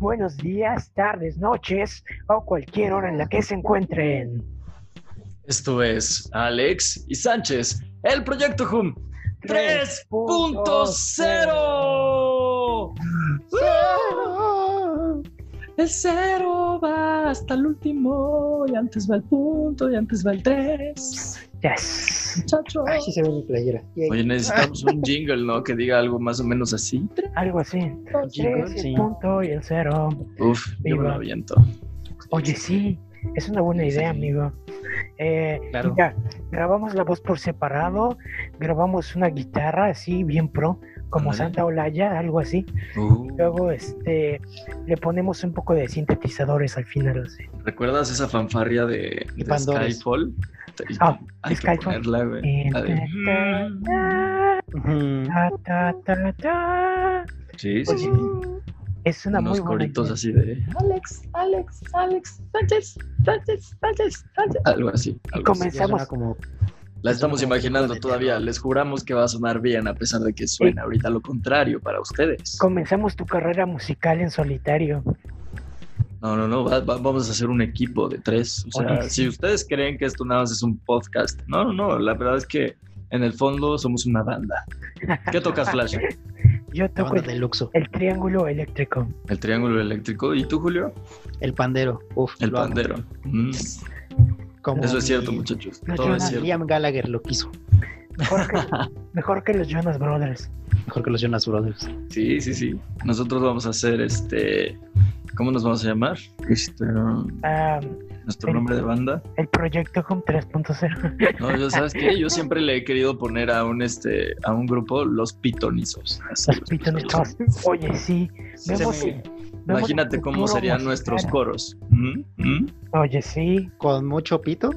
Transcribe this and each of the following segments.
buenos días, tardes, noches o cualquier hora en la que se encuentren. Esto es Alex y Sánchez, el Proyecto Hum 3.0. El cero va hasta el último y antes va el punto y antes va el 3. Yes. Muchacho. Ay, sí se ve mi playera. Yay. Oye, necesitamos un jingle, ¿no? Que diga algo más o menos así. Algo así. Jingle, Tres, el sí. punto y el cero. Uf, yo me Viva. lo aviento. Oye, sí, es una buena idea, amigo. Eh, Claro. mira, grabamos la voz por separado, grabamos una guitarra así, bien pro, como. Santa Olaya, algo así. Uh, Luego, este, le ponemos un poco de sintetizadores al final. así. ¿Recuerdas esa fanfarria de, de. Skyfall? Ah, Hay que Skyfall. ponerla, güey. La de-. Sí, sí, sí. Es una Unos muy buena coritos idea. así de Alex, Alex, Alex, Sánchez, Sánchez, Sánchez, Sánchez. Algo así. algo suena Comenzamos. como La estamos imaginando todavía. Les juramos que va a sonar bien a pesar de que suena ahorita lo contrario para ustedes. Comenzamos tu carrera musical en solitario. No, no, no. va- va- vamos a hacer un equipo de tres. O sea, Oye, sí. si ustedes creen que esto nada más es un podcast, no, no, no. La verdad es que en el fondo somos una banda. ¿Qué tocas, Flash? Yo toco el, de Luxo. el triángulo eléctrico. El triángulo eléctrico. ¿Y tú, Julio? El pandero. Uf, El pandero. Mm, Como Eso es cierto, muchachos. No, Todo es cierto. Liam Gallagher lo quiso. Mejor que, mejor que los Jonas Brothers. Mejor que los Jonas Brothers. Sí, sí, sí. Nosotros vamos a hacer este. ¿Cómo nos vamos a llamar? Este, Ah, nuestro El- nombre de banda. el proyecto Home 3.0. No, yo sabes qué, yo siempre le he querido poner a un este a un grupo los pitonizos. Así, Los pitonizos. Oye, sí. Sí, Vemos- sí. vemos Imagínate cómo serían musical. nuestros coros. ¿Mm? ¿Mm? Oye, sí. Con mucho pito.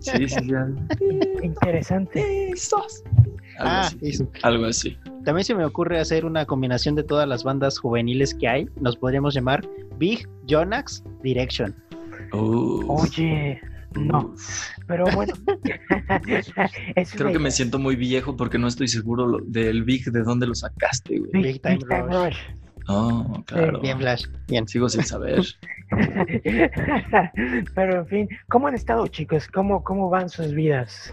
Sí, sí, sí. Interesante. Algo Ah, así. eso. Algo así. También se me ocurre hacer una combinación de todas las bandas juveniles que hay. Nos podríamos llamar Big Jonax Direction. Uh, Oye, no. Pero bueno. es Creo que me siento muy viejo porque no estoy seguro del Big de dónde lo sacaste, güey. Big, Big Time Big Time Rush. Rush. Oh, claro. Bien, Flash. Bien. Sigo sin saber. Pero en fin, ¿cómo han estado, chicos? ¿Cómo, cómo van sus vidas?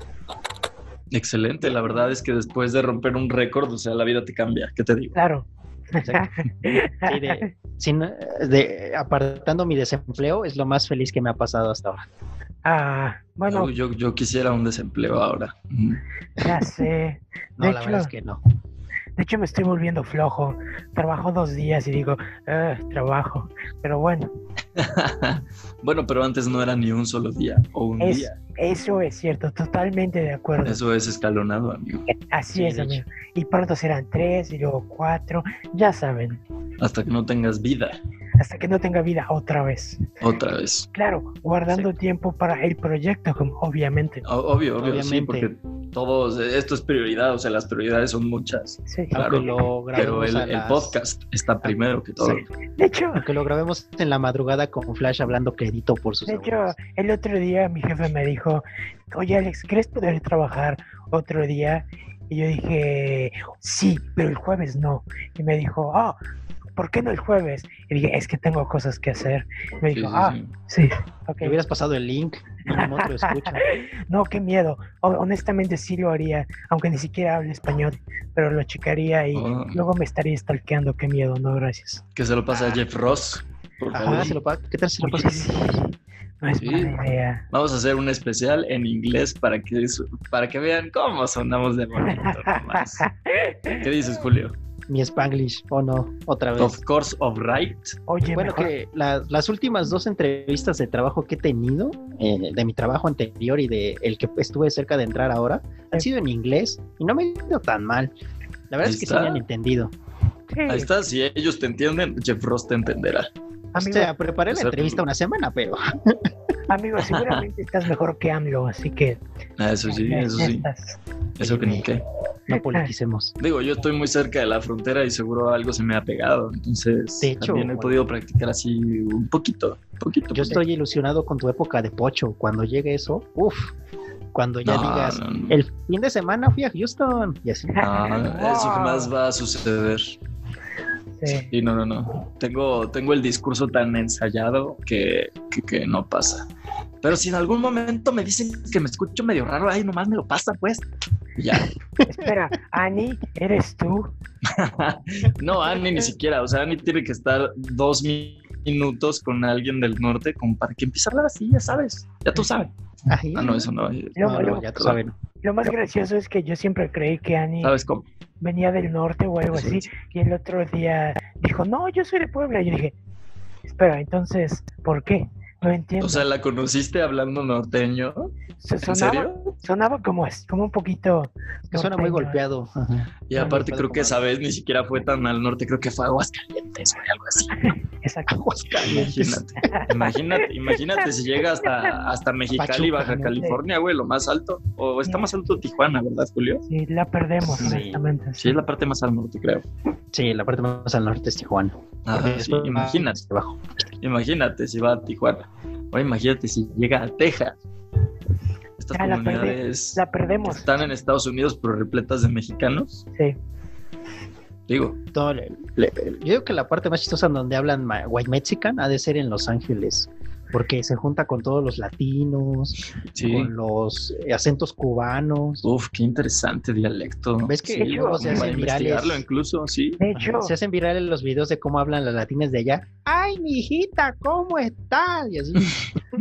Excelente, la verdad es que después de romper un récord, o sea, la vida te cambia. ¿Qué te digo? Claro. Exacto. Sí, de- sin, de- apartando mi desempleo, es lo más feliz que me ha pasado hasta ahora. Ah, bueno, yo, yo, yo quisiera un desempleo ahora. Ya sé. No, De la hecho- verdad es que no. De hecho, me estoy volviendo flojo. Trabajo dos días y digo, "Ah, trabajo. Pero bueno, bueno, pero antes no era ni un solo día o un Es- día. eso es cierto, totalmente de acuerdo. Eso es escalonado, amigo. Así Sí, es, amigo. Y pronto serán tres y luego cuatro, ya saben, Hasta que no tengas vida, hasta que no tenga vida otra vez. otra vez. Claro, guardando tiempo para el proyecto, como obviamente. O- Obvio, obvio, sí, Obviamente. porque todos, esto es prioridad, o sea, las prioridades son muchas. Sí. Claro, lo Pero el, a el las- podcast está primero que todo. De hecho, Aunque lo grabemos en la madrugada con Flash hablando quedito por sus de hecho, el otro día mi jefe me dijo, oye Alex, ¿crees poder trabajar otro día? Y yo dije, sí, pero el jueves no. Y me dijo, ah, ¿por qué no el jueves? Y dije, es que tengo cosas que hacer. Me dijo, sí, ah, sí. sí, ok. Me hubieras pasado el link, mínimo te lo escucho. No, qué miedo. Honestamente sí lo haría, aunque ni siquiera hable español, pero lo checaría y Oh. luego me estaría stalkeando. Qué miedo, no, gracias. Que se lo pasa a Jeff Ross. Por favor. Se lo ¿qué tal si lo Oye, pasas? sí, no es Sí. idea. Vamos a hacer un especial en inglés para que, para que vean cómo sonamos de bonito. nomás. ¿Qué dices, Julio? Mi Spanglish, o no, otra vez. Of course, of right. Oye, Bueno, mejor- que la- las últimas dos entrevistas de trabajo que he tenido, eh, de mi trabajo anterior y de el que estuve cerca de entrar ahora, han Sí. sido en inglés y no me ha ido tan mal. La verdad Ahí es que está. sí me han entendido. sí, Ahí está, si ellos te entienden, Jeff Ross te entenderá. O amigo, sea, preparé la entrevista una semana, pero amigo, seguramente estás mejor que AMLO, así que Ah, eso sí, eso sí. Eso que ni qué. no politicemos. Digo, yo estoy muy cerca de la frontera y seguro algo se me ha pegado. Entonces, De hecho, también he bueno. podido practicar así un poquito, poquito. Yo estoy ilusionado con tu época de pocho. Cuando llegue eso, uff, cuando ya No, digas, no, no. el fin de semana fui a Houston y así. No, eso jamás va a suceder. Sí. Y no, no, no. Tengo, tengo el discurso tan ensayado que, que, que no pasa. Pero si en algún momento me dicen que me escucho medio raro, ay, nomás me lo pasa, pues. Y Ya. Espera, Ani, ¿eres tú? no, Annie ni siquiera. O sea, Annie tiene que estar dos mi- minutos con alguien del norte como para que empiece a hablar así, ya sabes. Ya tú sabes. Ay, Ah, no, eso no. Lo, no, lo- no, ya tú sabes. lo más gracioso es que yo siempre creí que Ani ¿Sabes cómo? venía del norte o algo así. Y el otro día dijo, no, yo soy de Puebla. Y yo dije, espera, entonces, ¿por qué? No entiendo. O sea, ¿la conociste hablando norteño? Se- ¿En sonaba, serio? sonaba como, como un poquito... Que suena muy norteño. golpeado. Ajá. Y aparte creo que esa vez ni siquiera fue tan al norte, creo que fue Aguascalientes o algo así. Exacto. Imagínate, imagínate, imagínate si llega hasta, hasta Mexicali, Pachuca, Baja. California, güey, lo más alto. O está más alto Tijuana, ¿verdad, Julio? Sí, la perdemos, Sí. honestamente. Sí, es la parte más al norte, creo. Sí, la parte más al norte es Tijuana. Ah, sí, imagínate, abajo. imagínate si va a Tijuana. Ahora imagínate si llega a Texas. Estas Ya perdí, comunidades La perdemos. están en Estados Unidos, pero repletas de mexicanos. Sí. Digo, Todo le- le- yo digo que la parte más chistosa en donde hablan white mexican ha de ser en Los Ángeles, porque se junta con todos los latinos, sí. con los eh, acentos cubanos. Uf, qué interesante dialecto. ¿Ves que Sí, luego se hacen virales? incluso, sí. De hecho, Se hacen virales los videos de cómo hablan las latinas de allá. Ay, mi hijita, ¿cómo estás? Y así.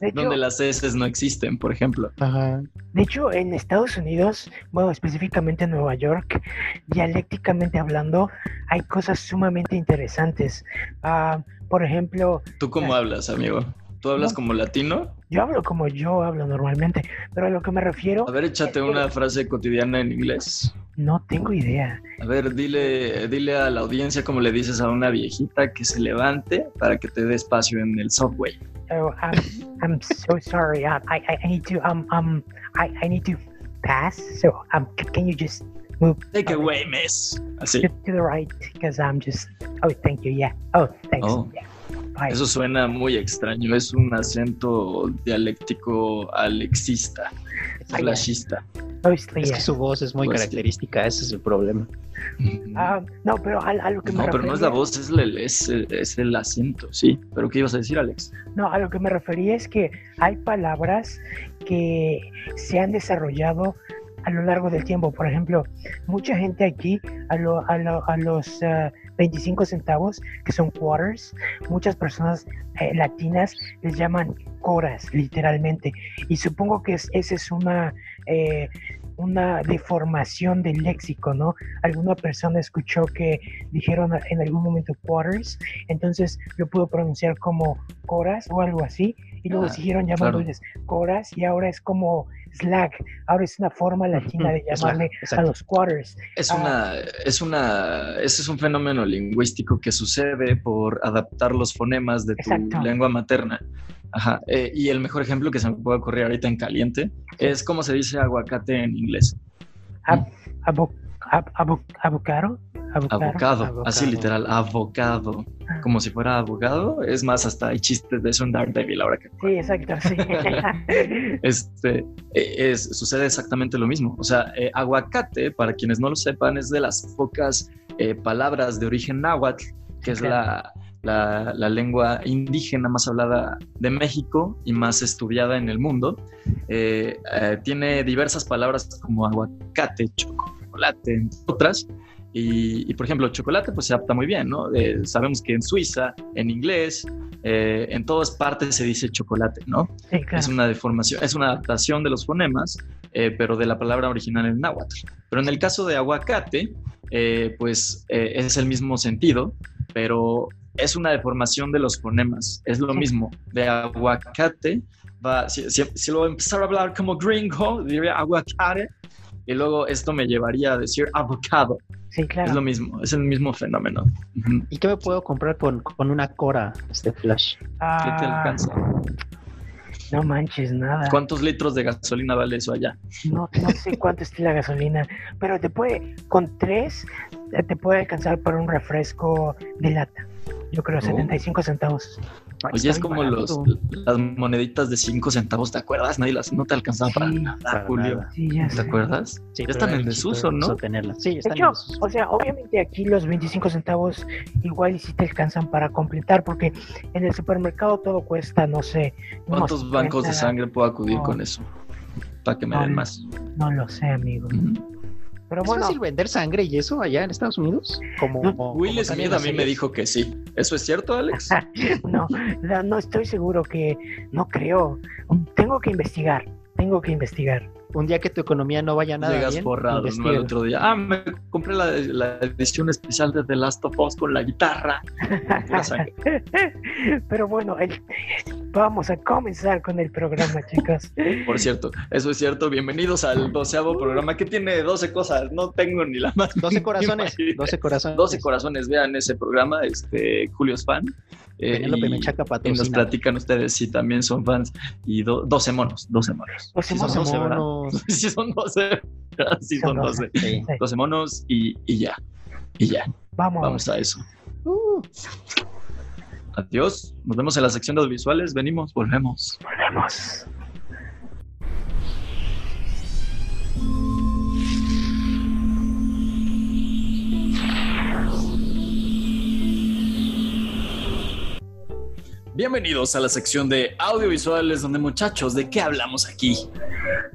de hecho, Donde las S no existen, por ejemplo. Ajá. de hecho, en Estados Unidos, bueno, específicamente en Nueva York, dialécticamente hablando, hay cosas sumamente interesantes. Ah, por ejemplo, ¿Tú cómo hablas, amigo? ¿Tú hablas No. como latino? yo hablo como yo hablo normalmente, pero a lo que me refiero, A ver, échate una frase cotidiana en inglés. no tengo idea. A ver, dile, dile a la audiencia cómo le dices a una viejita que se levante para que te dé espacio en el subway. Oh, I'm, I'm so sorry. I, I, I need to um um I, I need to pass. So um can you just move Take Okay. away, miss. Así. to, to the right because I'm just oh thank you yeah oh thanks Oh. yeah bye. Eso suena muy extraño. Es un acento dialéctico alexista, flashista. mostly Es yeah. que su voz es muy Pues sí. característica, ese es el problema. Ah, no, pero a, a lo que me No, pero no es la refería- voz, es el, es, es el acento, sí. ¿Pero qué ibas a decir, Alex? No, a lo que me refería es que hay palabras que se han desarrollado a lo largo del tiempo. Por ejemplo, mucha gente aquí a, a, lo- a los ah, 25 centavos, que son quarters, muchas personas eh, latinas les llaman coras, literalmente. Y supongo que es- esa es una... eh, una deformación del léxico, ¿no? Alguna persona escuchó que dijeron en algún momento quarters, entonces lo pudo pronunciar como coras o algo así, y luego Ah, siguieron llamándoles coras y ahora es como slag, ahora es una forma latina de llamarle a exacto. los quarters. Es Ah. una, es una, ese es un fenómeno lingüístico que sucede por adaptar los fonemas de tu Exacto. lengua materna. Ajá. eh, y el mejor ejemplo que se me puede ocurrir ahorita en caliente es cómo se dice aguacate en inglés. Ab- abo- ab- abo- ¿Abocado? ¿Abocado? Así literal, abocado. Ah. Como si fuera abogado. Es más, hasta hay chistes de eso en Daredevil ahora que Sí, exacto, sí. este, eh, es, sucede exactamente lo mismo. O sea, eh, aguacate, para quienes no lo sepan, es de las pocas eh, palabras de origen náhuatl, que es la, la- la lengua indígena más hablada de México y más estudiada en el mundo. Eh, eh, tiene diversas palabras como aguacate, chocolate, entre otras. Y, y, por ejemplo, chocolate pues se adapta muy bien, ¿no? Eh, sabemos que en Suiza, en inglés, eh, en todas partes se dice chocolate, ¿no? Sí, claro. Es una deformación, es una adaptación de los fonemas, eh, pero de la palabra original en náhuatl. Pero en el caso de aguacate, eh, pues eh, es el mismo sentido, pero es una deformación de los fonemas. Es lo mismo. De aguacate, va, si, si, si lo empezara a hablar como gringo, diría aguacate, y luego esto me llevaría a decir avocado. Sí, claro. Es lo mismo, es el mismo fenómeno. ¿Y qué me puedo comprar con, con una cora, este Flash? ¿Qué te Ah, alcanza? no manches nada. ¿Cuántos litros de gasolina vale eso allá? No, no sé cuánto está la gasolina, pero te puede, con tres, eh, te puede alcanzar para un refresco de lata. Yo creo, Oh. 75 centavos. Oye, es como los, las moneditas de 5 centavos, ¿te acuerdas? Nadie las, no te alcanzaba para nada, para Julio. nada. Sí, ya ¿Te sé. acuerdas? Sí, ya están en desuso, ¿no? tenerlas. Sí, De están en hecho, desuso. o sea, obviamente aquí los 25 centavos igual y si te alcanzan para completar, porque en el supermercado todo cuesta, no sé. ¿Cuántos bancos de 50, sangre puedo acudir No. con eso? Para que me No, den más. No lo sé, amigo. Ujú. Pero ¿Es bueno, fácil vender sangre y eso allá en Estados Unidos? Como, como Will Smith a mí me dijo que sí. ¿Eso es cierto, Alex? no, no, no estoy seguro que, no creo. Tengo que investigar, tengo que investigar. Un día que tu economía no vaya nada Llegas bien, forrado, ¿no? El otro día. Ah, me compré la, la edición especial de The Last of Us con la guitarra. Pero bueno, el- vamos a comenzar con el programa, chicos. Por cierto, eso es cierto. Bienvenidos al doceavo programa que tiene 12 cosas. No tengo ni la más. 12 corazones, mínima idea. 12 corazones. 12 corazones, vean ese programa. Este, Julio es fan. Eh, y, y nos platican ustedes si también son fans. Y do- 12 monos, 12 monos. Los Sí, hemos- son 12, ¿verdad? monos. Sí, son 12. Sí, son Son 12. Sí. 12 monos y, y ya. Y ya. Vamos, Vamos a eso. Uh, Adiós. Nos vemos en la sección de audiovisuales. Venimos, volvemos. volvemos. Bienvenidos a la sección de audiovisuales, donde muchachos, ¿de qué hablamos aquí?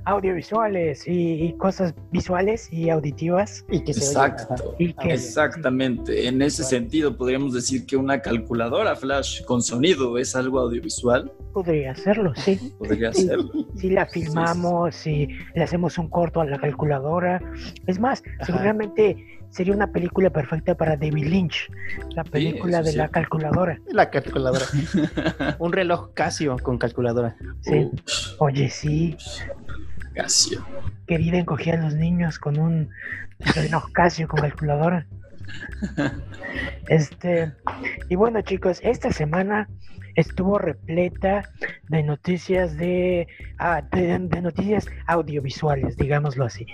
Audiovisuales y, y cosas visuales y auditivas. y que se Exacto. Y que Exactamente. En ese sentido, podríamos decir que una calculadora flash con sonido es algo audiovisual. podría hacerlo, sí. Podría Sí. serlo. Si la filmamos, si le hacemos un corto a la calculadora. Es más, seguramente sería una película perfecta para David Lynch, la película de sí. la calculadora. La calculadora. Un reloj Casio con calculadora. Sí. Uh, Oye, sí, Casio. querida encogía a los niños con un reloj Casio con calculadora. Este, y bueno chicos, esta semana estuvo repleta de noticias de, ah, de, de noticias audiovisuales, digámoslo así.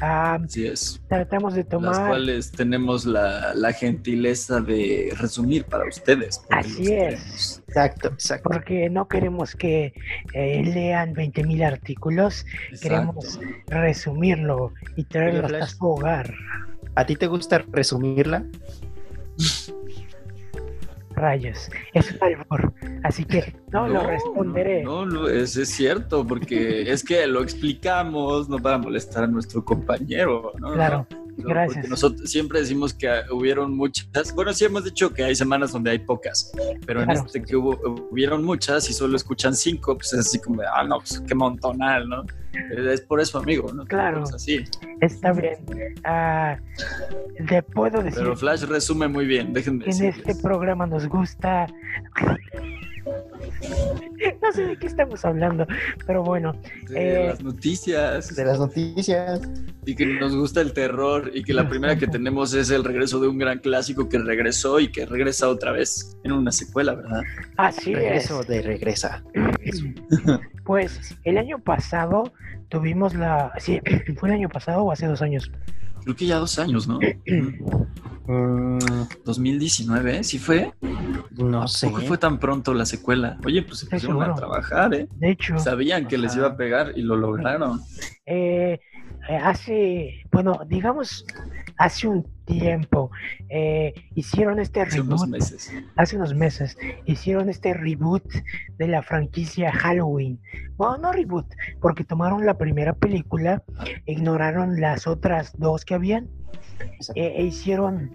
Ah, Así es. tratamos de Las tomar, cuales tenemos la, la gentileza de resumir para ustedes. porque Así es. Exacto, exacto. porque no queremos que eh, lean 20.000 artículos, queremos resumirlo y traerlo hasta su hogar. ¿A ti te gusta resumirla? Rayos, es un albur, así que no, lo responderé. No, no, es, es cierto, porque es que lo explicamos no para molestar a nuestro compañero, ¿no? Claro, No, gracias. Porque nosotros siempre decimos que hubieron muchas, bueno, sí hemos dicho que hay semanas donde hay pocas, pero en este que hubo, hubieron muchas y solo escuchan cinco, pues es así como, ah, no, pues qué montonal, ¿no? Es por eso, amigo, ¿no? Claro. Es así. Está bien. Ah, te puedo decir Pero Flash resume muy bien, déjenme que en decirles. este programa nos gusta. No sé de qué estamos hablando, pero bueno, De eh, las noticias. De las noticias. Y que nos gusta el terror y que la primera que tenemos es el regreso de un gran clásico que regresó y que regresa otra vez en una secuela, ¿verdad? así Regreso es. de regresa. Pues el año pasado tuvimos la. Sí, ¿fue el año pasado o hace dos años? Creo que ya dos años, ¿no? Mm, 2019, ¿sí fue? no ¿A sé. poco fue tan pronto la secuela? Oye, pues se pusieron a trabajar, ¿eh? De hecho, Sabían que les iba a pegar y lo lograron. eh, eh, hace. Bueno, digamos, hace un tiempo eh, hicieron este Hace unos reboot. meses. hace unos meses hicieron este reboot de la franquicia Halloween. Bueno, no reboot, porque tomaron la primera película, ignoraron las otras dos que habían Exacto. e, e hicieron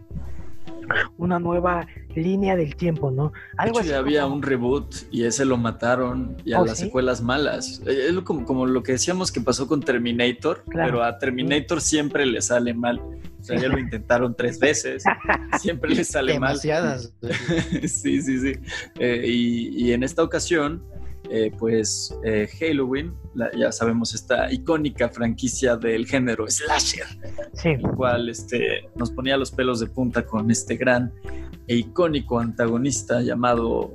una nueva línea del tiempo, ¿no? De Algo hecho, ya así había como- un reboot y ese lo mataron y a ¿Oh, las sí? secuelas malas. Eh, Es lo- como, como lo que decíamos que pasó con Terminator, Claro. pero a Terminator siempre le sale mal. O sea, ya lo intentaron tres veces, siempre le sale mal. Demasiadas. sí, sí, sí. Eh, y, y en esta ocasión, eh, pues eh, Halloween, la- ya sabemos, esta icónica franquicia del género slasher, Sí, cual este, nos ponía los pelos de punta con este gran e icónico antagonista llamado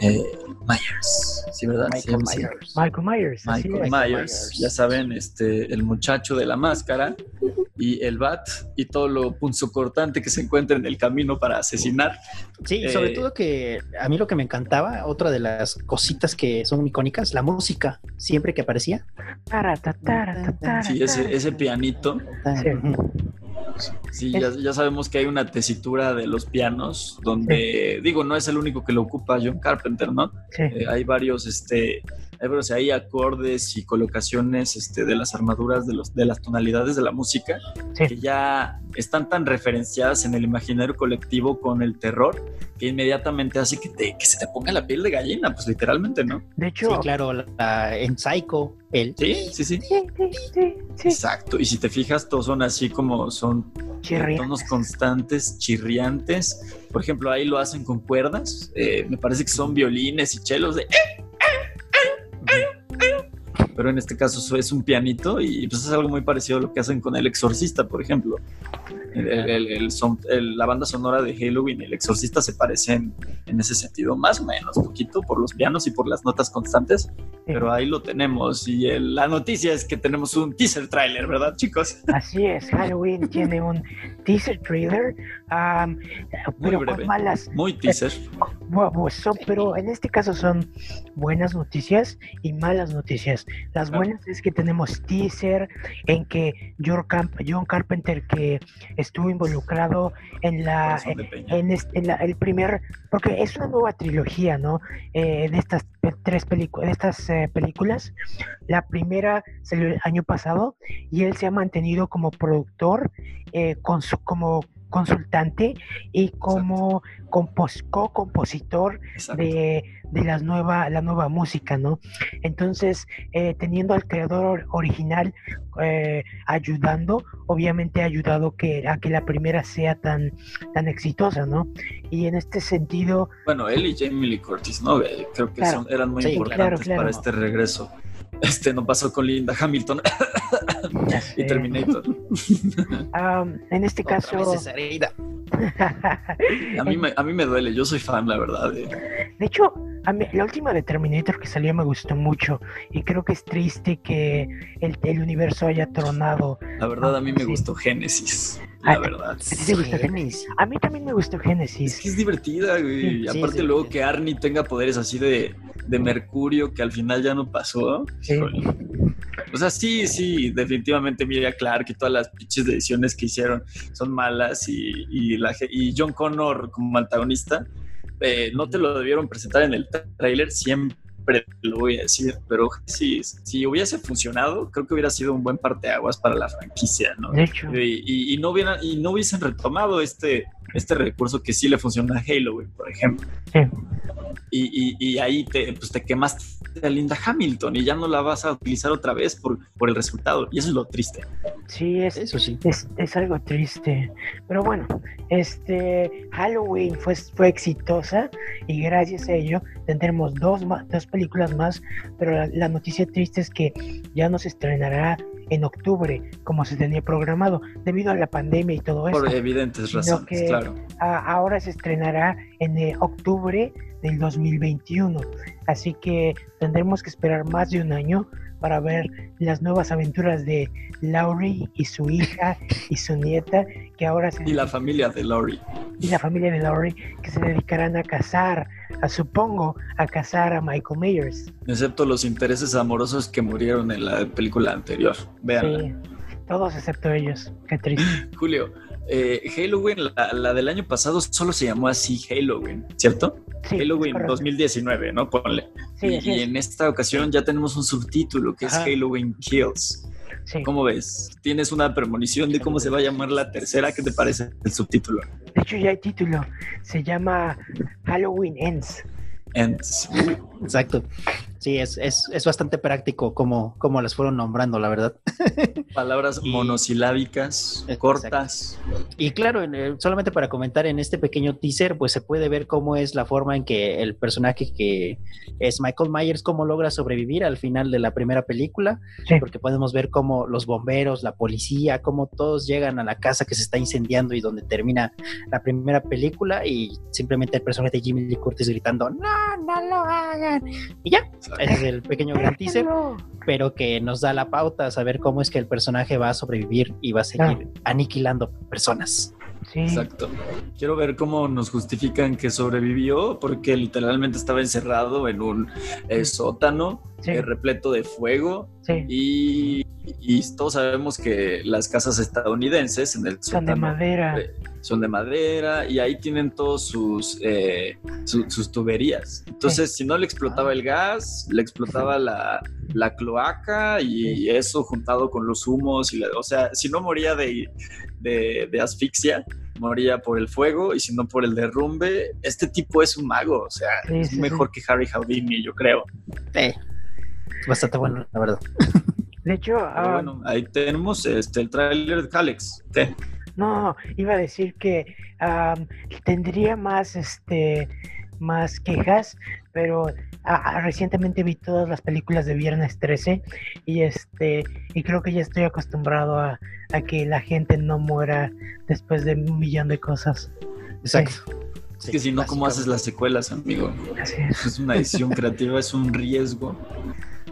eh, Myers. Sí, ¿verdad? Michael Sí, sí. Myers. Michael Myers. Michael. Myers, Myers. ya saben, este, el muchacho de la máscara y el bat y todo lo punzocortante que se encuentra en el camino para asesinar. Sí, y sobre Eh, todo que a mí lo que me encantaba, otra de las cositas que son icónicas, la música, siempre que aparecía. Tara, ta, tara, ta, tara, Sí, ese, ese pianito. Sí. Sí, ya, ya sabemos que hay una tesitura de los pianos donde, digo, no es el único que lo ocupa John Carpenter, ¿no? Sí. Eh, hay varios, este, hay, varios- hay acordes y colocaciones este, de las armaduras de, los, de las tonalidades de la música Sí. que ya están tan referenciadas en el imaginario colectivo con el terror que inmediatamente hace que, te, que se te ponga la piel de gallina, pues literalmente, ¿no? De Sí, hecho, claro, la, la- en Psycho, el Sí, sí, sí. sí, sí, sí, sí. Exacto. Y si te fijas, todos son así como son Chirriantes. tonos constantes, chirriantes. Por ejemplo, ahí lo hacen con cuerdas. Eh, me parece que son violines y chelos de... Mm-hmm. Pero en este caso es un pianito y pues es algo muy parecido a lo que hacen con El Exorcista, por ejemplo. El- el- el- son- la banda sonora de Halloween y El Exorcista se parecen en ese sentido, más o menos, poquito por los pianos y por las notas constantes, pero ahí lo tenemos. Y la noticia es que tenemos un teaser trailer, ¿verdad, chicos? Así es, Halloween tiene un teaser trailer, am, pero breve. con malas, Muy teaser. bu- bu- son- pero en este caso son buenas noticias y malas noticias. Las buenas es que tenemos teaser en que John, Carpenter que estuvo involucrado en la en, este- en la- el primer, porque es una nueva trilogía, ¿no? Eh, de estas tres películas, de estas eh, películas. La primera salió el año pasado y él se ha mantenido como productor, eh, con su- como consultante y como compos- co-compositor de, de las nueva, la nueva música, ¿no? Entonces, eh, teniendo al creador original eh, ayudando, obviamente ha ayudado que, a que la primera sea tan, tan exitosa, ¿no? Y en este sentido, Bueno, él y Jamie Lee Curtis, ¿no? Eh, Creo que Claro. son- eran muy Sí, importantes claro, claro. para este regreso. Este no pasó con Linda Hamilton y Terminator. en este Otra caso, vez esa herida. A mí, me, a mí me duele, yo soy fan, la verdad. eh. De hecho, a mí- la última de Terminator que salió me gustó mucho y creo que es triste que el, el universo haya tronado. La verdad, a mí me Sí. gustó Génesis. Ah, La verdad. ¿a ti te gustó Génesis? A mí también me gustó Es Génesis. que es divertida, güey. Sí, Y sí, aparte sí. luego que Arnie tenga poderes así de, de Mercurio que al final ya no pasó. Sí. O sea, sí, sí, definitivamente Emilia Clark y todas las pinches ediciones que hicieron son malas y, y, la, y John Connor como antagonista, eh, no te lo debieron presentar en el trailer, siempre lo voy a decir, pero sí, si hubiese funcionado, creo que hubiera sido un buen parteaguas para la franquicia, ¿no? De hecho, Y, y- y no hubieran, y no hubiesen retomado este, este recurso que sí le funciona a Halo, güey, por ejemplo. sí. Y, y- y ahí te, pues te quemaste a Linda Hamilton y ya no la vas a utilizar otra vez por, por el resultado. Y eso es lo triste. Sí, es, Eso sí. es, es algo triste. Pero bueno, este Halloween fue, fue exitosa y gracias a ello tendremos dos, ma- dos películas más. Pero la, la noticia triste es que ya no se estrenará en octubre como se tenía programado debido a la pandemia y todo eso. Por evidentes razones, que- claro. A- ahora se estrenará en eh, octubre del 2021. Así que tendremos que esperar más de un año para ver las nuevas aventuras de Laurie y su hija y su nieta, que ahora se Y la familia de Laurie. y la familia de Laurie, que se dedicarán a cazar, a supongo, a cazar a Michael Myers. Excepto los intereses amorosos que murieron en la película anterior. Vean. Sí, todos excepto ellos. Qué triste. Julio, eh, Halloween, la, la del año pasado, solo se llamó así Halloween, ¿cierto? Sí, Halloween correcto. 2019, ¿no? Ponle. Sí, y, en esta ocasión ya tenemos un subtítulo que Ajá. es Halloween Kills. Sí. ¿Cómo ves? ¿Tienes una premonición de cómo se va a llamar la tercera? ¿Qué te parece el subtítulo? De hecho, ya hay título. Se llama Halloween Ends. Ends. Exacto. Sí, es, es, es bastante práctico como, como las fueron nombrando, la verdad. Palabras Y- monosilábicas, Exacto. cortas. Y claro, en el- solamente para comentar en este pequeño teaser, pues se puede ver cómo es la forma en que el personaje que es Michael Myers, cómo logra sobrevivir al final de la primera película, Sí. porque podemos ver cómo los bomberos, la policía, cómo todos llegan a la casa que se está incendiando y donde termina la primera película y simplemente el personaje de Jimmy Lee Curtis gritando, no, no lo hagan. Y ya, Ese es el pequeño gran teaser, pero que nos da la pauta a saber cómo es que el personaje va a sobrevivir y va a seguir aniquilando personas. Exacto. Quiero ver cómo nos justifican que sobrevivió, porque literalmente estaba encerrado en un eh, sótano eh, repleto de fuego. Y, todos sabemos que las casas estadounidenses en el son de madera. Eh, son de madera y ahí tienen todos sus, sus tuberías. Entonces, si no le explotaba el gas, le explotaba la, cloaca y eso juntado con los humos. Y o sea, si no moría de, de, asfixia, moría por el fuego y si no por el derrumbe. Este tipo es un mago, o sea, es mejor que Harry Houdini, yo creo. Sí, bastante bueno, la verdad. De hecho, ah, bueno, ahí tenemos este, el tráiler de Alex. No, iba a decir que tendría más, este, más quejas, pero recientemente vi todas las películas de Viernes 13 y este y creo que ya estoy acostumbrado a, que la gente no muera después de un millón de cosas. Exacto. Es que si no, ¿cómo haces las secuelas, amigo? es. es una edición creativa, es un riesgo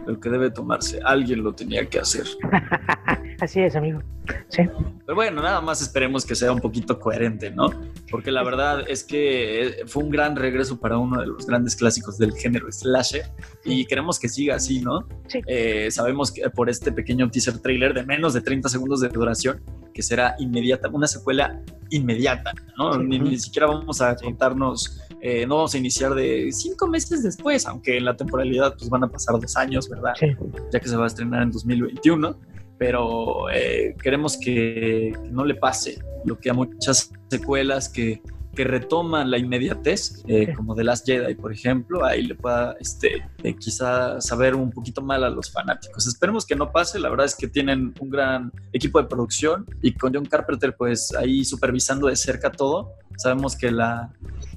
lo que debe tomarse. Alguien lo tenía que hacer. Así es, amigo. Sí. Pero bueno, nada más esperemos que sea un poquito coherente, ¿no? Porque la verdad es que eh, fue un gran regreso para uno de los grandes clásicos del género slasher y queremos que siga así, ¿no? Sí. Eh, sabemos que por este pequeño teaser trailer de menos de 30 segundos de duración que será inmediata, una secuela inmediata, ¿no? Ni, siquiera vamos a contarnos, eh, no vamos a iniciar de cinco meses después, aunque en la temporalidad pues van a pasar dos años, ¿verdad? Sí. Ya que se va a estrenar en 2021 pero eh, queremos que, no le pase lo que a muchas secuelas que, que retoman la inmediatez, eh, como The Last Jedi, por ejemplo, ahí le pueda este, eh, quizá saber un poquito mal a los fanáticos. Esperemos que no pase, la verdad es que tienen un gran equipo de producción y con John Carpenter pues ahí supervisando de cerca todo, sabemos que la,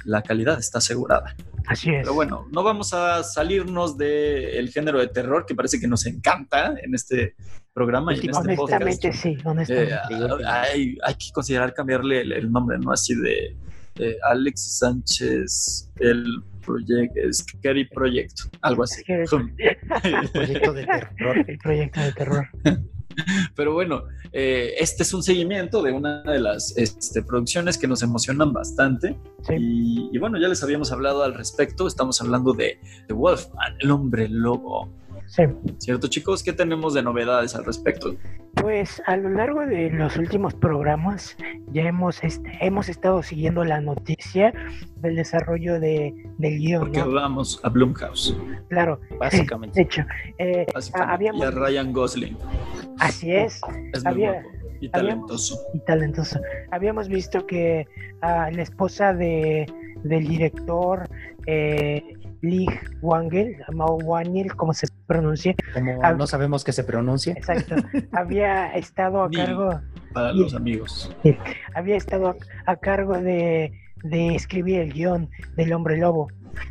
la calidad está asegurada. Así es. Pero bueno, no vamos a salirnos del género de terror que parece que nos encanta en este programa. Y en este honestamente, sí, honestamente. Eh, hay, hay, que considerar cambiarle el, nombre, ¿no? Así de Alex Sánchez, el proyecto, Scary Project, algo así. el proyecto de terror. El proyecto de terror. Pero bueno, eh, este es un seguimiento de una de las este, producciones que nos emocionan bastante. Y, bueno, ya les habíamos hablado al respecto. Estamos hablando de The Wolfman, el hombre lobo. Sí. ¿Cierto, chicos? ¿Qué tenemos de novedades al respecto? Pues a lo largo de los últimos programas ya hemos, este, hemos estado siguiendo la noticia del desarrollo de, del guion. Porque vamos a Blumhouse. Claro, básicamente. De hecho, eh, y a Ryan Gosling. Así es. Es muy y talentoso. y talentoso. Habíamos visto que la esposa de, del director eh, Lee Wangel, Mao Wangel, como se pronuncia. Como no sabemos que se pronuncia. Exacto. había estado a cargo. Para los amigos. había estado a, cargo de, de, escribir el guion del Hombre Lobo.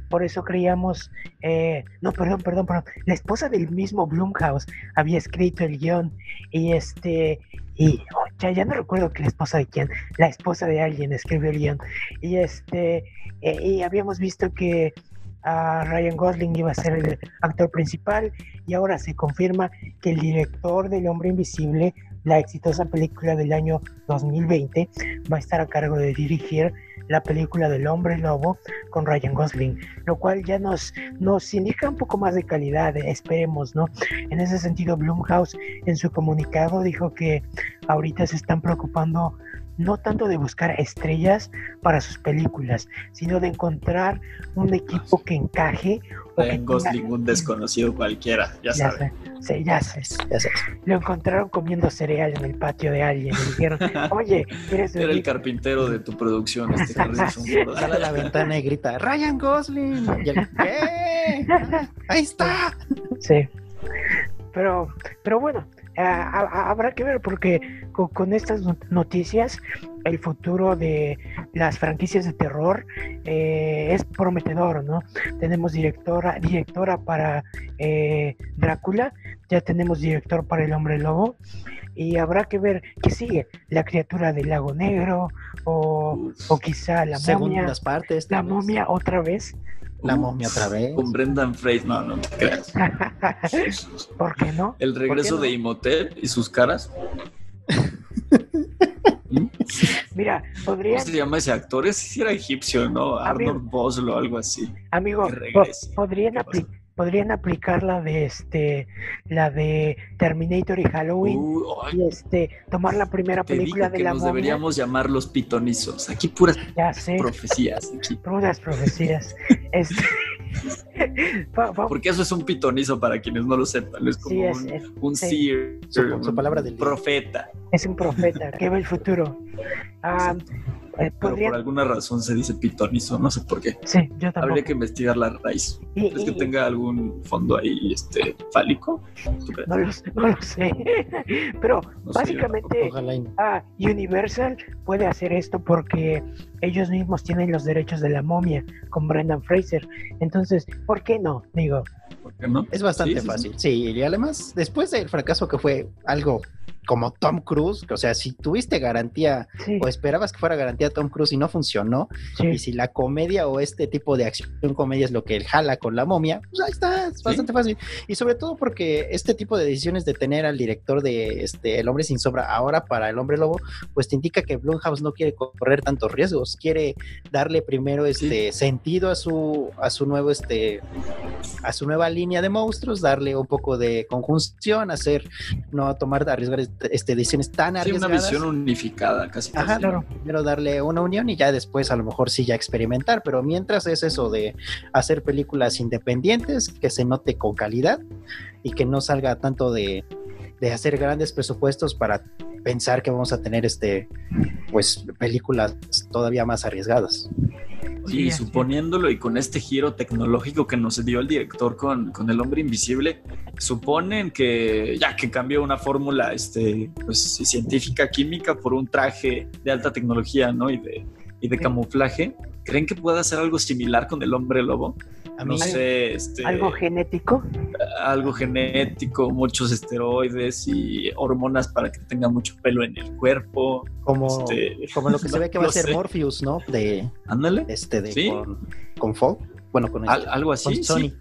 Por eso creíamos. Eh, no, perdón, perdón, perdón. La esposa del mismo Blumhouse había escrito el guion. Y este. Y oh, ya, ya no recuerdo que la esposa de quién. La esposa de alguien escribió el guion. Y este. Eh, y habíamos visto que Ryan Gosling iba a ser el actor principal y ahora se confirma que el director del Hombre Invisible, la exitosa película del año 2020, va a estar a cargo de dirigir la película del Hombre Lobo con Ryan Gosling, lo cual ya nos, nos indica un poco más de calidad, esperemos, ¿no? En ese sentido, Blumhouse en su comunicado dijo que ahorita se están preocupando no tanto de buscar estrellas para sus películas, sino de encontrar un equipo que encaje. En Gosling, un desconocido cualquiera, ya, sabes. Sí, ya sabes, ya sabes. Lo encontraron comiendo cereal en el patio de alguien y dijeron, oye, ¿quieres Era el carpintero de tu producción, este Sale a la ventana y grita, Ryan Gosling. Ahí está. Sí. Pero, pero bueno, habrá que ver porque con, estas noticias el futuro de las franquicias de terror eh, es prometedor, ¿no? Tenemos directora, directora para eh, Drácula, ya tenemos director para El Hombre Lobo y habrá que ver qué sigue, la criatura del lago negro o, o quizá la momia, Segundas partes. la vez. momia otra vez. La momia otra vez. Con Brendan Fraser, no, no te creas. ¿Por qué no? El regreso no? de Imhotep y sus caras. Mira, ¿Cómo podrían, se llama ese actor? Ese sí era egipcio, ¿no? Amigo. Arnold Vosloo o algo así. amigo, po- podrían, ¿Qué apli-? Podrían aplicar la de este, la de Terminator y Halloween ay, y este, tomar la primera película de que la nos momia. deberíamos llamar los pitonizos. Aquí puras Ya sé, profecías. Aquí. puras profecías. Este, Porque eso es un pitonizo para quienes no lo sepan. Es como sí, es, un, es, un sí. seer, Su- su un palabra del día. Es un profeta que ve el futuro. Ah, eh, Pero por alguna razón se dice pitonizo, no sé por qué. Sí, yo tampoco. Habría que investigar la raíz. Y- ¿Es que y- tenga algún fondo ahí este, fálico? ¿Tú crees? no, lo, sé- no lo sé. Pero No básicamente ah, Universal puede hacer esto porque ellos mismos tienen los derechos de la momia con Brendan Fraser. Entonces, ¿por qué no? Digo, ¿Por qué no? Es bastante Sí, sí, sí. fácil. Sí, y además, después del fracaso que fue algo como Tom Cruise, o sea, si tuviste garantía sí, o esperabas que fuera garantía Tom Cruise y no funcionó, sí. y si la comedia o este tipo de acción comedia es lo que él jala con la momia, pues ahí está, es bastante fácil. Y sobre todo porque este tipo de decisiones de tener al director de este El hombre sin sobra ahora para El hombre lobo, pues te indica que Blumhouse no quiere correr tantos riesgos, quiere darle primero este sentido a su a su nuevo este a su nueva línea de monstruos, darle un poco de conjunción, hacer no tomar arriesgar este, decisiones tan Sí, una arriesgadas. visión unificada, casi. Ajá, casi. claro. Primero darle una unión y ya después a lo mejor sí ya experimentar, pero mientras es eso de hacer películas independientes, que se note con calidad y que no salga tanto de, de hacer grandes presupuestos para pensar que vamos a tener este pues películas todavía más arriesgadas. Sí, así. suponiéndolo y con este giro tecnológico que nos dio el director con, con el hombre invisible, suponen que ya que cambió una fórmula este, pues, científica química por un traje de alta tecnología ¿no? y de, y de camuflaje, ¿creen que pueda hacer algo similar con el hombre lobo? A No sé, este, Algo genético. algo genético, muchos esteroides y hormonas para que tenga mucho pelo en el cuerpo. como, este, como lo que se ve que va no a ser sé. Morpheus, ¿no? De Ándale, este de Sí. con, con Fogg, bueno, con, al- este, algo así. con. Sony. Sí,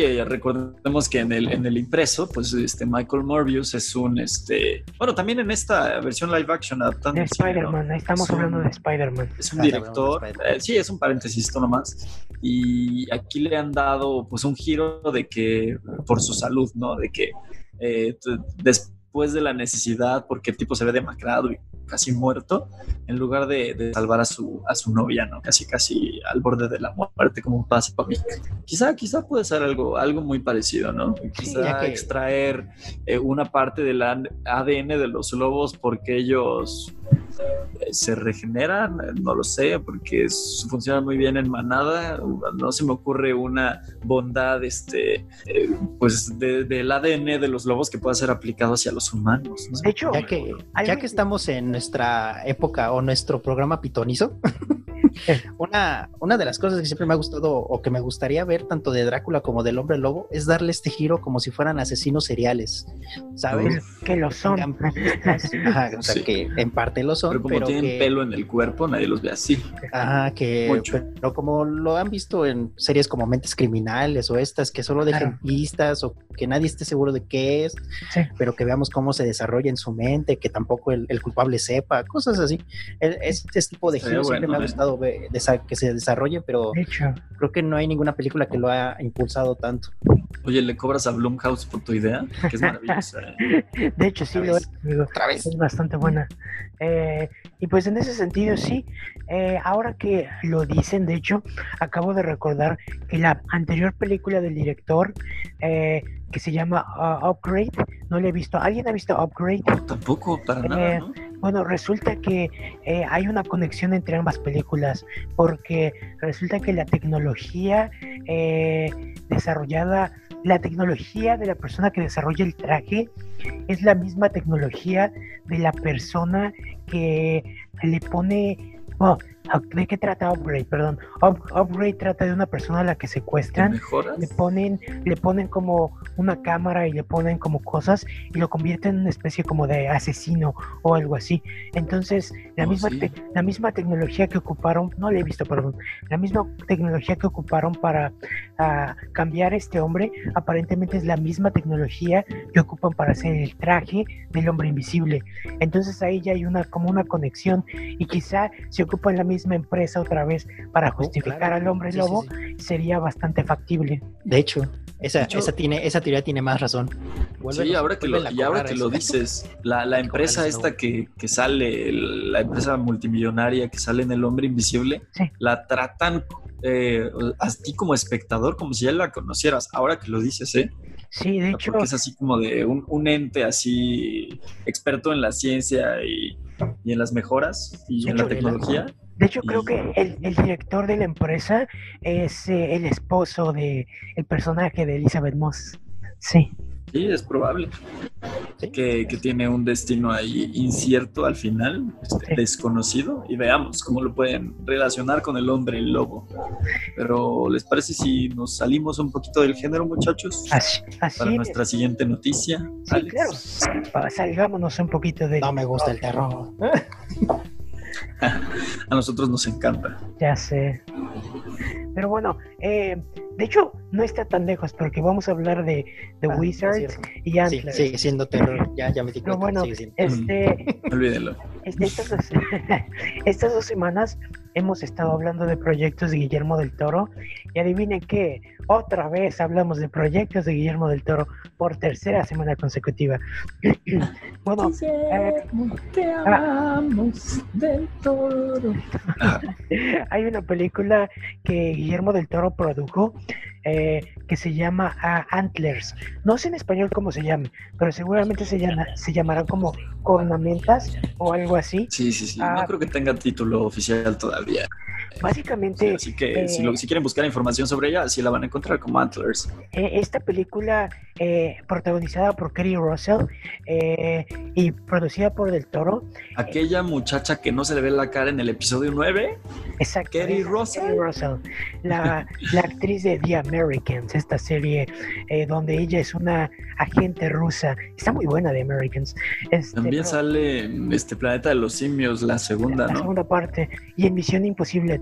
eh, recordemos que en el, en el impreso, pues este Michael Morbius es un, este, bueno, también en esta versión live action adaptando De. Spider-Man, estamos Es un- hablando de Spider-Man. Es un director, eh, sí, es un paréntesis esto nomás, y aquí le han dado pues un giro de que, por su salud, ¿no? De que eh, t- después de la necesidad, porque el tipo se ve demacrado y casi muerto, en lugar de, de salvar a su, a su novia, ¿no? Casi, casi al borde de la muerte, como pasa para mí. Quizá, quizá puede ser algo, algo muy parecido, ¿no? Quizá que- extraer eh, una parte del ADN de los lobos porque ellos se regeneran, no lo sé, porque es- funcionan muy bien en manada. No se me ocurre una bondad, este, eh, pues, de- del ADN de los lobos que pueda ser aplicado hacia los humanos. ¿no? De hecho, Ya que, ya que estamos en nuestra época o nuestro programa pitonizo, una, una de las cosas que siempre me ha gustado o que me gustaría ver tanto de Drácula como del hombre lobo es darle este giro como si fueran asesinos seriales, ¿sabes? que lo son. Ajá, o sea, Sí. que en parte lo son, Pero como pero tienen que, pelo en el cuerpo, nadie los ve así. ajá, que Mucho. pero como lo han visto en series como Mentes Criminales o estas que solo dejan Claro. pistas o que nadie esté seguro de qué es, Sí. pero que veamos cómo se desarrolla en su mente, que tampoco el, el culpable sepa, cosas así. El- Este tipo de giros siempre bueno, me ha ¿eh? gustado ver- desa- que se desarrolle, pero De hecho, creo que no hay ninguna película que lo haya impulsado tanto. Oye, ¿le cobras a Blumhouse por tu idea? Que es maravillosa. ¿eh? de hecho sí Otra lo vez. es, amigo. Otra vez. Es bastante buena. Eh, y pues en ese sentido, sí. Eh, ahora que lo dicen, de hecho, acabo de recordar que la anterior película del director, eh, que se llama uh, Upgrade, no la he visto. ¿Alguien ha visto Upgrade? Tampoco, para nada, Eh, ¿no? Bueno, resulta que eh, hay una conexión entre ambas películas, porque resulta que la tecnología eh, desarrollada, la tecnología de la persona que desarrolla el traje es la misma tecnología de la persona que le pone, ¿De qué trata Upgrade? Perdón. Upgrade trata de una persona a la que secuestran. Le ponen, le ponen como una cámara y le ponen como cosas y lo convierten en una especie como de asesino o algo así. Entonces, la, oh, misma, la misma tecnología que ocuparon, no le he visto, perdón, la misma tecnología que ocuparon para uh, cambiar este hombre, aparentemente es la misma tecnología que ocupan para hacer el traje del hombre invisible. Entonces ahí ya hay una como una conexión y quizá si ocupan la misma empresa otra vez para oh, justificar al hombre lobo, sería bastante factible. De hecho, esa, esa, tiene, esa teoría tiene más razón. sí, ahora que lo, y ahora que lo dices, la, la empresa esta que, que, sale, la empresa multimillonaria que sale en El Hombre Invisible, la tratan eh, a ti como espectador como si ya la conocieras. Ahora que lo dices, ¿eh? Sí, de hecho. Porque es así como de un, un ente así experto en la ciencia y, y en las mejoras y en la tecnología. De hecho, creo que el, el, director de la empresa es eh, el esposo de el personaje de Elizabeth Moss. Sí. Sí, es probable. Que, que, tiene un destino ahí incierto al final, este, desconocido, y veamos cómo lo pueden relacionar con el hombre el lobo. Pero, ¿les parece si nos salimos un poquito del género, muchachos? Así, Para nuestra siguiente noticia. Sí, claro. Salgámonos un poquito de. No me gusta el terror. A nosotros nos encanta. Ya sé. Pero bueno, eh, de hecho, no está tan lejos porque vamos a hablar de The ah, Wizards y Antlers. Sí, sigue siendo terror. Ya, ya me di Pero bueno, este, Olvídenlo. Este, estas, dos, estas dos semanas hemos estado hablando de proyectos de Guillermo del Toro y adivinen qué, otra vez hablamos de proyectos de Guillermo del Toro por tercera semana consecutiva. bueno, eh, te ah. del Toro. Hay una película que Guillermo del Toro produjo eh, que se llama uh, Antlers. No sé en español cómo se llama, pero seguramente se, llama, se llamará como Cornamentas o algo así. Sí, sí, sí. no ah, creo que tenga título oficial todavía. Básicamente. así que si, lo, eh, si, quieren buscar información sobre ella, sí la van a encontrar como Antlers. Eh, esta película, eh, protagonizada por Kerry Russell y producida por Del Toro. Aquella muchacha que no se le ve la cara en el episodio 9. Exacto. Kerry Russell. Russell la, la, actriz de The Americans, esta serie donde ella es una agente rusa. Está muy buena The Americans. Este, También sale este Planeta de los Simios, la segunda, la ¿no? segunda parte. Y en Misión Imposible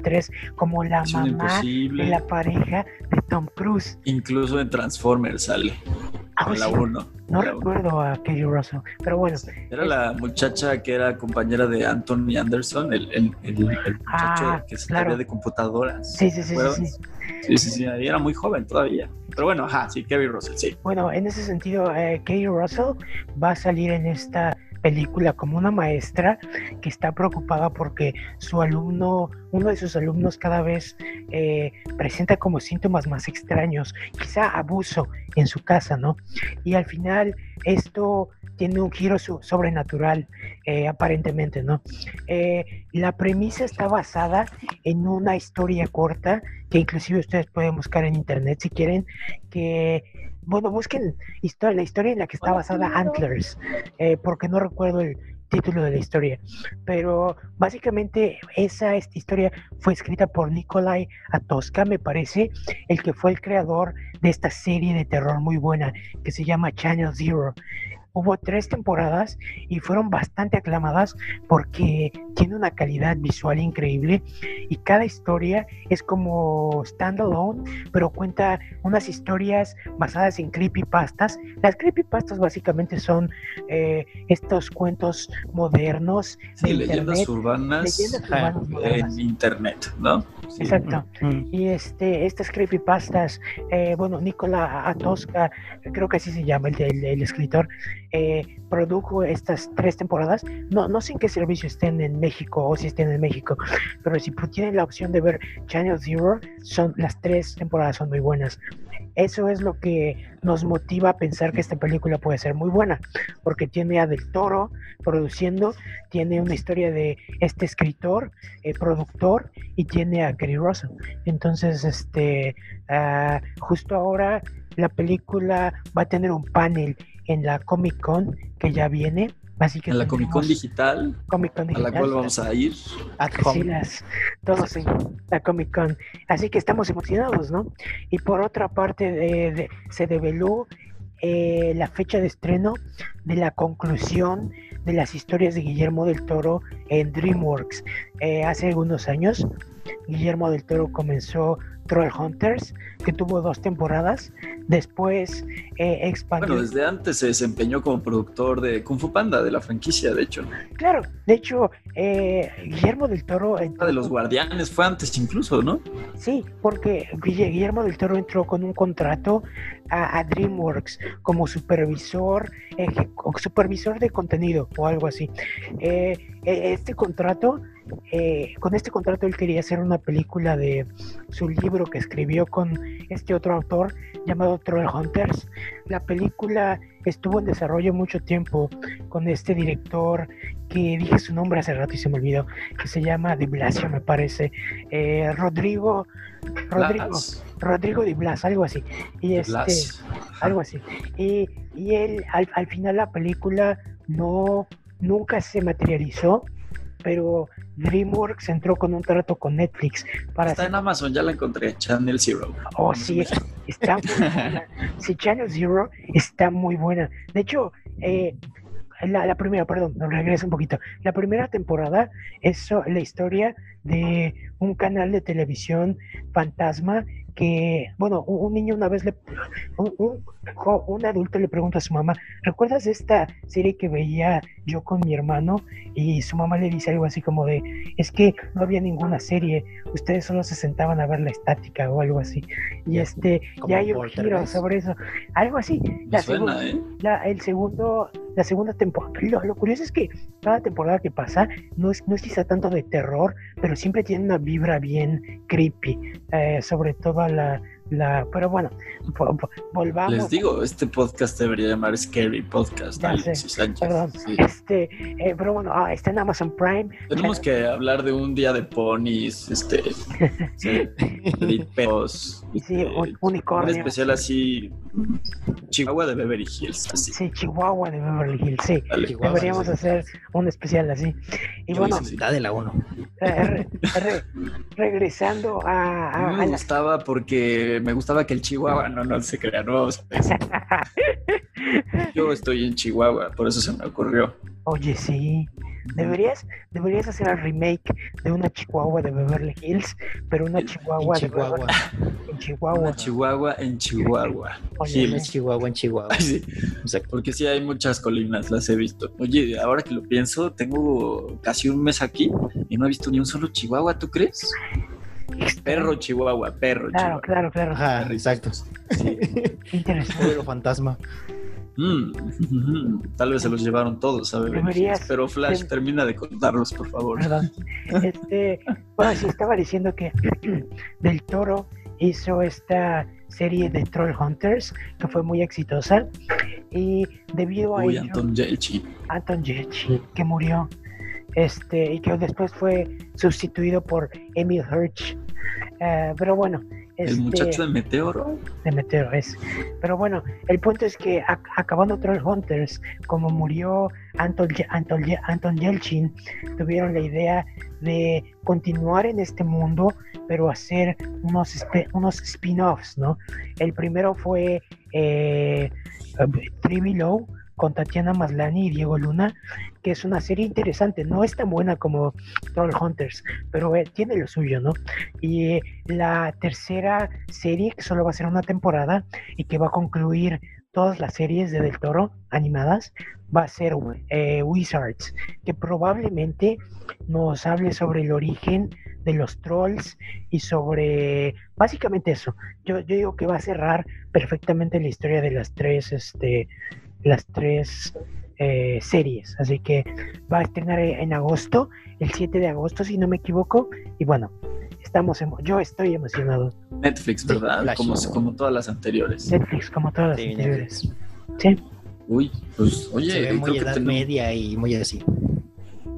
como la mamá de la pareja de Tom Cruise. Incluso en Transformers sale. Ah, la 1. No recuerdo a Kelly Russell, pero bueno. Era la muchacha que era compañera de Anthony Anderson, el, el, muchacho ah, que se de computadoras. Sí, sí, sí, sí, sí. Sí, sí, era muy joven todavía. Pero bueno, ajá, sí, Kerry Russell, sí. Bueno, en ese sentido, eh, Russell va a salir en esta película como una maestra que está preocupada porque su alumno, uno de sus alumnos cada vez eh, presenta como síntomas más extraños, quizá abuso en su casa, ¿no? Y al final esto tiene un giro sobrenatural, eh, aparentemente, ¿no? Eh, la premisa está basada en una historia corta que inclusive ustedes pueden buscar en internet si quieren, que bueno, busquen historia, la historia en la que está basada Antlers, eh, porque no recuerdo el título de la historia, pero básicamente esa esta historia fue escrita por Nikolai Atoska, me parece, el que fue el creador de esta serie de terror muy buena que se llama Channel Zero. Hubo tres temporadas y fueron bastante aclamadas porque tiene una calidad visual increíble y cada historia es como standalone, pero cuenta unas historias basadas en creepypastas. Las creepypastas básicamente son eh, estos cuentos modernos de leyendas urbanas, en internet, ¿no? Exacto. Y este, estas creepypastas, eh, bueno, Nicola Atosca, creo que así se llama el, el escritor, eh, produjo estas tres temporadas. No, no sé en qué servicio estén en México o si estén en México, pero si tienen la opción de ver Channel Zero, son, las tres temporadas son muy buenas. Eso es lo que nos motiva a pensar que esta película puede ser muy buena, porque tiene a Del Toro produciendo, tiene una historia de este escritor, eh, productor, y tiene a Kerry Russell. Entonces, este, ah, justo ahora la película va a tener un panel en la Comic Con que ya viene. Así que En la Comic Con digital, Comic Con a la digital. cual vamos a ir. Home. las- todos en la Comic Con. Así que estamos emocionados, ¿no? Y por otra parte, de- de- se develó eh, la fecha de estreno de la conclusión de las historias de Guillermo del Toro en DreamWorks. Eh, hace algunos años, Guillermo del Toro comenzó Troll Hunters, que tuvo dos temporadas. Después eh, expandió. Bueno, desde antes se desempeñó como productor de Kung Fu Panda, de la franquicia, de hecho. Claro, de hecho, eh, Guillermo del Toro. entró de los guardianes fue antes incluso, ¿no? Sí, porque Guille- Guillermo del Toro entró con un contrato a, a DreamWorks como supervisor, supervisor de contenido o algo así. Eh, eh, este contrato, eh, con este contrato él quería hacer una película de su libro que escribió con este otro autor llamado Troll Hunters. La película estuvo en desarrollo mucho tiempo con este director que dije su nombre hace rato y se me olvidó, que se llama De Blasio, me parece. Eh, Rodrigo, Rodrigo, Blas. Rodrigo Di Blas, algo así. Y este, Blas. algo así. Y, y él, al, al final la película no, nunca se materializó, pero DreamWorks entró con un trato con Netflix para Está hacer... en Amazon, ya la encontré, Channel Zero. Oh, sí, es- está muy buena. Sí, Channel Zero está muy buena. De hecho, eh, la, la primera, perdón, no, regreso un poquito. La primera temporada es la historia de un canal de televisión fantasma que, bueno, un, un niño una vez le, un, un un adulto le pregunta a su mamá, ¿recuerdas esta serie que veía yo con mi hermano? Y su mamá le dice algo así como de, es que no había ninguna serie, ustedes solo se sentaban a ver la estática o algo así. Y este, ya hay un giro sobre eso, algo así. La suena, segunda, ¿eh? la, el segundo, la segunda temporada. Lo, lo curioso es que cada temporada que pasa no es, no es quizá tanto de terror, pero siempre tiene una vibra bien creepy, eh, sobre todo la, la. Pero bueno, vo- vo- volvamos. Les digo, este podcast debería llamar Scary Podcast, Ya Alexis sé, Sánchez. Perdón. Sí. Este, eh, pero bueno, ah, está en Amazon Prime. Tenemos que hablar de un día de ponis, este, sí, perros, Sí, este, un- un unicornio. especial así, Chihuahua de Beverly Hills, así. Sí, Chihuahua de Beverly Hills, sí. Dale. Deberíamos sí. hacer un especial así. Y Yo bueno, de la 1. eh, re- re- regresando a, A a- a me la- gustaba porque me gustaba que el Chihuahua no, no se crea, no, ¿sabes? Yo estoy en Chihuahua, por eso se me ocurrió. Oye, sí. Deberías, deberías hacer el remake de una Chihuahua de Beverly Hills, pero una Chihuahua, de Chihuahua. Beverly- en Chihuahua. Una Chihuahua en Chihuahua. Oye, Hills. En Chihuahua, en Chihuahua. Ay, sí, Exacto. porque sí hay muchas colinas, las he visto. Oye, ahora que lo pienso, tengo casi un mes aquí y no he visto ni un solo Chihuahua, ¿tú crees? Perro Chihuahua, perro Claro, Chihuahua. claro, claro. Ajá, exacto. Sí. Interesante. Pero fantasma. Mm, ujú. Tal vez se los llevaron todos a Beverly Deberías- Pero Flash, de- termina de contarlos, por favor. Perdón. Este, bueno, sí estaba diciendo que Del Toro hizo esta serie de Troll Hunters que fue muy exitosa y debido a Uy, ello Anton Yelchin. Anton Yelchin que murió este y que después fue sustituido por Emil Hirsch Eh, pero bueno El este, muchacho de Meteoro. de Meteoro es. Pero bueno, el punto es que ac- acabando Troll Hunters, como murió Anton, Anton, Anton Yelchin, tuvieron la idea de continuar en este mundo, pero hacer unos, unos spin-offs, ¿no? El primero fue eh, Three Below con Tatiana Maslany y Diego Luna, es una serie interesante, no es tan buena como Troll Hunters, pero eh, tiene lo suyo, ¿no? Y eh, la tercera serie, que solo va a ser una temporada y que va a concluir todas las series de Del Toro animadas, va a ser eh, Wizards, que probablemente nos hable sobre el origen de los trolls y sobre básicamente eso. Yo, yo digo que va a cerrar perfectamente la historia de las tres, este, las tres eh, series. Así que va a estrenar en agosto, el 7 de agosto, si no me equivoco. Y bueno, estamos emo- yo estoy emocionado. Netflix, ¿verdad? Como, como todas las anteriores. Netflix, como todas las Sí, anteriores. Netflix. Sí, Uy, pues oye, Se ve creo muy que edad tenemos- media y muy así.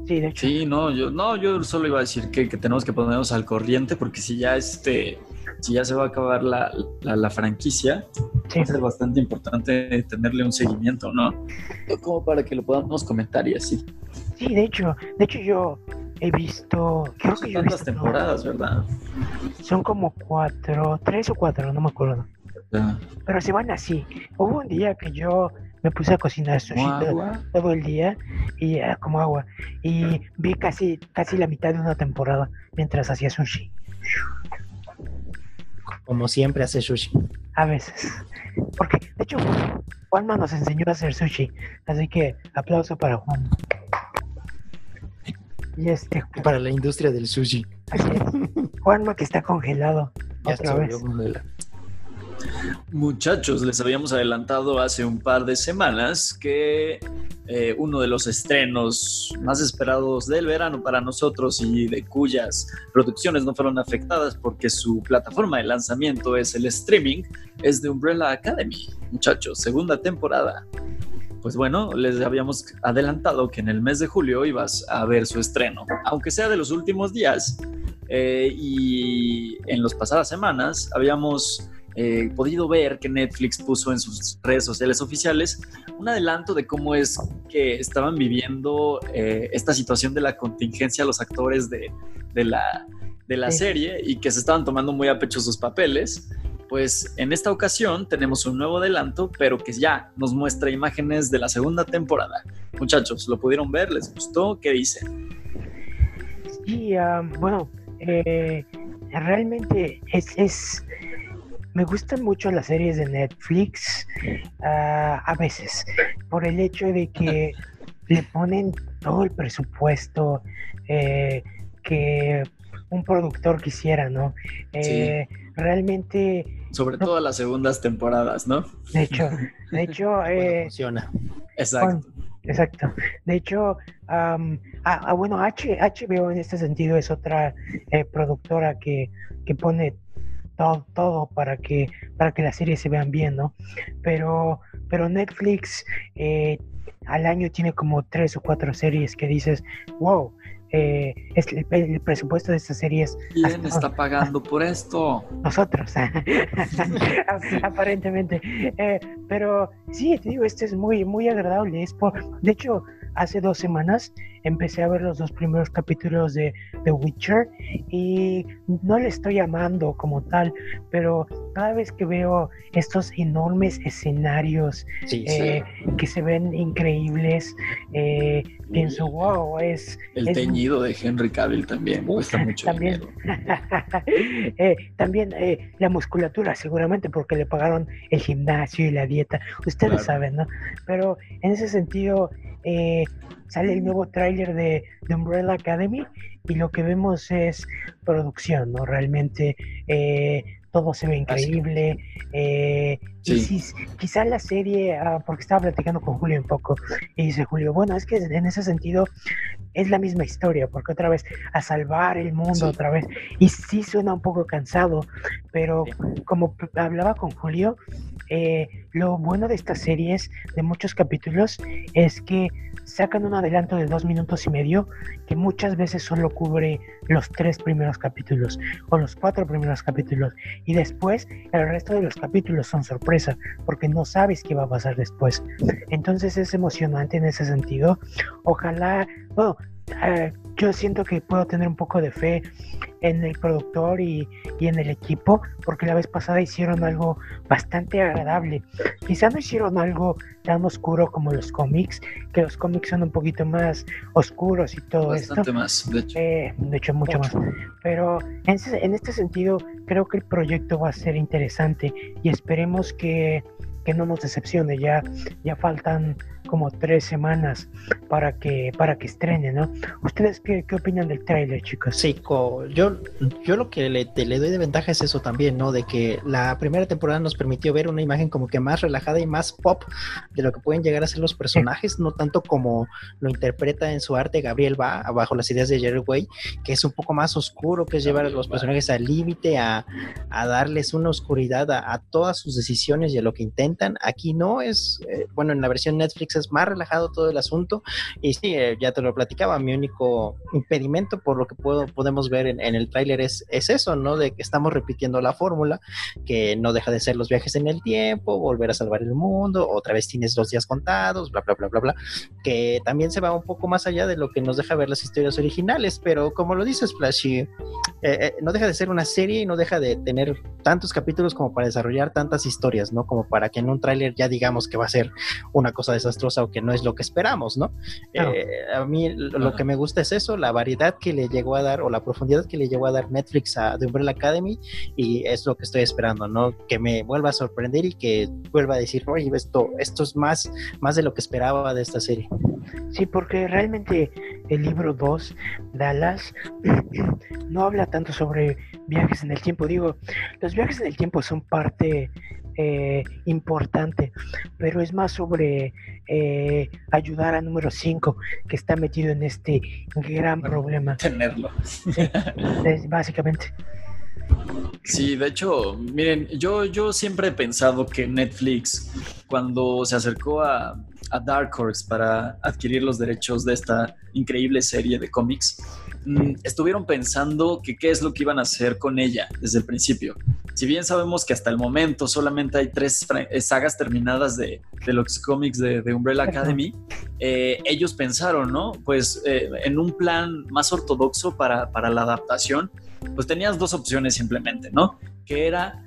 sí, de hecho. Sí, no, yo, no, yo solo iba a decir que, que tenemos que ponernos al corriente porque si ya este si ya se va a acabar la, la, franquicia, sí. es bastante importante tenerle un seguimiento, ¿no? Como para que lo podamos comentar y así. Sí, de hecho, de hecho yo he visto, creo que yo he visto temporadas, ¿verdad? Son como cuatro, tres o cuatro, no me acuerdo. Pero se van así. Hubo un día que yo me puse a cocinar sushi todo, el día y era como agua. Y vi casi, casi la mitad de una temporada mientras hacía sushi. Como siempre hace sushi. A veces. Porque, de hecho, Juanma nos enseñó a hacer sushi. Así que aplauso para Juan. Y este. Para la industria del sushi. Juanma que está congelado. otra vez. Muchachos, les habíamos adelantado hace un par de semanas que eh, uno de los estrenos más esperados del verano para nosotros y de cuyas producciones no fueron afectadas porque su plataforma de lanzamiento es el streaming, es de Umbrella Academy. Muchachos, segunda temporada. Pues bueno, les habíamos adelantado que en el mes de julio ibas a ver su estreno, aunque sea de los últimos días. Eh, y en las pasadas semanas habíamos eh, podido ver que Netflix puso en sus redes sociales oficiales un adelanto de cómo es que estaban viviendo eh, esta situación de la contingencia los actores de, la, de la serie y que se estaban tomando muy a pecho sus papeles. Pues en esta ocasión tenemos un nuevo adelanto, pero que ya nos muestra imágenes de la segunda temporada. Muchachos, ¿lo pudieron ver? ¿Les gustó? ¿Qué dicen? Sí, bueno, eh, realmente es me gustan mucho las series de Netflix ah, a veces por el hecho de que le ponen todo el presupuesto eh, que un productor quisiera, ¿no? Eh, realmente... Sobre todo las segundas temporadas, ¿no? De hecho, de hecho... Eh, funciona. Exacto. exacto. De hecho, ah, ah, bueno, H, HBO en este sentido es otra productora que, que pone todo, para que para que las series se vean bien, ¿no? Pero pero Netflix eh, al año tiene como tres o cuatro series que dices, wow, eh, es el, presupuesto de estas series. ¿Quién está pagando por esto? Nosotros, aparentemente. Eh, pero sí, te digo, este es muy, muy agradable. Es por, de hecho, hace dos semanas empecé a ver los dos primeros capítulos de The Witcher y no le estoy amando como tal, pero cada vez que veo estos enormes escenarios eh, que se ven increíbles, eh, pienso, wow, es... El teñido de Henry Cavill también, cuesta mucho también, eh, también la musculatura, seguramente, porque le pagaron el gimnasio y la dieta, ustedes saben, ¿no? Pero en ese sentido eh, sale el nuevo tráiler de, Umbrella Academy y lo que vemos es producción, ¿no? Realmente eh, todo se ve increíble. Eh, quizá la serie, ah, porque estaba platicando con Julio un poco, y dice Julio, bueno, es que en ese sentido es la misma historia, porque otra vez a salvar el mundo otra vez, y sí suena un poco cansado, pero como hablaba con Julio, eh, lo bueno de estas series, de muchos capítulos, es que sacan un adelanto de dos minutos y medio que muchas veces solo cubre los tres primeros capítulos o los cuatro primeros capítulos y después el resto de los capítulos son porque no sabes qué va a pasar después. Entonces es emocionante en ese sentido. Ojalá, bueno, eh, yo siento que puedo tener un poco de fe en el productor y, en el equipo, porque la vez pasada hicieron algo bastante agradable. Quizá no hicieron algo tan oscuro como los cómics, que los cómics son un poquito más oscuros y todo bastante esto. más, de hecho. Eh, de hecho, mucho más. Pero en, en este sentido, creo que el proyecto va a ser interesante y esperemos que que no nos decepcione. Ya, ya faltan como tres semanas para que, para que estrene, ¿no? ¿Ustedes qué, qué opinan del tráiler, chicos? Sí, yo, yo lo que le, le, doy de ventaja es eso también, ¿no? De que la primera temporada nos permitió ver una imagen como que más relajada y más pop de lo que pueden llegar a ser los personajes, no tanto como lo interpreta en su arte Gabriel va bajo las ideas de Jerry Way, que es un poco más oscuro, que es llevar a los personajes al límite, a, a, darles una oscuridad a, a, todas sus decisiones y a lo que intentan. Aquí no es, eh, bueno, en la versión Netflix más relajado todo el asunto Y sí, eh, ya te lo platicaba, mi único impedimento por lo que puedo, podemos ver en, el tráiler es, es eso, ¿no? De que estamos repitiendo la fórmula, que no deja de ser los viajes en el tiempo, volver a salvar el mundo, otra vez tienes los días contados, bla, bla, bla, bla, bla, que también se va un poco más allá de lo que nos deja ver las historias originales, pero como lo dices, Flashy, eh, no deja de ser una serie y no deja de tener tantos capítulos como para desarrollar tantas historias, ¿no? Como para que en un tráiler ya digamos que va a ser una cosa desastrosa o que no es lo que esperamos, ¿no? Eh, a mí lo que me gusta es eso, la variedad que le llegó a dar o la profundidad que le llegó a dar Netflix a The Umbrella Academy y es lo que estoy esperando, ¿no? Que me vuelva a sorprender y que vuelva a decir, oye, esto, esto es más, más de lo que esperaba de esta serie. Sí, porque realmente el libro 2, Dallas, no habla tanto sobre viajes en el tiempo. Digo, los viajes en el tiempo son parte eh, importante, pero es más sobre eh, ayudar a número 5 que está metido en este gran problema. Tenerlo. básicamente. Sí, de hecho, miren, yo, yo siempre he pensado que Netflix, cuando se acercó a, a Dark Horse para adquirir los derechos de esta increíble serie de cómics, mm, estuvieron pensando que qué es lo que iban a hacer con ella desde el principio. Si bien sabemos que hasta el momento solamente hay tres eh, sagas terminadas de, los cómics de, Umbrella Academy, eh, ellos pensaron, ¿no? Pues eh, en un plan más ortodoxo para, para, la adaptación, pues tenías dos opciones simplemente, ¿no? Que era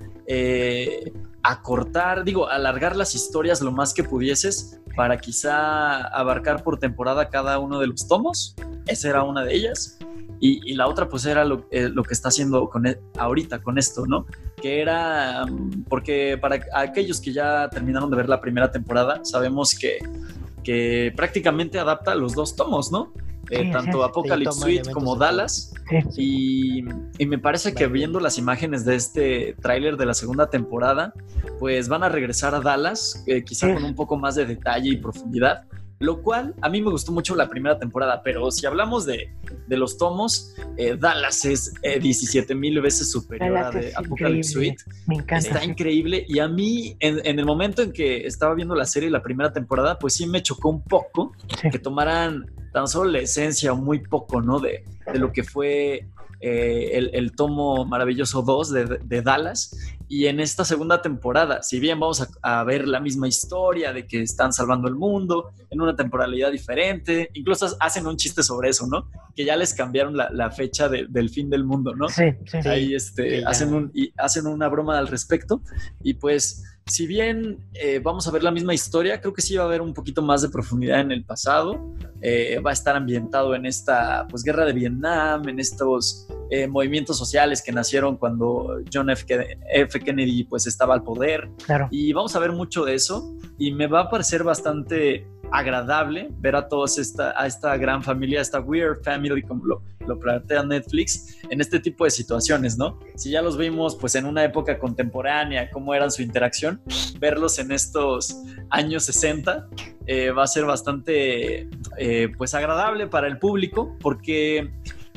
acortar, digo, alargar las historias lo más que pudieses para quizá abarcar por temporada cada uno de los tomos. Esa era una de ellas. Y, la otra pues era lo, eh, que está haciendo con e, ahorita con esto, ¿no? Que era, mm, porque para aquellos que ya terminaron de ver la primera temporada, sabemos que, que prácticamente adapta los dos tomos, ¿no? Eh, tanto Apocalypse Suite como Dallas. Y, y, me parece que viendo las imágenes de este tráiler de la segunda temporada, pues van a regresar a Dallas, eh, quizá con un poco más de detalle y profundidad. Lo cual a mí me gustó mucho la primera temporada, pero si hablamos de, de los tomos, eh, Dallas es 17 mil veces superior a Apocalypse Suite. Me encanta. Está increíble. Y a mí, en, en, el momento en que estaba viendo la serie, la primera temporada, pues sí me chocó un poco que tomaran tan solo la esencia o muy poco, ¿no? De, de lo que fue eh, el, tomo maravilloso 2 de, Dallas. Y en esta segunda temporada, si bien vamos a, ver la misma historia de que están salvando el mundo en una temporalidad diferente, incluso hacen un chiste sobre eso, ¿no? Que ya les cambiaron la, fecha del fin del mundo, ¿no? Sí, sí. Ahí este, hacen, un, y hacen una broma al respecto. Y pues si bien eh, vamos a ver la misma historia, creo que sí va a haber un poquito más de profundidad en el pasado. Eh, va a estar ambientado en esta pues, guerra de Vietnam, en estos eh, movimientos sociales que nacieron cuando John F. Kennedy pues, estaba al poder. Claro. Y vamos a ver mucho de eso. Y me va a parecer bastante agradable ver a todos esta, a esta gran familia, esta weird family, como lo, lo plantea Netflix, en este tipo de situaciones, ¿no? Si ya los vimos pues en una época contemporánea, cómo eran su interacción, verlos en estos años 60 eh, va a ser bastante eh, pues agradable para el público porque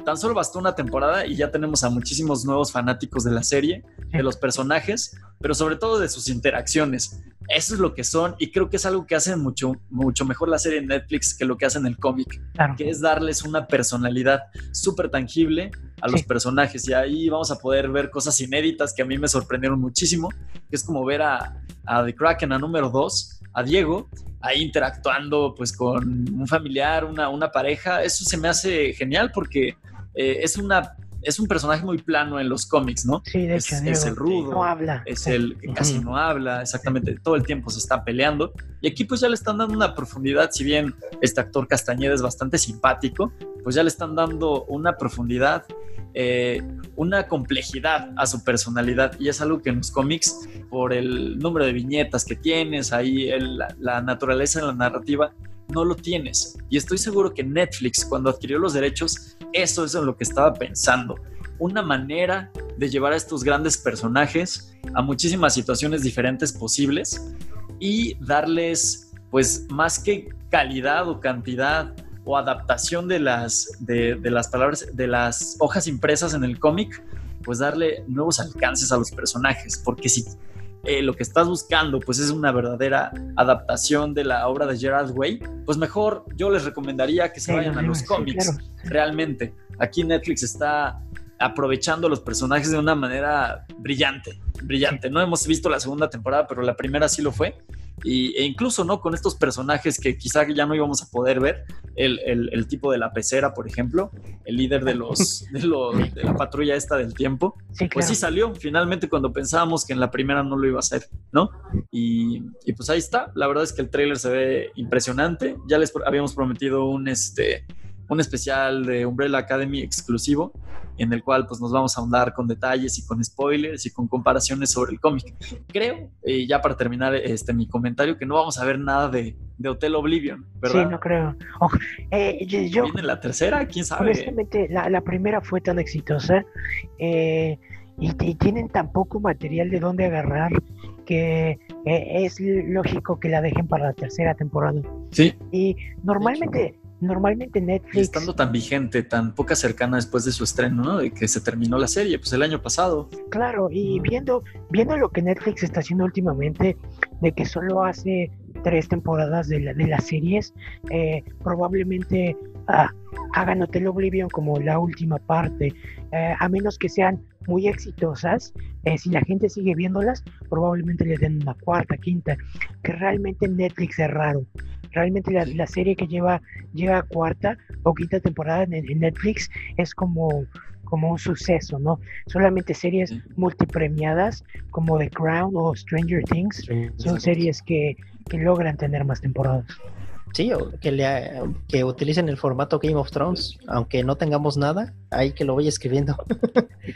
tan solo bastó una temporada y ya tenemos a muchísimos nuevos fanáticos de la serie, de los personajes, pero sobre todo de sus interacciones. Eso es lo que son y creo que es algo que hace mucho, mucho mejor la serie en Netflix que lo que hacen el cómic, que es darles una personalidad súper tangible a los personajes. Y ahí vamos a poder ver cosas inéditas que a mí me sorprendieron muchísimo, que es como ver a, a The Kraken a número 2, a Diego, ahí interactuando pues con un familiar, una, una pareja, eso se me hace genial porque eh, es una es un personaje muy plano en los cómics, ¿no? Sí, de es, el rudo, no habla. es el que casi no habla, exactamente, todo el tiempo se está peleando. Y aquí pues ya le están dando una profundidad, si bien este actor Castañeda es bastante simpático, pues ya le están dando una profundidad, eh, una complejidad a su personalidad. Y es algo que en los cómics, por el número de viñetas que tienes, ahí la naturaleza en la narrativa, no lo tienes. Y estoy seguro que Netflix, cuando adquirió los derechos, eso es en lo que estaba pensando. Una manera de llevar a estos grandes personajes a muchísimas situaciones diferentes posibles y darles, pues, más que calidad o cantidad o adaptación de las, de, las palabras, de las hojas impresas en el cómic, pues darle nuevos alcances a los personajes. Porque si eh, lo que estás buscando pues es una verdadera adaptación de la obra de Gerard Way, pues mejor yo les recomendaría que se vayan a los sí, cómics. claro. Realmente, aquí Netflix está aprovechando los personajes de una manera brillante, brillante. No hemos visto la segunda temporada, pero la primera sí lo fue. Y, e incluso, ¿no? Con estos personajes que quizá ya no íbamos a poder ver, el, el- el tipo de la pecera, por ejemplo, el líder de los, de los de la patrulla esta del tiempo, Sí, pues claro. sí salió finalmente cuando pensábamos que en la primera no lo iba a hacer, ¿no? Y, y pues ahí está. La verdad es que el tráiler se ve impresionante. Ya les habíamos prometido un este un especial de Umbrella Academy exclusivo en el cual pues nos vamos a ahondar con detalles y con spoilers y con comparaciones sobre el cómic. Creo, eh, ya para terminar este mi comentario, que no vamos a ver nada de, de Hotel Oblivion, ¿verdad? Sí, no creo. Ojo, eh, yo, yo, ¿Viene la tercera? ¿Quién sabe? honestamente, la, la primera fue tan exitosa eh, y, y tienen tan poco material de dónde agarrar que eh, es lógico que la dejen para la tercera temporada. Sí, Y normalmente, normalmente y Netflix... estando tan vigente, tan poca cercana después de su estreno, ¿no? De que se terminó la serie, pues el año pasado. Claro, y viendo, viendo lo que Netflix está haciendo últimamente, de que solo hace tres temporadas de, la- de las series, eh, probablemente ah, hagan Hotel Oblivion como la última parte, eh, a menos que sean muy exitosas, eh, si la gente sigue viéndolas, probablemente le den una cuarta, quinta, que realmente Netflix es raro. Realmente la, la serie que lleva llega a cuarta o quinta temporada en, en Netflix es como, como un suceso, ¿no? Solamente series Sí. multipremiadas como The Crown o Stranger Things son series que, que logran tener más temporadas. Sí, o que, le, que utilicen el formato Game of Thrones, aunque no tengamos nada, ahí que lo voy escribiendo.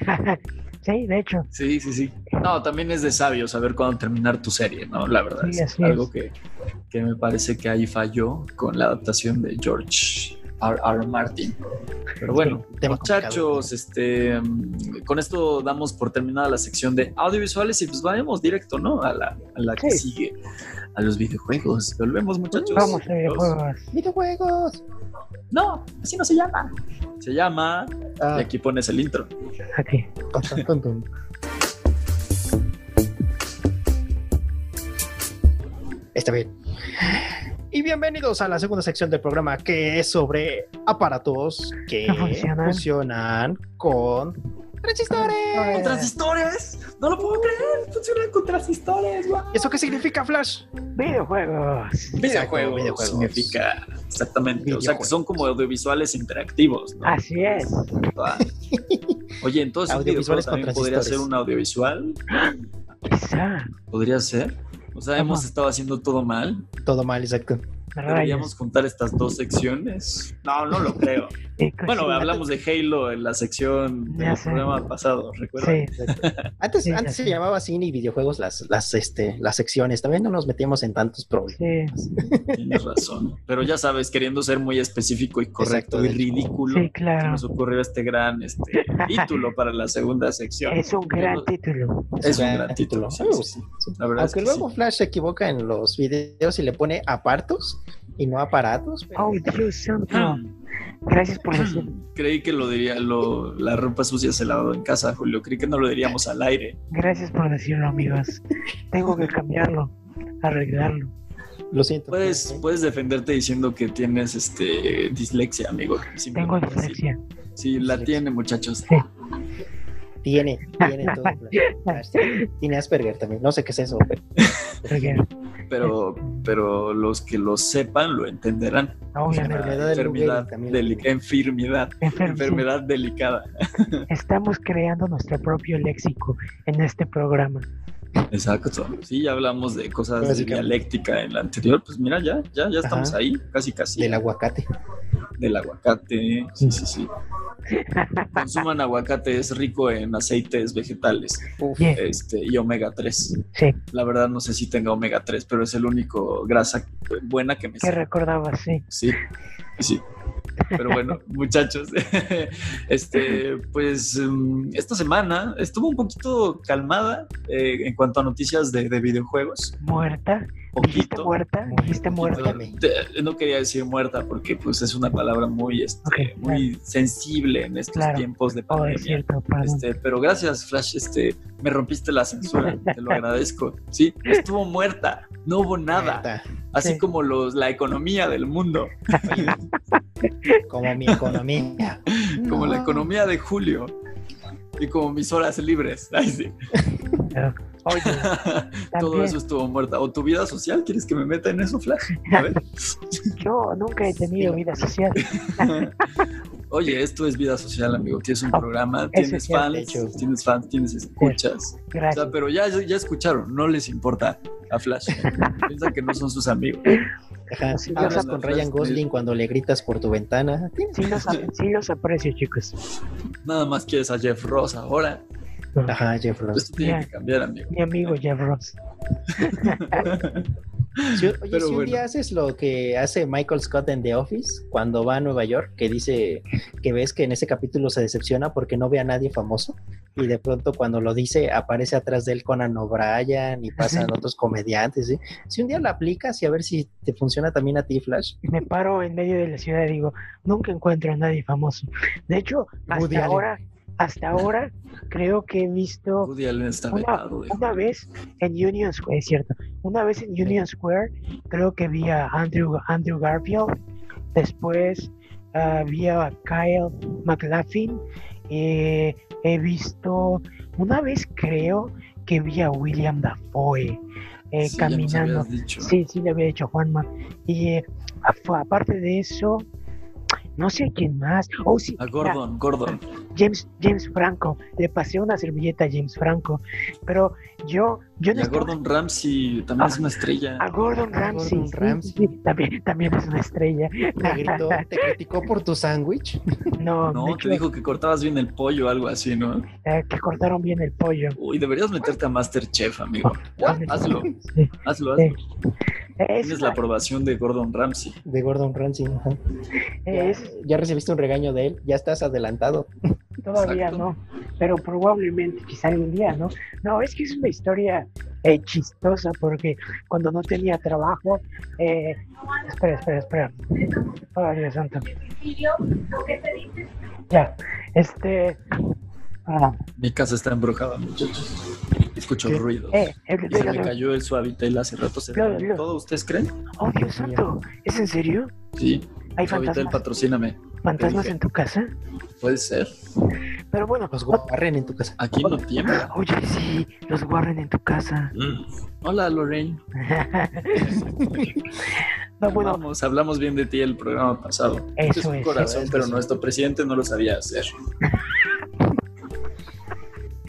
sí, de hecho, Sí, sí, sí. No, también es de sabio saber cuándo terminar tu serie, ¿no? La verdad, Sí, es algo es. que, que me parece que ahí falló con la adaptación de George R. R. Martin. Pero bueno, Sí, muchachos, este, mm, con esto damos por terminada la sección de audiovisuales y pues vayamos directo, ¿no? A la, a la que sigue, a los videojuegos. Volvemos, muchachos. vamos videojuegos. ¡Videojuegos! No, así no se llama. Se llama, Ah, y aquí pones el intro. Aquí. Está bien. Y bienvenidos a la segunda sección del programa que es sobre aparatos que funcionan con transistores. ¿Con transistores? No lo puedo creer. Funcionan con transistores, guau. ¿Eso qué significa, Flash? Videojuegos. Videojuegos, videojuegos. significa exactamente, o sea que son como audiovisuales interactivos, ¿no? Así es. Ah. Oye, entonces Audiovisuales también podría ser un audiovisual, Quizá. podría ser. O sea, hemos estado haciendo todo mal. Todo mal, exacto. Deberíamos juntar estas dos secciones. No, no lo creo. Bueno, hablamos de Halo en la sección del programa pasado, ¿recuerdan? Sí, Antes, Sí, antes se llamaba cine y videojuegos las, las, este, las secciones. También no nos metíamos en tantos problemas. sí, Tienes razón. Pero ya sabes, queriendo ser muy específico y correcto y ridículo, sí, se nos ocurrió este gran este, título para la segunda sección. Es un gran título. Es un Gran título. sí, título. sí, sí. La verdad es Aunque que luego sí. Flash se equivoca en los videos y le pone apartos y no aparatos. pero- Oh, Dios santo. Mm. Gracias por decir. Creí que lo diría, lo, la ropa sucia se lavó en casa, Julio. Creí que no lo diríamos al aire. Gracias por decirlo, amigos. Tengo que cambiarlo, arreglarlo. Lo siento. Puedes, puedes defenderte diciendo que tienes este dislexia, amigo. Tengo dislexia. Sí, sí, la Dislexia. tiene, muchachos. Tiene, tiene todo. Tiene Asperger también. No sé qué es eso. pero- Pero, pero los que lo sepan lo entenderán. enfermedad enfermedad, enfermedad, enfer- enfermedad delicada. estamos creando nuestro propio léxico en este programa. Exacto. Sí, ya hablamos de cosas de dialéctica en la anterior. Pues mira, ya, ya, ya estamos Ajá. ahí, casi, casi. Del aguacate. Del aguacate. Sí, sí, sí. Consuman aguacate, es rico en aceites vegetales Uf, este, y omega 3. Sí, La verdad no sé si tenga omega 3, pero es el único grasa buena que me que recordaba, sí. Sí, sí. Pero bueno, muchachos, este, pues mm, esta semana estuvo un poquito calmada eh, en cuanto a noticias de, de videojuegos. ¿Muerta? ¿Dijiste Poquito. muerta? ¿Dijiste muerta? Te- No quería decir muerta porque pues es una palabra muy, este, muy sensible en estos Claro. tiempos de Oh, pandemia. es cierto, perdón. Este, pero gracias, Flash, este, me rompiste la censura, te lo agradezco. Sí, estuvo muerta, no hubo nada, así Sí. como los, la economía del mundo, Como mi economía. como la No. economía de Julio y como mis horas libres. Ay, sí. Oye, Todo eso estuvo muerta. ¿O tu vida social? ¿Quieres que me meta en eso, Flash? A ver. yo nunca he tenido vida social. Oye, esto es vida social, amigo. Tienes un Oh, programa, tienes fans, tienes fans, tienes escuchas. O sea, pero ya, ya escucharon, no les importa a Flash. Piensan que no son sus amigos. Ajá, Sí, hablas los- con Ryan Gosling cuando le gritas por tu ventana. Sí los, sí los aprecio, chicos. Nada más quieres a Jeff Ross ahora. Ajá, Jeff Ross. Esto tiene Ya. que cambiar, amigo. Mi amigo Jeff Ross. Si- oye, Pero si un bueno. día haces lo que hace Michael Scott en The Office, cuando va a Nueva York, que dice que ves que en ese capítulo se decepciona porque no ve a nadie famoso, y de pronto cuando lo dice aparece atrás de él Conan O'Brien y pasan otros comediantes. ¿sí? Si un día lo aplicas y a ver si te funciona también a ti, Flash. Me paro en medio de la ciudad y digo, nunca encuentro a nadie famoso. De hecho, Woody hasta Allen. Hasta ahora, creo que he visto una, una vez en Union Square, es cierto, una vez en Union Square, creo que vi a Andrew, Andrew Garfield, después ah, vi a Kyle McLaughlin, eh, he visto, una vez creo que vi a William Dafoe eh, Sí, caminando. Sí, sí, le había dicho Juanma. Y eh, aparte de eso, no sé quién más. Oh, sí, A mira, Gordon, Gordon. James, James Franco. Le pasé una servilleta a James Franco. Pero yo, yo Y no a estaba- Gordon Ramsay también es una estrella. a Gordon Ramsay. Gordon Ramsay. sí, también, también es una estrella. Te gritó, te criticó por tu sándwich. No, No, te hecho, dijo que cortabas bien el pollo o algo así, ¿no? eh, que cortaron bien el pollo. Uy, deberías meterte a Masterchef, amigo. Hazlo, Sí. hazlo, Sí. hazlo. Es, Tienes la aprobación de Gordon Ramsay. De Gordon Ramsay. ajá. Ya, es- ya recibiste un regaño de él, ya estás adelantado. Todavía Exacto. no, pero probablemente quizá algún día, ¿no? No, es que es una historia eh, chistosa porque cuando no tenía trabajo, eh, espera, espera, espera. Oh, Dios santo. Ya, este, ah, Mi casa está embrujada, muchachos. Escucho ¿Qué? ruidos. eh, eh, Y se me cayó el suavitel hace rato. ¿Se claro. todo? ¿Ustedes creen? oh Dios santo, ¿es en serio? Sí. ¿Hay Suavitel, fantasmas, patrocíname. fantasmas en tu casa? Puede ser. Pero bueno, Los guarren en tu casa. Aquí no tiembla. oye, sí, los guarden en tu casa. Mm. Hola, Lorraine. no, bueno, Vamos, hablamos bien de ti el programa pasado. Eso es un es, corazón, eso es, pero eso. nuestro presidente no lo sabía hacer.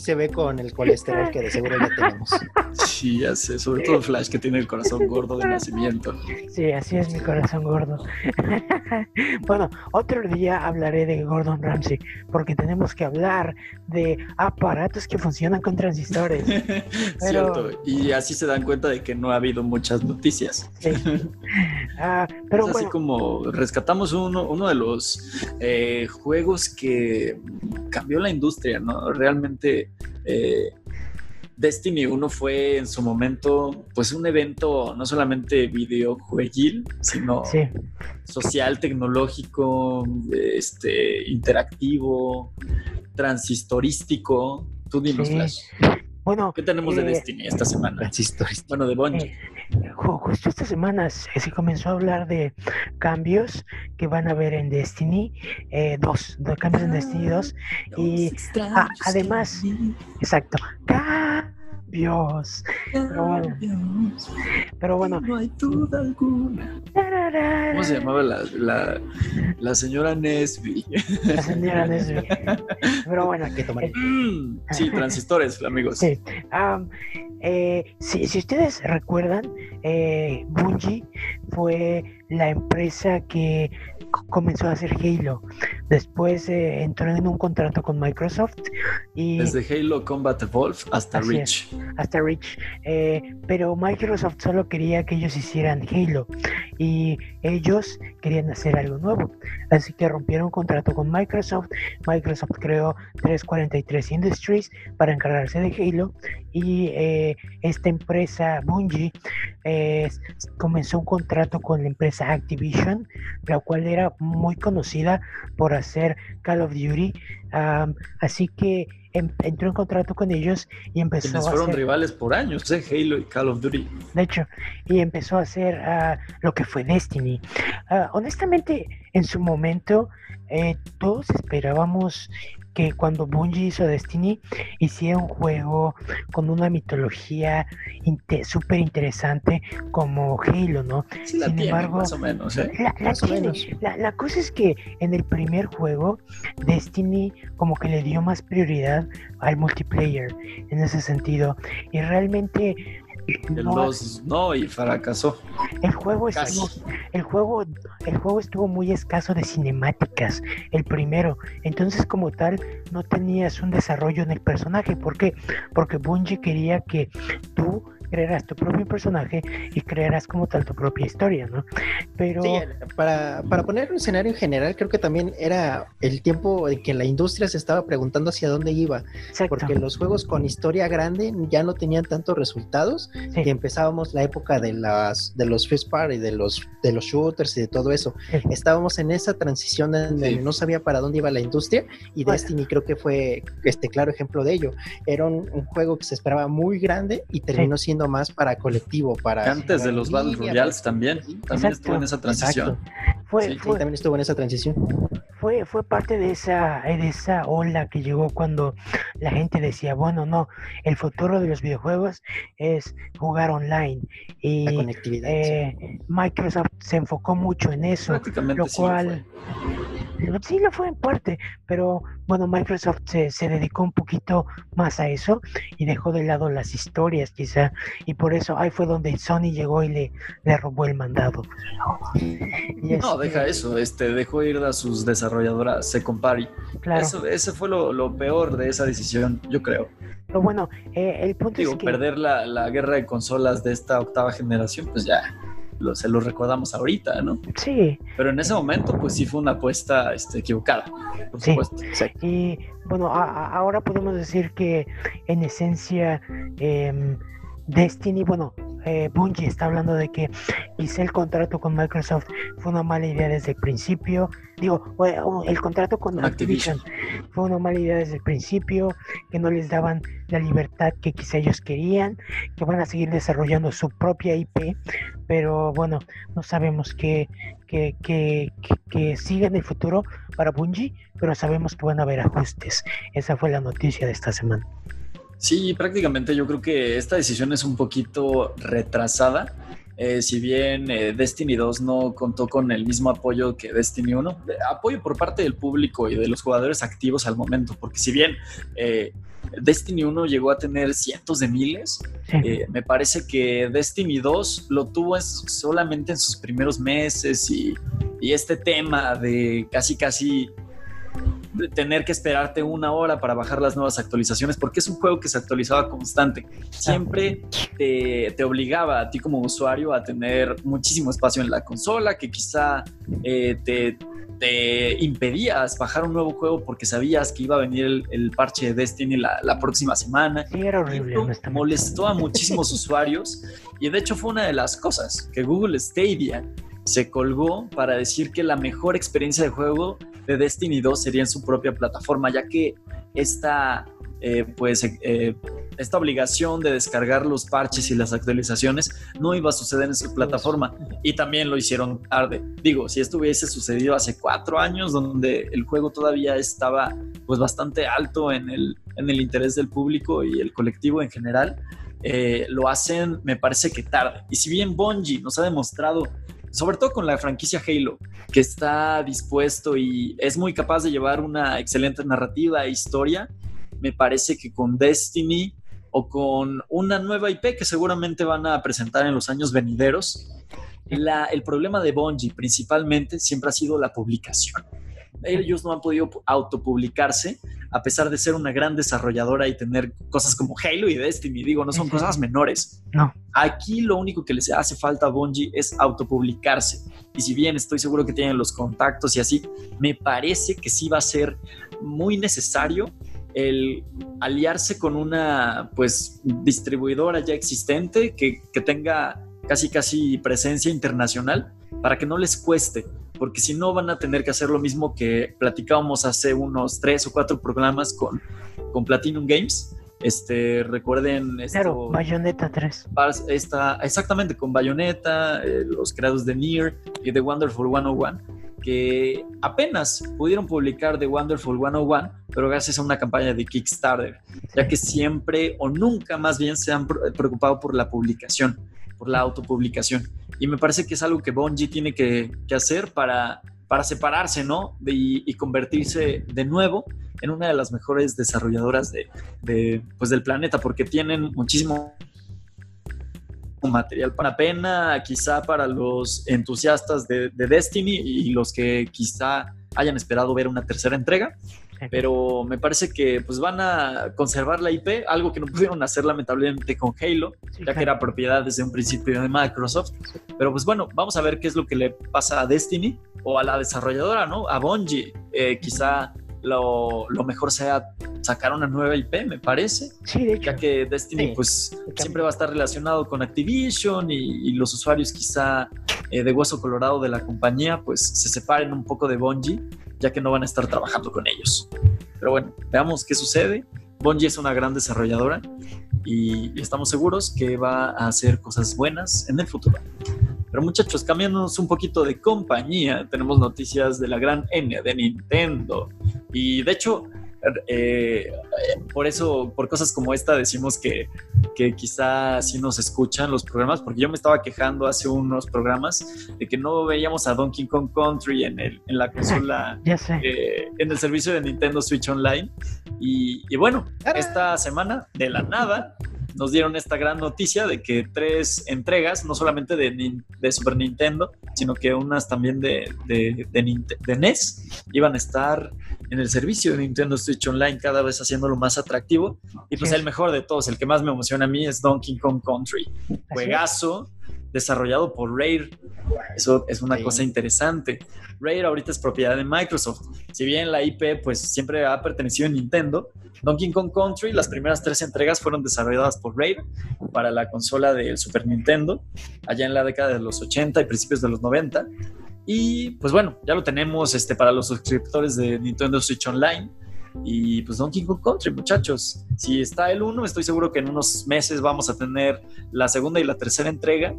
Se ve con el colesterol que de seguro ya tenemos. Sí, ya sé. Sobre todo Flash, que tiene el corazón gordo de nacimiento. Sí, así es mi corazón gordo. bueno, otro día hablaré de Gordon Ramsay, porque tenemos que hablar de aparatos que funcionan con transistores. Cierto. Y así se dan cuenta de que no ha habido muchas noticias. Sí. Ah, pero es así bueno, como rescatamos uno, uno de los eh, juegos que cambió la industria, ¿no? Realmente eh, Destiny 1 fue en su momento pues un evento no solamente videojueguil, sino sí, social, tecnológico, este, interactivo, transistorístico. Tú dinos, Sí. Flash. Bueno, ¿Qué tenemos de Eh, Destiny esta semana? Transistores. Bueno, de Bungie. eh, ju- justo esta semana se comenzó a hablar de cambios que van a haber en Destiny eh, 2, de cambios en Destiny 2, y ah, además- exacto, cambios. Pero bueno, pero bueno, No hay duda alguna. ¿Cómo se llamaba la, la, la señora Nesby? La señora Nesby. Pero bueno, Hay que tomar. Mm, sí, transistores, amigos. Sí. Am, eh, si, si ustedes recuerdan, eh, Bungie fue la empresa que comenzó a hacer Halo. Después eh, entró en un contrato con Microsoft y Desde Halo Combat Evolve hasta Reach. hasta Reach, eh, pero Microsoft solo quería que ellos hicieran Halo y ellos querían hacer algo nuevo, así que rompieron contrato con Microsoft. Microsoft creó 343 Industries para encargarse de Halo. Y eh, esta empresa Bungie eh, comenzó un contrato con la empresa Activision, la cual era muy conocida por hacer Call of Duty, así que em, entró en contrato con ellos y empezó a fueron rivales por años, ¿eh? Halo y Call of Duty. De hecho, y empezó a hacer ah, lo que fue Destiny. Ah, honestamente, en su momento, eh, todos esperábamos que cuando Bungie hizo Destiny hiciera un juego con una mitología súper interesante como Halo, ¿no? Sin embargo, más o menos, ¿eh? la, la, cosa es que en el primer juego Destiny como que le dio más prioridad al multiplayer en ese sentido y realmente no, no y fracasó. El juego estuvo, el juego, el juego estuvo muy escaso de cinemáticas, el primero. Entonces, como tal, no tenías un desarrollo en el personaje. ¿Por qué? Porque Bungie quería que tú crearás tu propio personaje y crearás como tal tu propia historia, ¿no? Pero... para, para poner un escenario en general, creo que también era el tiempo en que la industria se estaba preguntando hacia dónde iba, porque los juegos con historia grande ya no tenían tantos resultados y empezábamos la época de las de los first party, de los de los shooters y de todo eso. Estábamos en esa transición en donde no sabía para dónde iba la industria y Destiny creo que fue este claro ejemplo de ello. Era un, un juego que se esperaba muy grande y terminó siendo más para colectivo, para... Antes de los Battle Royales también, también estuvo en esa transición. Fue, también estuvo en esa transición. Fue, fue parte de esa, de esa ola que llegó cuando la gente decía, bueno, no, el futuro de los videojuegos es jugar online. Y eh, Microsoft se enfocó mucho en eso, lo cual... Sí lo fue en parte, pero bueno, Microsoft se, se, dedicó un poquito más a eso y dejó de lado las historias quizá, y por eso ahí fue donde Sony llegó y le, le robó el mandado. no, deja eso, este, dejó ir a sus desarrolladoras Second Party. Claro. Eso, ese fue lo, lo, peor de esa decisión, yo creo. Pero bueno, eh, el punto es que... perder la, la guerra de consolas de esta octava generación, pues ya se lo recordamos ahorita, ¿no? Sí. Pero en ese momento, pues sí fue una apuesta este, equivocada, por sí. supuesto. Y bueno, ahora podemos decir que en esencia em, Destiny, bueno, eh, Bungie está hablando de que hice el contrato con Microsoft fue una mala idea desde el principio. Digo, el contrato con Activision. fue una mala idea desde el principio, que no les daban la libertad que quizá ellos querían, que van a seguir desarrollando su propia IP, pero bueno, no sabemos qué que, que, que, siga en el futuro para Bungie, pero sabemos que van a haber ajustes. Esa fue la noticia de esta semana. Sí, prácticamente yo creo que esta decisión es un poquito retrasada. Eh, si bien eh, Destiny 2 no contó con el mismo apoyo que Destiny 1, apoyo por parte del público y de los jugadores activos al momento, porque si bien eh, Destiny 1 llegó a tener cientos de miles, me parece que Destiny 2 lo tuvo solamente en sus primeros meses y, y este tema de casi casi tener que esperarte una hora para bajar las nuevas actualizaciones, porque es un juego que se actualizaba constante. Siempre te, te obligaba a ti como usuario a tener muchísimo espacio en la consola, que quizá eh, te, te, impedías bajar un nuevo juego porque sabías que iba a venir el, parche de Destiny la, la, próxima semana. Sí, era horrible. molestó a muchísimos usuarios y de hecho fue una de las cosas que Google Stadia se colgó para decir que la mejor experiencia de juego de Destiny 2 sería en su propia plataforma, ya que esta, eh, pues, eh, esta obligación de descargar los parches y las actualizaciones no iba a suceder en su plataforma y también lo hicieron tarde. Digo, si esto hubiese sucedido hace cuatro años, donde el juego todavía estaba pues bastante alto en el, en el interés del público y el colectivo en general, eh, lo hacen, me parece que tarde. Y si bien Bungie nos ha demostrado sobre todo con la franquicia Halo, que está dispuesto y es muy capaz de llevar una excelente narrativa e historia. Me parece que con Destiny o con una nueva IP que seguramente van a presentar en los años venideros, el problema de Bungie principalmente siempre ha sido la publicación. Ellos no han podido autopublicarse a pesar de ser una gran desarrolladora y tener cosas como Halo y Destiny, digo, no son cosas menores. No. Aquí lo único que les hace falta a Bungie es autopublicarse. Y si bien estoy seguro que tienen los contactos y así, me parece que sí va a ser muy necesario el aliarse con una pues distribuidora ya existente que, que tenga casi casi presencia internacional para que no les cueste, porque si no van a tener que hacer lo mismo que platicábamos hace unos tres o cuatro programas con, con Platinum Games. Este, recuerden esto, Claro, Bayonetta 3. esta, exactamente con Bayonetta, eh, los creados de Nier y The Wonderful 101, que apenas pudieron publicar The Wonderful 101, pero gracias a una campaña de Kickstarter, ya que siempre o nunca más bien se han pre- preocupado por la publicación, por la autopublicación. Y me parece que es algo que Bungie tiene que, hacer para, para separarse, ¿no? De- y, convertirse de nuevo en una de las mejores desarrolladoras de, pues, del planeta, porque tienen muchísimo material para pena, quizá para los entusiastas de Destiny y los que quizá hayan esperado ver una tercera entrega, pero me parece que pues van a conservar la IP, algo que no pudieron hacer lamentablemente con Halo, ya que era propiedad desde un principio de Microsoft. Pero pues bueno, vamos a ver qué es lo que le pasa a Destiny o a la desarrolladora, ¿no? A Bungie. Eh, quizá lo, lo mejor sea sacar una nueva IP, me parece, Sí, de hecho. ya que Destiny Sí. pues siempre va a estar relacionado con Activision y, y los usuarios quizá eh, de hueso colorado de la compañía pues se separen un poco de Bungie, ya que no van a estar trabajando con ellos. Pero bueno, veamos qué sucede. Bungie es una gran desarrolladora y, estamos seguros que va a hacer cosas buenas en el futuro. Pero muchachos, cambiándonos un poquito de compañía, tenemos noticias de la gran N de Nintendo. Y de hecho, eh, por eso, por cosas como esta, decimos que, que quizá sí nos escuchan los programas, porque yo me estaba quejando hace unos programas de que no veíamos a Donkey Kong Country en, el, en la consola, Ya sé. eh, en el servicio de Nintendo Switch Online. Y, y bueno, esta semana, de la nada, nos dieron esta gran noticia de que tres entregas, no solamente de, de Super Nintendo, sino que unas también de, de, de NES, iban a estar en el servicio de Nintendo Switch Online, cada vez haciéndolo más atractivo. Y pues Sí. el mejor de todos, el que más me emociona a mí es Donkey Kong Country. Juegazo desarrollado por Rare. Eso es una Sí. cosa interesante. Rare ahorita es propiedad de Microsoft. Si bien la IP pues siempre ha pertenecido a Nintendo, Donkey Kong Country, las primeras tres entregas fueron desarrolladas por Rare para la consola del Super Nintendo, allá en la década de los 80 y principios de los 90. Y pues bueno, ya lo tenemos este, para los suscriptores de Nintendo Switch Online. Y pues Donkey Kong Country, muchachos. Si está el 1, estoy seguro que en unos meses vamos a tener la segunda y la tercera entrega.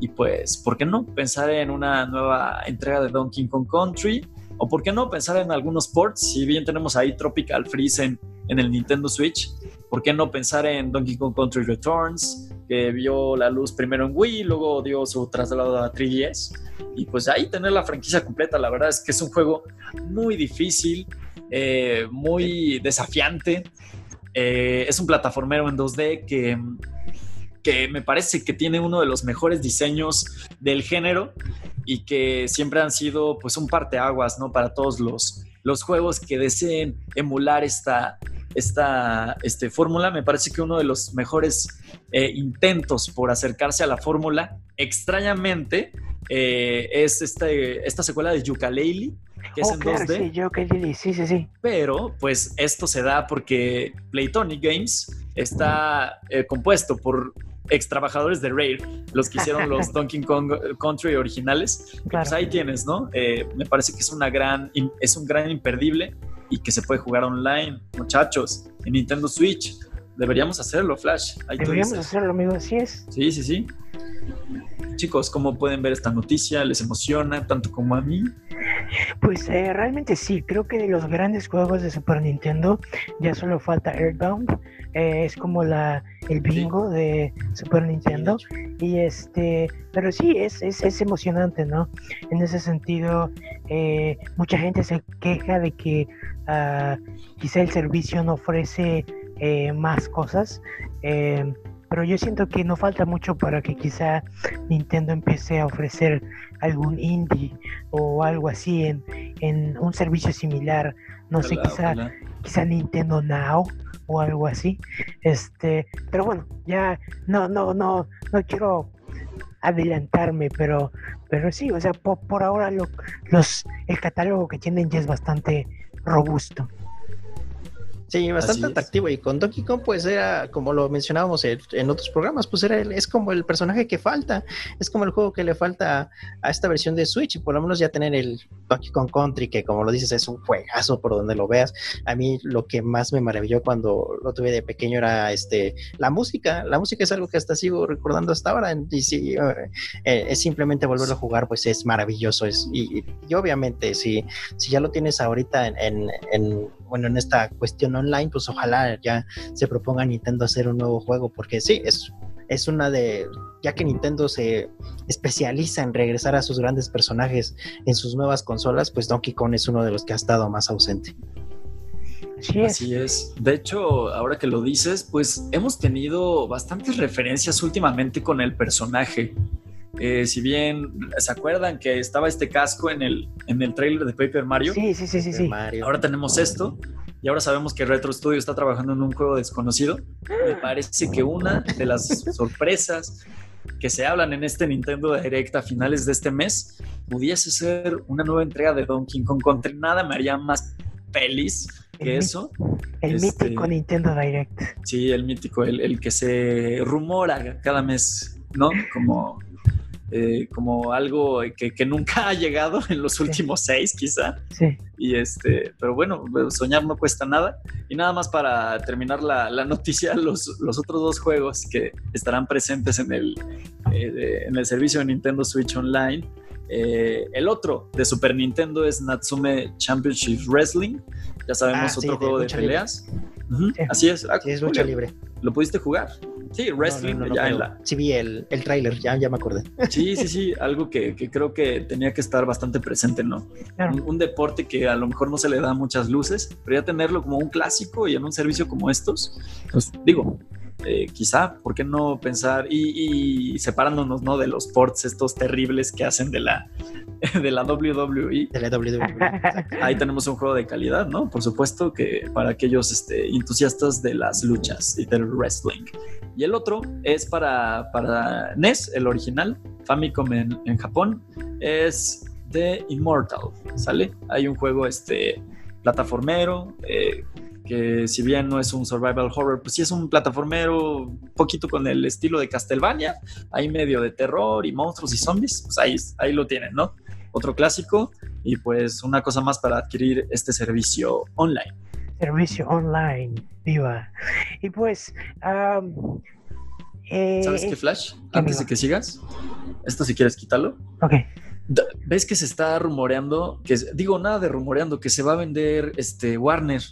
Y pues, ¿por qué no pensar en una nueva entrega de Donkey Kong Country? O por qué no pensar en algunos ports, si bien tenemos ahí Tropical Freeze en, en el Nintendo Switch, ¿por qué no pensar en Donkey Kong Country Returns, que vio la luz primero en Wii, luego dio su traslado a 3DS? Y pues ahí tener la franquicia completa, la verdad es que es un juego muy difícil, eh, muy desafiante. Eh, es un plataformero en 2D que, que me parece que tiene uno de los mejores diseños del género y que siempre han sido pues un parteaguas, ¿no? Para todos los, los juegos que deseen emular esta, esta este, fórmula. Me parece que uno de los mejores eh, intentos por acercarse a la fórmula, extrañamente, eh, es este, esta secuela de Yooka-Laylee, que es Oh, en claro, 2D. sí, sí, sí, sí. Pero pues esto se da porque Playtonic Games está eh, compuesto por ex trabajadores de Rare, los que hicieron los Donkey Kong Country originales. Claro. Pues ahí tienes, ¿no? Eh, me parece que es una gran, es un gran imperdible y que se puede jugar online, muchachos, en Nintendo Switch. Deberíamos hacerlo, Flash. Ahí Deberíamos hacerlo, amigo, así es. Sí, sí, sí. Chicos, ¿cómo pueden ver esta noticia? ¿Les emociona tanto como a mí? Pues eh, realmente sí, creo que de los grandes juegos de Super Nintendo ya solo falta Earthbound. Eh, es como la el bingo de Super Nintendo. Y este, pero sí, es, es, es emocionante, ¿no? En ese sentido, eh, mucha gente se queja de que ah, quizá el servicio no ofrece eh, más cosas. eh, pero yo siento que no falta mucho para que quizá Nintendo empiece a ofrecer algún indie o algo así en, en un servicio similar. No sé, quizá, quizá Nintendo Now o algo así. Este, pero bueno, ya no, no, no, no quiero adelantarme, pero, pero sí, o sea, por, ahora lo, los, el catálogo que tienen ya es bastante robusto. Sí, bastante atractivo. Y con Donkey Kong, pues era, como lo mencionábamos en, otros programas, pues era es como el personaje que falta. Es como el juego que le falta a esta versión de Switch. Y por lo menos ya tener el Donkey Kong Country, que como lo dices, es un juegazo por donde lo veas. A mí lo que más me maravilló cuando lo tuve de pequeño era este la música. La música es algo que hasta sigo recordando hasta ahora. Y si eh, eh, es simplemente volverlo a jugar, pues es maravilloso. Es, y, obviamente, si, si ya lo tienes ahorita en, en bueno, en esta cuestión online, pues ojalá ya se proponga Nintendo hacer un nuevo juego, porque sí, es, es una de, ya que Nintendo se especializa en regresar a sus grandes personajes en sus nuevas consolas, pues Donkey Kong es uno de los que ha estado más ausente. Así es. Así es. De hecho, ahora que lo dices, pues hemos tenido bastantes referencias últimamente con el personaje. Eh, si bien se acuerdan que estaba este casco en el, en el trailer de Paper Mario. Sí, sí, sí, sí. Ahora tenemos esto y ahora sabemos que Retro Studio está trabajando en un juego desconocido. Me parece que una de las sorpresas que se hablan en este Nintendo Direct a finales de este mes pudiese ser una nueva entrega de Donkey Kong Country. Nada me haría más feliz que eso. El este, mítico Nintendo Direct. Sí, el mítico, el, el que se rumora cada mes, ¿no? Como eh, como algo que, nunca ha llegado en los últimos seis, quizá. Sí. Y este, pero bueno, soñar no cuesta nada. Y nada más para terminar la, noticia, los, los, otros dos juegos que estarán presentes en el, eh, en el servicio de Nintendo Switch Online. Eh, el otro de Super Nintendo es Natsume Championship Wrestling. Ya sabemos, ah, otro juego de, peleas. Así es. Ah, es lucha libre. ¿Lo pudiste jugar? Sí, wrestling ya en la... Sí, vi el, el tráiler, ya, ya me acordé. Sí, sí, sí, algo que, que, creo que tenía que estar bastante presente, ¿no? Un, deporte que a lo mejor no se le da muchas luces, pero ya tenerlo como un clásico y en un servicio como estos, pues digo, eh, quizá, ¿por qué no pensar y, separándonos ¿no? de los ports estos terribles que hacen de la, de la WWE? De la WWE. Ahí tenemos un juego de calidad, ¿no? Por supuesto que para aquellos este, entusiastas de las luchas y del wrestling. Y el otro es para, para NES, el original, Famicom en, en Japón, es The Immortal, ¿sale? Hay un juego este, plataformero, eh, que si bien no es un survival horror, pues sí es un plataformero un poquito con el estilo de Castlevania, hay medio de terror y monstruos y zombies, pues ahí, ahí lo tienen, ¿no? Otro clásico y pues una cosa más para adquirir este servicio online. Servicio online, viva. Y pues... Eh, ¿Sabes qué, Flash? Antes de que sigas, esto si quieres quitarlo. Ok. ¿Ves que se está rumoreando? Que, digo, nada de rumoreando, que se va a vender este Warner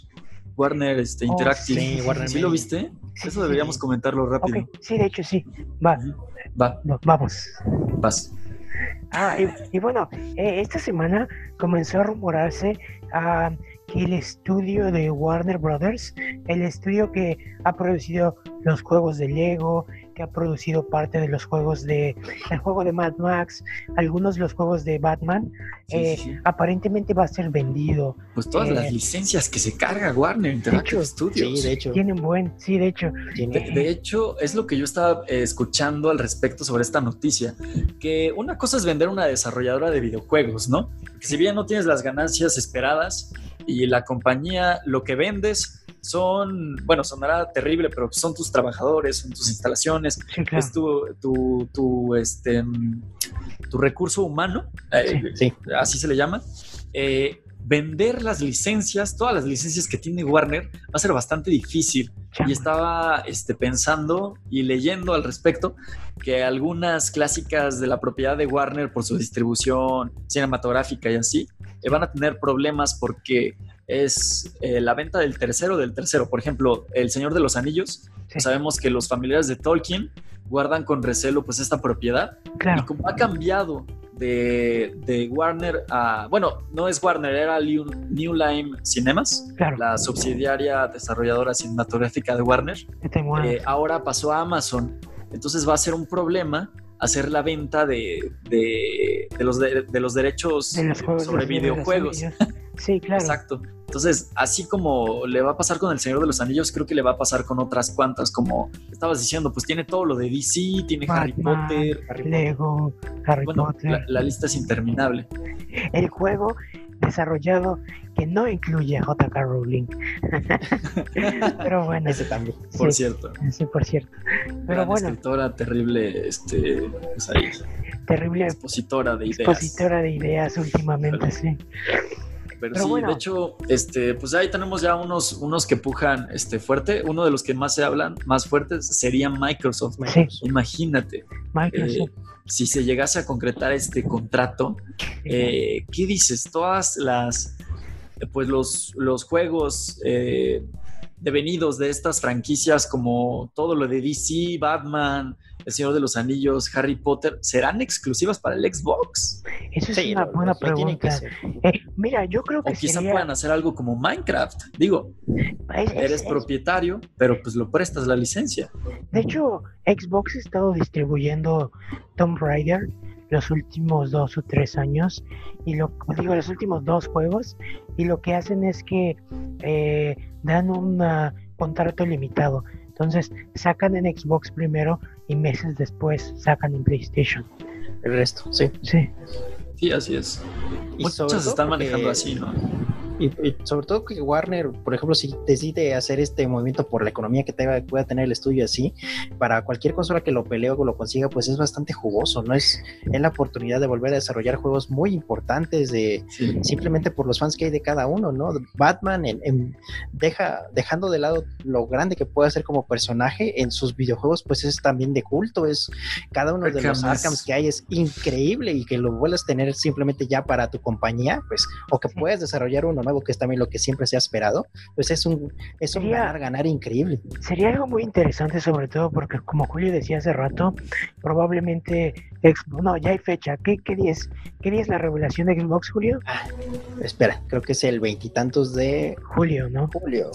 Warner este, oh, Interactive. sí, Warner ¿Sí lo viste? Eso deberíamos comentarlo rápido. Sí, de hecho sí. Va. Va. vamos. Vas. Ah, y, bueno, eh, esta semana comenzó a rumorarse ah, que el estudio de Warner Brothers, el estudio que ha producido los juegos de Lego, que ha producido parte de los juegos de el juego de Mad Max, algunos de los juegos de Batman, eh, aparentemente va a ser vendido. Pues todas las eh, licencias que se carga Warner Interactive Studios. Sí, de hecho. Tienen buen, sí, de hecho. De, hecho, es lo que yo estaba eh, escuchando al respecto sobre esta noticia, que una cosa es vender una desarrolladora de videojuegos, ¿no? si bien no tienes las ganancias esperadas y la compañía lo que vendes son, bueno, sonará terrible, pero son tus trabajadores, son tus instalaciones, es tu, tu, tu, este, tu recurso humano, eh, así se le llama. Eh, vender las licencias, todas las licencias que tiene Warner, va a ser bastante difícil. Y estaba este, pensando y leyendo al respecto que algunas clásicas de la propiedad de Warner por su distribución cinematográfica y así, eh, van a tener problemas porque es eh, la venta del tercero del tercero. Por ejemplo, El Señor de los Anillos. Sabemos que los familiares de Tolkien guardan con recelo pues esta propiedad. Y como ha cambiado de, Warner a. Bueno, no es Warner, era New Line Cinemas, la subsidiaria desarrolladora cinematográfica de Warner. Eh, ahora pasó a Amazon. Entonces va a ser un problema hacer la venta de, de, los, de, los derechos sobre videojuegos. Sí, claro. Exacto. Entonces, así como le va a pasar con El Señor de los Anillos, creo que le va a pasar con otras cuantas, como estabas diciendo, pues tiene todo lo de DC, tiene Harry Potter, Lego, Harry Potter. La, lista es interminable. El juego desarrollado que no incluye a JK Rowling. Pero bueno. Ese también. Por cierto. Sí, por cierto. Pero bueno. escritora terrible, este, pues ahí, terrible. Expositora de ideas. Expositora de ideas últimamente, sí. Pero, sí, de hecho, este, pues ahí tenemos ya unos, unos que pujan este, fuerte. Uno de los que más se hablan, más fuertes, sería Microsoft. Imagínate. Microsoft. Eh, si se llegase a concretar este contrato, eh, ¿qué dices? Todas las, pues los, los juegos eh, devenidos de estas franquicias como todo lo de DC, Batman, el Señor de los Anillos, Harry Potter, ¿serán exclusivas para el Xbox? Eso es una buena pregunta. Eh, mira, yo creo que. O quizá puedan hacer algo como Minecraft. Digo, eres propietario, pero pues lo prestas la licencia. De hecho, Xbox ha estado distribuyendo Tomb Raider los últimos dos o tres años y lo digo los últimos dos juegos y lo que hacen es que eh, dan un contrato limitado entonces sacan en Xbox primero y meses después sacan en PlayStation. El resto, sí. Sí. Sí, así es. Y Muchos están manejando así, ¿no? Y, sobre todo que Warner, por ejemplo, si decide hacer este movimiento por la economía que pueda tener el estudio así, para cualquier consola que lo pelee o lo consiga, pues es bastante jugoso, ¿no? Es, en la oportunidad de volver a desarrollar juegos muy importantes de simplemente por los fans que hay de cada uno, ¿no? Batman deja, dejando de lado lo grande que puede ser como personaje en sus videojuegos, pues es también de culto, es cada uno de los Arkhams que hay es increíble y que lo vuelvas a tener simplemente ya para tu compañía, pues, o que puedas desarrollar uno nuevo, que es también lo que siempre se ha esperado, pues es un, es un ganar, ganar increíble. Sería algo muy interesante, sobre todo porque, como Julio decía hace rato, probablemente no, ya hay fecha. ¿Qué, qué día es? ¿Qué día es la revelación de Xbox, Julio? Ah, espera, creo que es el veintitantos de julio, ¿no? Julio.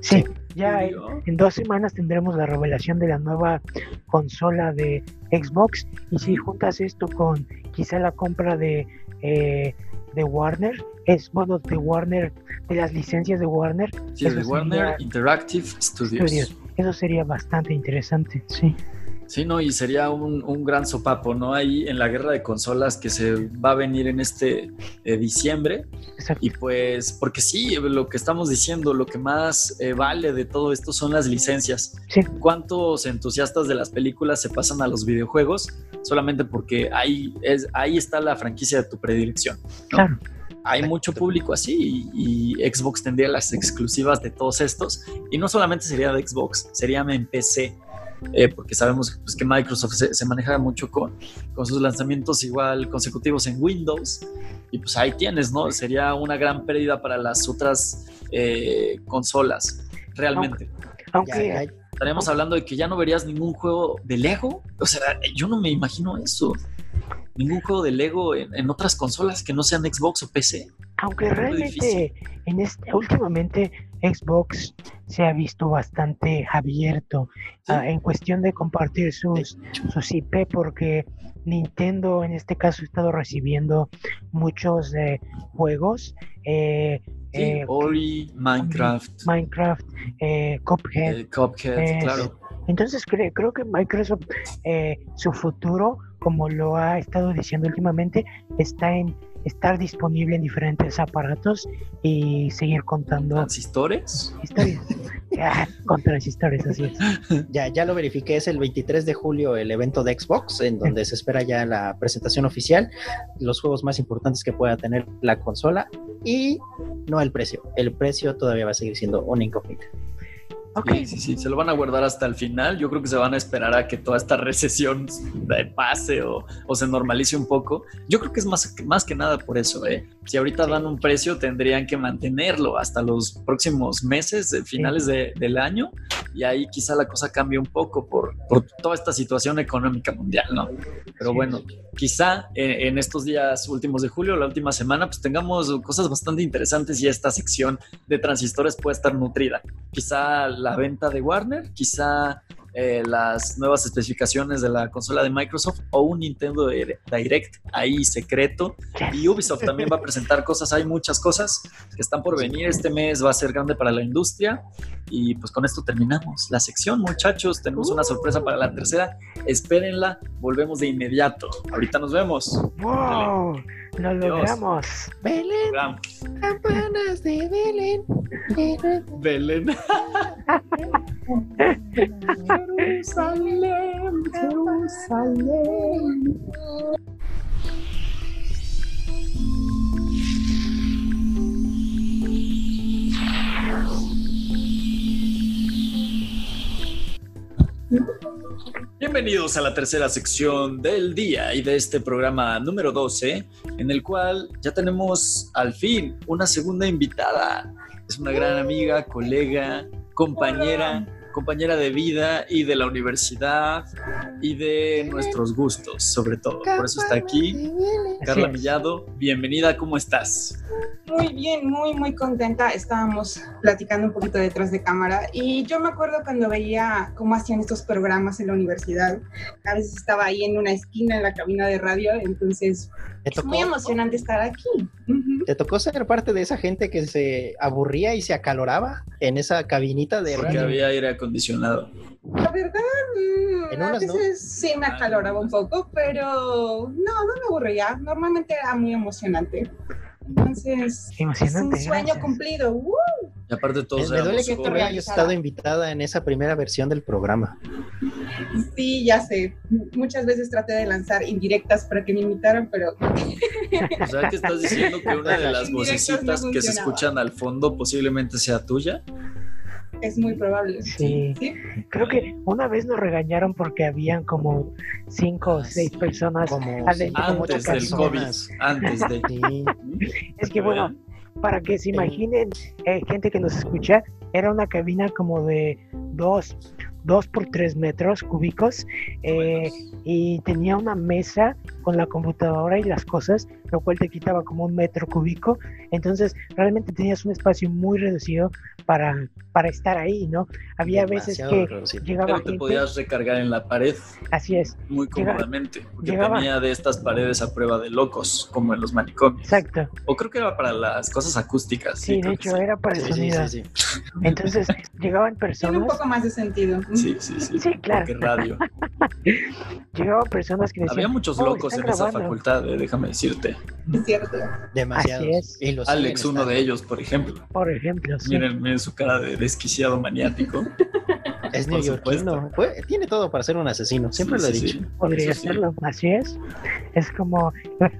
Sí, ya En, dos semanas tendremos la revelación de la nueva consola de Xbox. Y si juntas esto con quizá la compra de eh, de Warner, es bueno, de Warner, de las licencias de Warner. Sí, de Warner Interactive Studios. Eso sería bastante interesante, sí. Sí, no, y sería un, gran sopapo, ¿no? Ahí en la guerra de consolas que se va a venir en este eh, diciembre. Y pues, porque sí, lo que estamos diciendo, lo que más eh, vale de todo esto son las licencias. Sí. ¿Cuántos entusiastas de las películas se pasan a los videojuegos solamente porque ahí, es, ahí está la franquicia de tu predilección? Claro hay mucho público así y, Xbox tendría las exclusivas de todos estos y no solamente sería de Xbox, sería en PC eh, porque sabemos pues, que Microsoft se, maneja mucho con, con, sus lanzamientos igual consecutivos en Windows. Y pues ahí tienes, ¿no? Sería una gran pérdida para las otras eh, consolas, realmente. Aunque, estaríamos hablando de que ya no verías ningún juego de Lego. O sea, yo no me imagino eso. Ningún juego de Lego en, en otras consolas que no sean Xbox o PC. Aunque realmente en este, últimamente Xbox se ha visto bastante abierto ah, en cuestión de compartir sus, sus IP porque Nintendo en este caso ha estado recibiendo muchos eh, juegos. Eh, eh, Ori, Minecraft. Minecraft, Cuphead. Cuphead, claro. Entonces creo que Microsoft, su futuro, como lo ha estado diciendo últimamente, está en estar disponible en diferentes aparatos y seguir contando. ¿Transistores? Historias. con transistores, así es. Ya, ya lo verifiqué, es el 23 de julio el evento de Xbox, en donde se espera ya la presentación oficial, los juegos más importantes que pueda tener la consola y no el precio. El precio todavía va a seguir siendo una incógnita. Sí, sí, sí, se lo van a guardar hasta el final. Yo creo que se van a esperar a que toda esta recesión pase o, o se normalice un poco. Yo creo que es más, más que nada por eso. ¿eh? Si ahorita dan un precio, tendrían que mantenerlo hasta los próximos meses, finales de, del año, y ahí quizá la cosa cambie un poco por, por toda esta situación económica mundial, ¿no? Pero bueno, quizá en, en estos días últimos de julio, la última semana, pues tengamos cosas bastante interesantes y esta sección de transistores puede estar nutrida. Quizá la venta de Warner, quizá eh, las nuevas especificaciones de la consola de Microsoft o un Nintendo Direct ahí secreto. Y Ubisoft también va a presentar cosas, hay muchas cosas que están por venir. Este mes va a ser grande para la industria. Y pues con esto terminamos la sección, muchachos. Tenemos una sorpresa para la tercera. Espérenla, volvemos de inmediato. Ahorita nos vemos. ¡Wow! ¡Lo logramos! Belén, campanas de Belén. Belén. Jerusalén, Jerusalén. Bienvenidos a la tercera sección del día y de este programa número 12, en el cual ya tenemos al fin una segunda invitada. Es una gran amiga, colega, compañera, compañera de vida y de la universidad y de nuestros gustos, sobre todo. Por eso está aquí. Carla Millado, bienvenida, ¿cómo estás? Muy bien, muy, muy contenta. Estábamos platicando un poquito detrás de cámara y yo me acuerdo cuando veía cómo hacían estos programas en la universidad. A veces estaba ahí en una esquina en la cabina de radio, entonces es muy emocionante estar aquí. ¿Te tocó ser parte de esa gente que se aburría y se acaloraba en esa cabinita de Porque radio? había aire acondicionado. La verdad, mm, En a unas, ¿no? veces sí me acaloraba un poco, pero no, no me aburría. Normalmente era muy emocionante. Entonces, es Emocionante. un sueño gracias. cumplido. ¡Uh! Y aparte Me, todos me duele que no hayas estado invitada en esa primera versión del programa. Sí, ya sé. Muchas veces traté de lanzar indirectas para que me invitaran, pero O sea, que estás diciendo que una de las no vocecitas que se escuchan al fondo posiblemente sea tuya. es muy probable. Sí. ¿Sí? Creo que una vez nos regañaron porque habían como cinco o seis personas Como adentro. como Antes ocho del COVID. Antes de. Sí. Es que bueno, para que se imaginen, eh, gente que nos escucha, era una cabina como de dos, dos por tres metros cúbicos eh, y tenía una mesa con la computadora y las cosas, lo cual te quitaba como un metro cúbico. Entonces, realmente tenías un espacio muy reducido para, para estar ahí, ¿no? Había veces que reducido. llegaba Pero te gente, podías recargar en la pared así es, muy Llega- cómodamente. Porque llegaba- tenía de estas paredes a prueba de locos, como en los manicomios. exacto. O creo que era para las cosas acústicas. Sí, de hecho, era para el Sí, sonido. sí, sí. Entonces, llegaban Tiene un personas, poco más de sentido. Sí, sí, sí. Sí, claro. Porque radio. llegaban personas que decían, Había muchos "Oh, locos en esa grabando". facultad, eh, déjame decirte. Es cierto. Demasiados. Así es. Y lo Alex, uno de ellos, por ejemplo. Por ejemplo, sí. Miren, miren su cara de desquiciado maniático. Es neoyorquino. Tiene todo para ser un asesino. Siempre Sí, lo he sí, dicho. sí. Podría serlo, así es. Es como,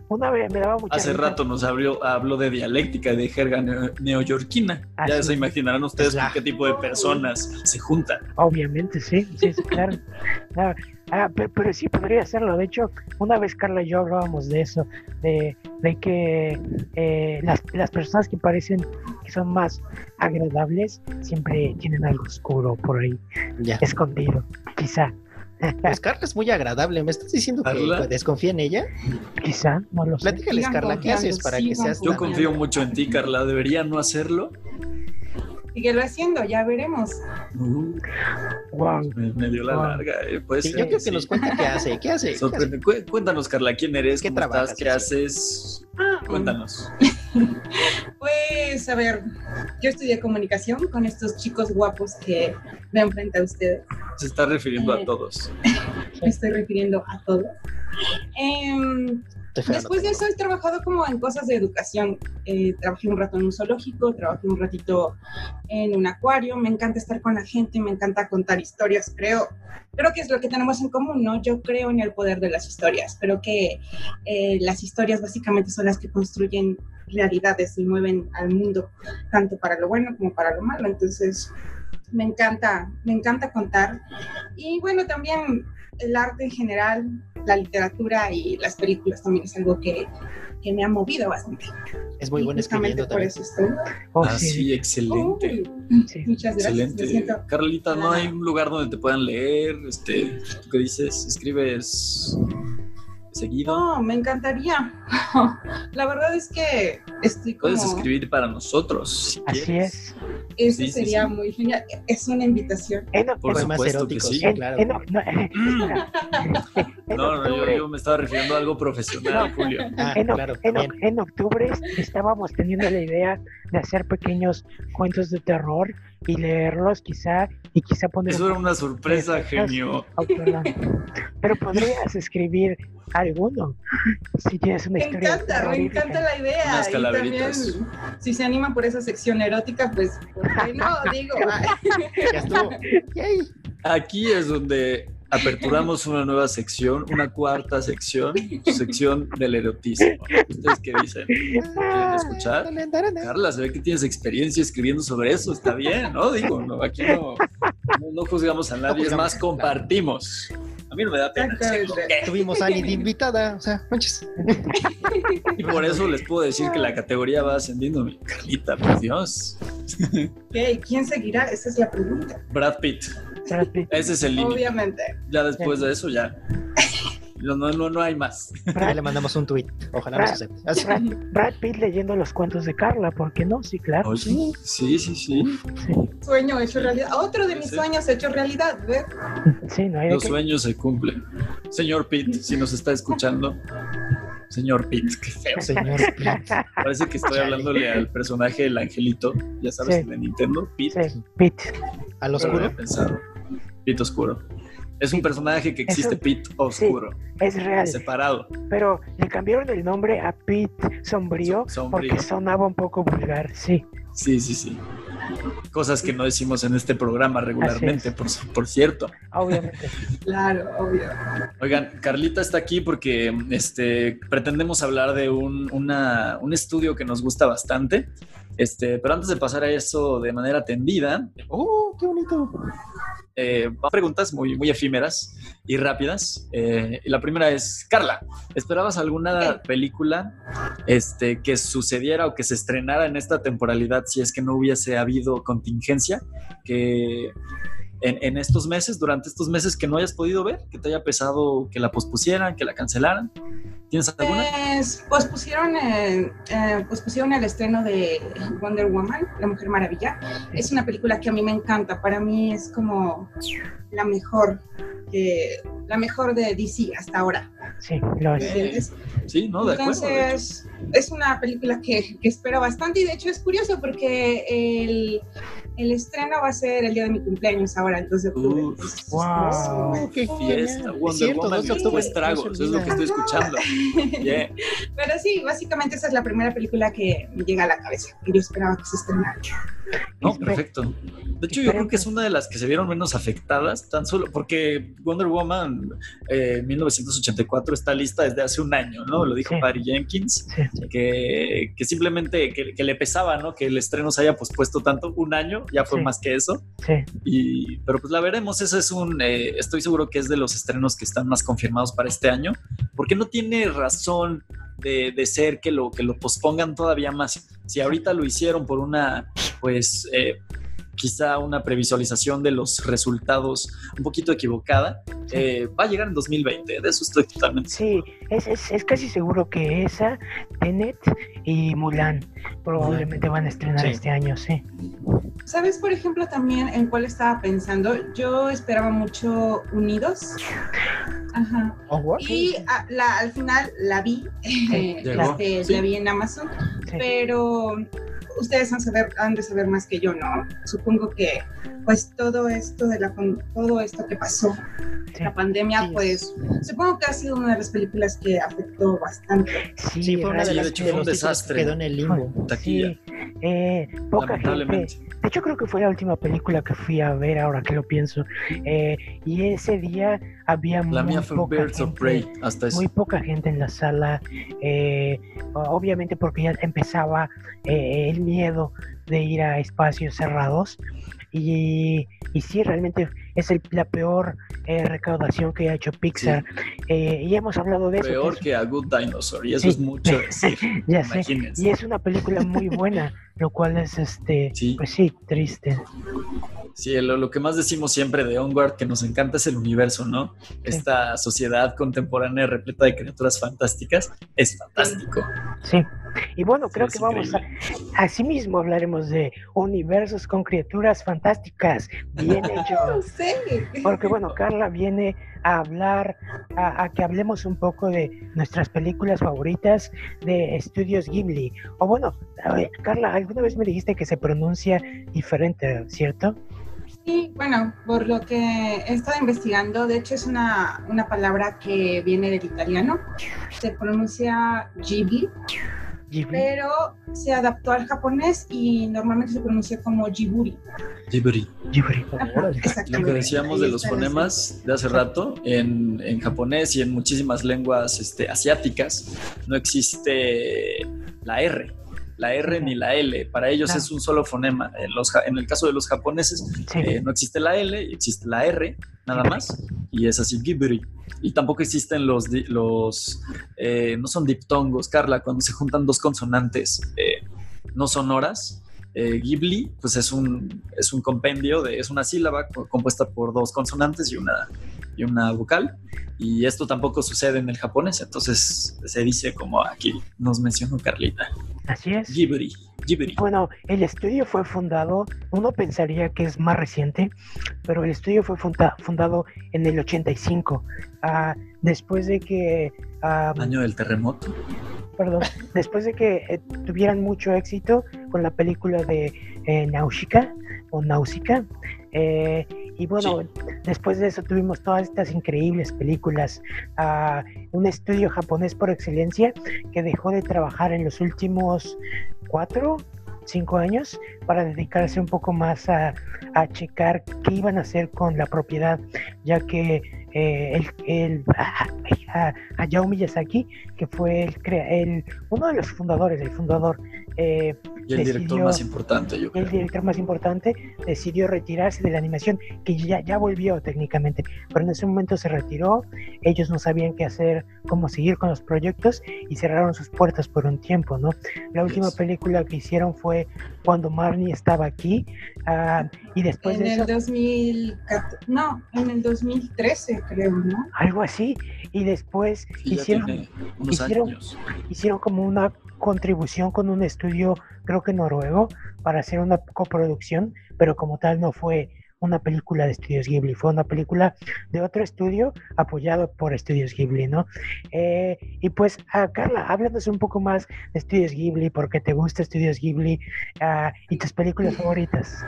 una vez me daba mucha Hace risa. rato nos abrió, habló de dialéctica y de jerga neo- neoyorquina. Ya se imaginarán ustedes con qué tipo de personas se juntan. Obviamente, sí, sí, sí, claro. Ah, ah, pe- pero, sí podría hacerlo. De hecho, una vez Carla y yo hablábamos de eso, de, de que eh, las, las personas que parecen que son más agradables siempre tienen algo oscuro por ahí, Ya. escondido, quizá. Pues Carla es muy agradable. ¿Me estás diciendo que desconfía en ella? Quizá, no lo sé. Platícales, Carla, ¿qué haces para que seas Yo confío mucho en ti, Carla. ¿Debería no hacerlo? Síguelo haciendo, ya veremos. Uh, Wow. me, me dio la Wow. larga. eh, Sí, yo quiero que sí. nos cuente qué hace. ¿Qué hace? Cuéntanos, Carla, ¿quién eres? ¿Qué ¿Cómo trabajas, estás? ¿Qué haces? Cuéntanos. Pues, a ver, yo estudié comunicación con estos chicos guapos que ven frente a ustedes. Se está refiriendo a Eh, todos. Me estoy refiriendo a todos. Después de eso he trabajado como en cosas de educación. Eh, trabajé un rato en un zoológico, trabajé un ratito en un acuario. Me encanta estar con la gente, me encanta contar historias. Creo, creo que es lo que tenemos en común, ¿no? Yo creo en el poder de las historias. Creo que eh, las historias básicamente son las que construyen realidades y mueven al mundo, tanto para lo bueno como para lo malo. Entonces, Me encanta, me encanta contar. Y bueno, también el arte en general, la literatura y las películas también es algo que, que me ha movido bastante. Es muy bueno justamente escribiendo por también. eso estoy. Oh, Ah, sí, sí, excelente. Uy, sí. muchas gracias. Excelente. siento- Carlita, ¿no hay un lugar donde te puedan leer? Este, ¿Tú qué dices? ¿Escribes seguido? No, me encantaría. La verdad es que estoy como... Puedes escribir para nosotros. si Así quieres. es. Eso Sí, sí, sería sí. muy genial. Es una invitación. En, Por en- Poemas supuesto que eróticos, sí. sí, en- claro. en- no, eh, No, no, yo, yo me estaba refiriendo a algo profesional, Julio. Ah, En, claro, en o- también. en octubre estábamos teniendo la idea de hacer pequeños cuentos de terror y leerlos quizá y quizá poner Eso un era una sorpresa, genio. Oh. Pero podrías escribir alguno si tienes una Me historia. encanta, me encanta la idea. Unas Y también, si se animan por esa sección erótica, pues, ¿por qué no? Digo, Ya estuvo. Aquí es donde aperturamos una nueva sección, una cuarta sección, sección del erotismo. ¿Ustedes qué dicen? ¿Quieren escuchar? Carla, se ve que tienes experiencia escribiendo sobre eso, está bien, ¿no? Digo, no, aquí no, no, no juzgamos a nadie, es juzgamos, más, compartimos. A mí no me da pena. Tuvimos a Annie de invitada, o sea, manches. Y por eso les puedo decir que la categoría va ascendiendo. Mi Carlita, por Dios. Ok, ¿Quién seguirá? Esa es la pregunta. Brad Pitt, Brad Pitt. ese es el límite. Obviamente. Ya después de eso, ya. No, no, no, no hay más. Ahí le mandamos un tweet. Ojalá nos acepte. Brad, Brad Pitt leyendo los cuentos de Carla, ¿por qué no? Sí, claro. Sí, sí, sí. Sueño hecho realidad. Otro de mis Sí. sueños hecho realidad. ¿ves? Sí, no hay de Los sueños se cumplen. Señor Pitt, si nos está escuchando. Señor Pitt, qué feo. Señor Pitt. Parece que estoy hablándole al personaje del angelito, ya sabes, Sí. el de Nintendo, Pitt. Sí, Pitt. Al oscuro. pensado. Oscuro. Es un personaje que existe, un- Pit oscuro, Es real. separado. Pero le cambiaron el nombre a Pete Sombrío, So- sombrío. porque sonaba un poco vulgar, sí. Sí, sí, sí. Cosas que no decimos en este programa regularmente, por, por cierto. Obviamente. Claro, obvio. Oigan, Carlita está aquí porque este, pretendemos hablar de un, una- un estudio que nos gusta bastante. Este, pero antes de pasar a eso de manera tendida, ¡Oh, qué bonito! Eh, preguntas muy, muy efímeras y rápidas. Eh, y la primera es, Carla, ¿esperabas alguna película este, que sucediera o que se estrenara en esta temporalidad si es que no hubiese habido contingencia? Que en, en estos meses, durante estos meses que no hayas podido ver, que te haya pesado que la pospusieran, que la cancelaran. ¿Tienes alguna? Pues pospusieron, eh, eh, pospusieron el estreno de Wonder Woman, La Mujer Maravilla. Es una película que a mí me encanta. Para mí es como la mejor, que, la mejor de DC hasta ahora. Sí, lo es. ¿entiendes? Sí, no, de acuerdo. de hecho. Entonces, es una película que, que espero bastante y de hecho es curioso porque el, el estreno va a ser el día de mi cumpleaños ahora, el 2 de octubre. Uh, Entonces, wow. como- qué Fiesta. Wonder cierto, Woman, 2 de y octubre, después tragos, no se es lo que estoy escuchando. Pero sí, básicamente esa es la primera película que me llega a la cabeza, que yo esperaba que se estrenara. No, perfecto. De hecho, yo creo que es una de las que se vieron menos afectadas, tan solo porque Wonder Woman eh, 1984 está lista desde hace un año, ¿no? Lo dijo Sí. Patty Jenkins, Sí. que, que simplemente que, que le pesaba, ¿no? Que el estreno se haya pospuesto tanto, un año, ya fue Sí. más que eso. Sí, Y, pero pues la veremos, ese es un, eh, estoy seguro que es de los estrenos que están más confirmados para este año, porque no tiene razón de, de ser que lo, que lo pospongan todavía más. Si ahorita lo hicieron por una, pues, eh, quizá una previsualización de los resultados un poquito equivocada, eh, va a llegar en 2020, de eso estoy totalmente sí, es, es, es casi seguro que esa, Tenet y Mulan probablemente van a estrenar Sí. este año, sí. ¿Sabes, por ejemplo, también en cuál estaba pensando? Yo esperaba mucho Unidos. Ajá. Oh? Y a- la- al final la vi, eh, la vi en Amazon, sí. pero ustedes han, saber, han de saber más que yo, ¿no? Supongo que pues todo esto de la todo esto que pasó, Sí. la pandemia, Sí. pues supongo que ha sido una de las películas que afectó bastante. Sí, Sí, fue una de las de hecho fue un desastre. que quedó en el limbo. taquilla, Sí, eh, poca gente. De hecho, creo que fue la última película que fui a ver ahora que lo pienso. Eh, y ese día había La muy mía fue poca Birds of gente, Prey, hasta eso. muy poca gente en la sala. eh, obviamente porque ya empezaba eh, el miedo de ir a espacios cerrados. y, y sí, realmente es el, la peor eh, recaudación que ha hecho Pixar. Eh, y hemos hablado de eso. Peor que, a Good Dinosaur, y eso es mucho decir. ya sé. Y es una película muy buena, lo cual es, este, pues sí, triste. Sí, lo, que más decimos siempre de Onward que nos encanta es el universo, ¿no? Esta sociedad contemporánea repleta de criaturas fantásticas es fantástico. Sí. Y bueno, creo que vamos a. Asimismo hablaremos de universos con criaturas fantásticas. Bien hecho. sí. Porque bueno, Carla viene a hablar, a, que hablemos un poco de nuestras películas favoritas de estudios Ghibli. O bueno, Carla, alguna vez me dijiste que se pronuncia diferente, ¿cierto? Sí, bueno, por lo que he estado investigando, de hecho es una, una palabra que viene del italiano, se pronuncia Ghibli, pero se adaptó al japonés y normalmente se pronuncia como Jiburi. Jiburi. Jiburi. Lo que decíamos de los fonemas de hace rato, en, en, japonés y en muchísimas lenguas este, asiáticas, no existe la R la R ni la L. Para ellos es un solo fonema. En, los, en, el caso de los japoneses eh, no existe la L, existe la R, nada más. Y es así, Ghibli. Y tampoco existen los, los eh, no son diptongos, Carla, cuando se juntan dos consonantes eh, no sonoras. Ghibli, pues es un, es un compendio, de, es una sílaba compuesta por dos consonantes y una, y una vocal. Y esto tampoco sucede en el japonés, entonces se dice como aquí nos mencionó Carlita. Así es. Ghibli. Bueno, el estudio fue fundado, uno pensaría que es más reciente, pero el estudio fue fundado en el 85, ah, después de que... Año del terremoto. Perdón, después de que eh, tuvieran mucho éxito con la película de eh, Nausicaa o Nausicaa. Eh, y bueno, después de eso tuvimos todas estas increíbles películas. a un estudio japonés por excelencia que dejó de trabajar en los últimos cuatro, cinco años para dedicarse un poco más a, a checar qué iban a hacer con la propiedad, ya que eh, el, el a, Hayao Miyazaki, que fue el, el, uno de los fundadores, el fundador. Eh, y el director más importante, yo creo. El director más importante decidió retirarse de la animación, que ya, ya volvió técnicamente, pero en ese momento se retiró, ellos no sabían qué hacer, cómo seguir con los proyectos y cerraron sus puertas por un tiempo, ¿no? La última película que hicieron fue cuando Marnie estaba aquí uh, y después en de el 2014, no, en el 2013 creo, ¿no? Algo así. Y después hicieron, hicieron, hicieron como una contribución con un estudio, creo que noruego, para hacer una coproducción, pero como tal no fue una película de Estudios Ghibli, fue una película de otro estudio apoyado por Estudios Ghibli, ¿no? Eh, y pues, uh, Carla, háblanos un poco más de Estudios Ghibli, porque te gusta Estudios Ghibli uh, y tus películas favoritas.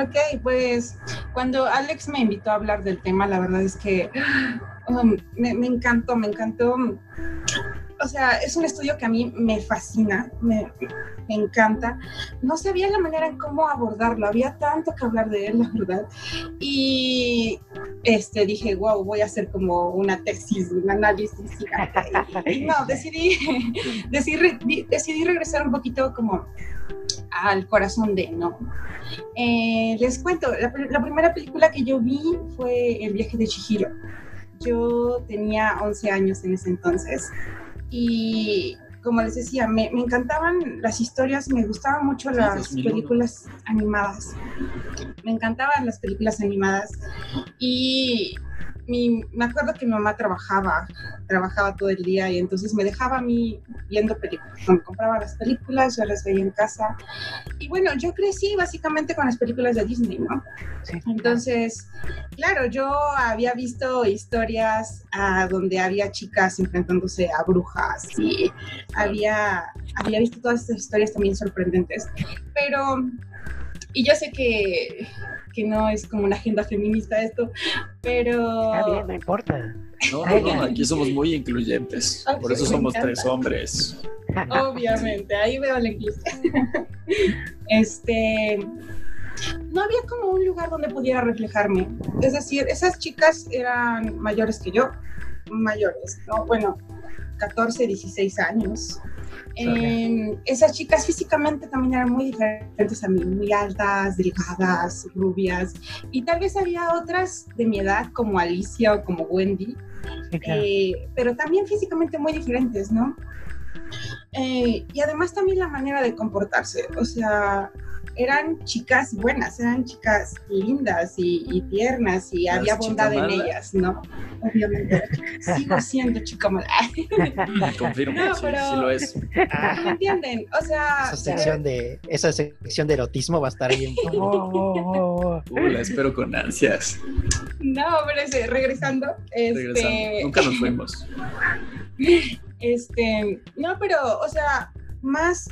Ok, pues cuando Alex me invitó a hablar del tema, la verdad es que me, me encantó, me encantó o sea, es un estudio que a mí me fascina, me, encanta. No sabía la manera en cómo abordarlo, había tanto que hablar de él, la verdad. Y este, dije, wow, voy a hacer como una tesis, un análisis. no, decidí, decidí, decidí regresar un poquito como al corazón de, ¿no? Eh, les cuento, la, la, primera película que yo vi fue El viaje de Chihiro. Yo tenía 11 años en ese entonces y como les decía, me, me encantaban las historias, me gustaban mucho las películas animadas. Me encantaban las películas animadas y me acuerdo que mi mamá trabajaba, trabajaba todo el día y entonces me dejaba a mí viendo películas. Me compraba las películas, yo las veía en casa. Y bueno, yo crecí básicamente con las películas de Disney, ¿no? Entonces, claro, yo había visto historias ah, donde había chicas enfrentándose a brujas y había, había visto todas estas historias también sorprendentes. Pero, y yo sé que que no es como una agenda feminista esto, pero... Está bien, no importa. No, no, no, aquí somos muy incluyentes, por eso somos tres hombres. Obviamente, ahí veo la inclusión. Este, no había como un lugar donde pudiera reflejarme. Es decir, esas chicas eran mayores que yo, mayores, ¿no? Bueno, 14, 16 años. Eh, esas chicas físicamente también eran muy diferentes a mí, muy altas, delgadas, rubias, y tal vez había otras de mi edad como Alicia o como Wendy, eh, pero también físicamente muy diferentes, ¿no? Eh, y además también la manera de comportarse, o sea, eran chicas buenas, eran chicas lindas y, tiernas y había bondad en ellas, ¿no? Obviamente. Sigo siendo chica mala. Confirmo, no, pero... sí, lo es. ¿Me entienden? O sea... Esa sección, de, esa sección de erotismo va a estar bien. uh, la espero con ansias. No, pero regresando. Este... regresando. Nunca nos fuimos. Este, no, pero, o sea, más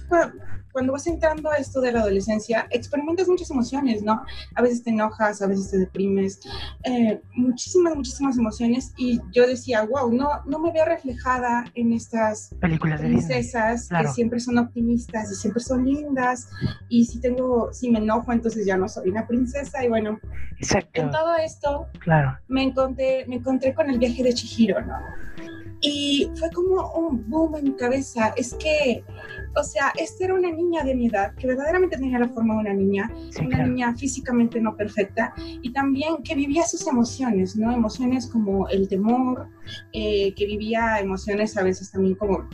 cuando vas entrando a esto de la adolescencia, experimentas muchas emociones, ¿no? A veces te enojas, a veces te deprimes, eh, muchísimas, muchísimas emociones. Y yo decía, wow, no, no me veo reflejada en estas películas de princesas que siempre son optimistas y siempre son lindas. Y si tengo, si me enojo, entonces ya no soy una princesa. Y bueno, Exacto. en todo esto, claro. me, encontré, me encontré con el viaje de Chihiro, ¿no? Y fue como un boom en mi cabeza. Es que, o sea, esta era una niña de mi edad que verdaderamente tenía la forma de una niña, una niña físicamente no perfecta y también que vivía sus emociones, ¿no? Emociones como el temor, eh, que vivía emociones a veces también como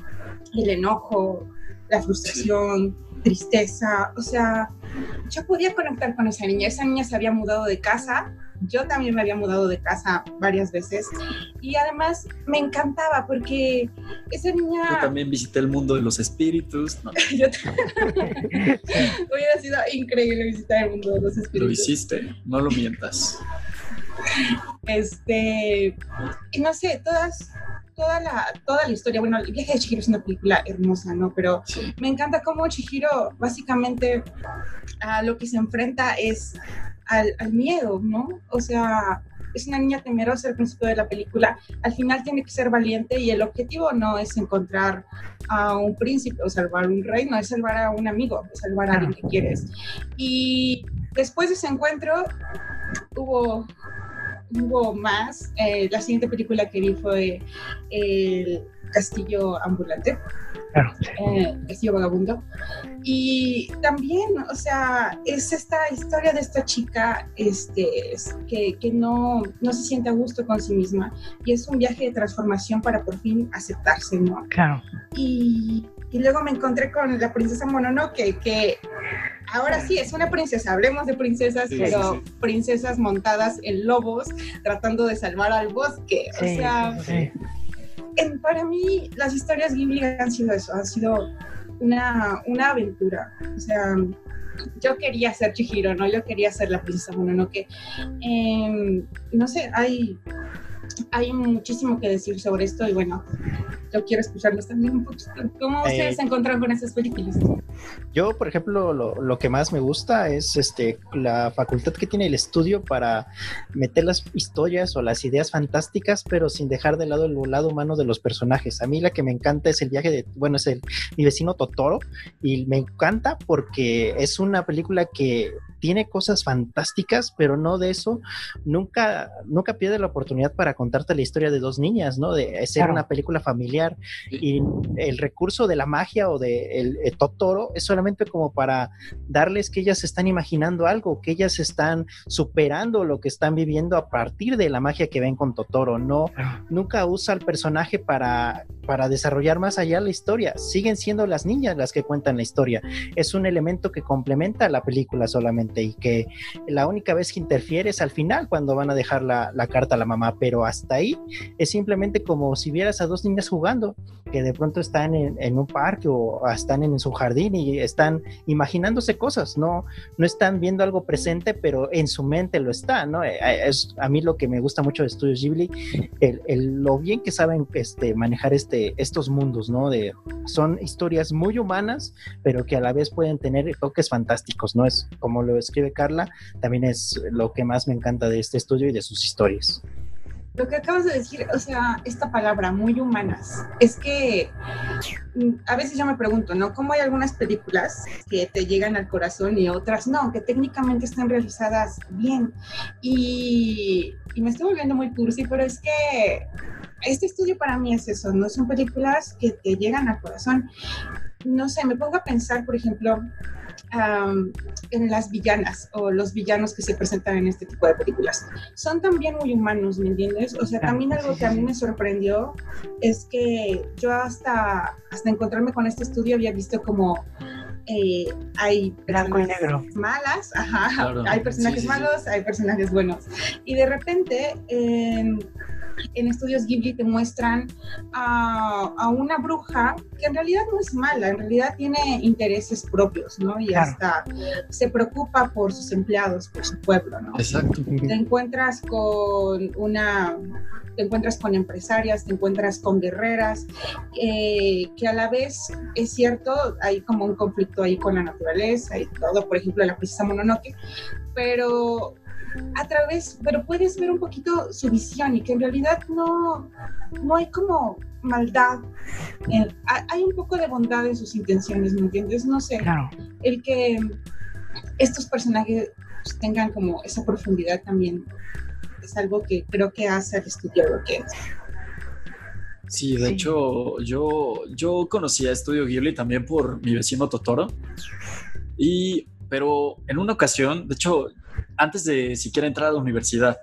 el enojo, la frustración, tristeza. O sea, yo podía conectar con esa niña. Esa niña se había mudado de casa yo también me había mudado de casa varias veces y además me encantaba porque esa niña... Yo también visité el mundo de los espíritus. yo Hubiera sido increíble visitar el mundo de los espíritus. Lo hiciste, no lo mientas. Este, y no sé, todas, toda la, toda la historia, bueno, el viaje de Chihiro es una película hermosa, ¿no? Pero me encanta cómo Chihiro básicamente a lo que se enfrenta es al, miedo, ¿no? O sea, es una niña temerosa al principio de la película, al final tiene que ser valiente y el objetivo no es encontrar a un príncipe o salvar un rey, no es salvar a un amigo, es salvar a alguien que quieres. Y después de ese encuentro hubo, hubo más. Eh, la siguiente película que vi fue El Castillo Ambulante. Eh, Castillo Vagabundo. Y también, o sea, es esta historia de esta chica este, que, que no, no, se siente a gusto con sí misma y es un viaje de transformación para por fin aceptarse, ¿no? Claro. Y, y luego me encontré con la princesa Mononoke, que ahora sí es una princesa, hablemos de princesas, pero princesas montadas en lobos tratando de salvar al bosque. o sea, para mí las historias Ghibli han sido eso, han sido una, una aventura. O sea, yo quería ser Chihiro, ¿no? Yo quería ser la princesa Mononoke. Eh, no sé, hay hay muchísimo que decir sobre esto y bueno, yo quiero escucharlos también un poquito. ¿Cómo eh, ustedes se encontraron con esas películas? Yo, por ejemplo, lo, que más me gusta es este la facultad que tiene el estudio para meter las historias o las ideas fantásticas, pero sin dejar de lado el lado humano de los personajes. A mí la que me encanta es el viaje de, bueno, es el mi vecino Totoro y me encanta porque es una película que tiene cosas fantásticas, pero no de eso, nunca, nunca pierde la oportunidad para contarte la historia de dos niñas, ¿no? De ser una película familiar y el recurso de la magia o de el, Totoro es solamente como para darles que ellas están imaginando algo, que ellas están superando lo que están viviendo a partir de la magia que ven con Totoro, no, nunca usa al personaje para, para desarrollar más allá la historia, siguen siendo las niñas las que cuentan la historia, es un elemento que complementa la película solamente y que la única vez que interfiere es al final cuando van a dejar la, carta a la mamá, pero hasta ahí es simplemente como si vieras a dos niñas jugando que de pronto están en, un parque o están en, su jardín y están imaginándose cosas, no, no están viendo algo presente, pero en su mente lo está, ¿no? Eh, eh, es a mí lo que me gusta mucho de Studios Ghibli, el, lo bien que saben este, manejar este, estos mundos, ¿no? De, son historias muy humanas, pero que a la vez pueden tener toques fantásticos, ¿no? Es como lo escribe Carla, también es lo que más me encanta de este estudio y de sus historias. Lo que acabas de decir, o sea, esta palabra, muy humanas, es que mm, a veces yo me pregunto, ¿no? ¿Cómo hay algunas películas que te llegan al corazón y otras no, que técnicamente están realizadas bien? Y, y me estoy volviendo muy cursi, pero es que este estudio para mí es eso, no son películas que te llegan al corazón. No sé, me pongo a pensar, por ejemplo, en las villanas o los villanos que se presentan en este tipo de películas. Son también muy humanos, ¿me entiendes? O sea, también algo que a mí me sorprendió es que yo hasta, hasta encontrarme con este estudio había visto como eh, hay blanco y negro malas, ajá, hay personajes malos, hay personajes buenos. Y de repente, en estudios Ghibli te muestran a, una bruja que en realidad no es mala, en realidad tiene intereses propios, ¿no? Y hasta se preocupa por sus empleados, por su pueblo, ¿no? Exacto. Te encuentras con una te encuentras con empresarias, te encuentras con guerreras, eh, que a la vez es cierto, hay como un conflicto ahí con la naturaleza y todo, por ejemplo, la princesa Mononoke, pero a través, pero puedes ver un poquito su visión y que en realidad no, no hay como maldad, hay un poco de bondad en sus intenciones, ¿me entiendes? No sé, el que estos personajes tengan como esa profundidad también es algo que creo que hace al estudio lo que es. Sí, de hecho, yo, yo conocí a Estudio Ghibli también por mi vecino Totoro. Y, pero en una ocasión, de hecho, antes de siquiera entrar a la universidad,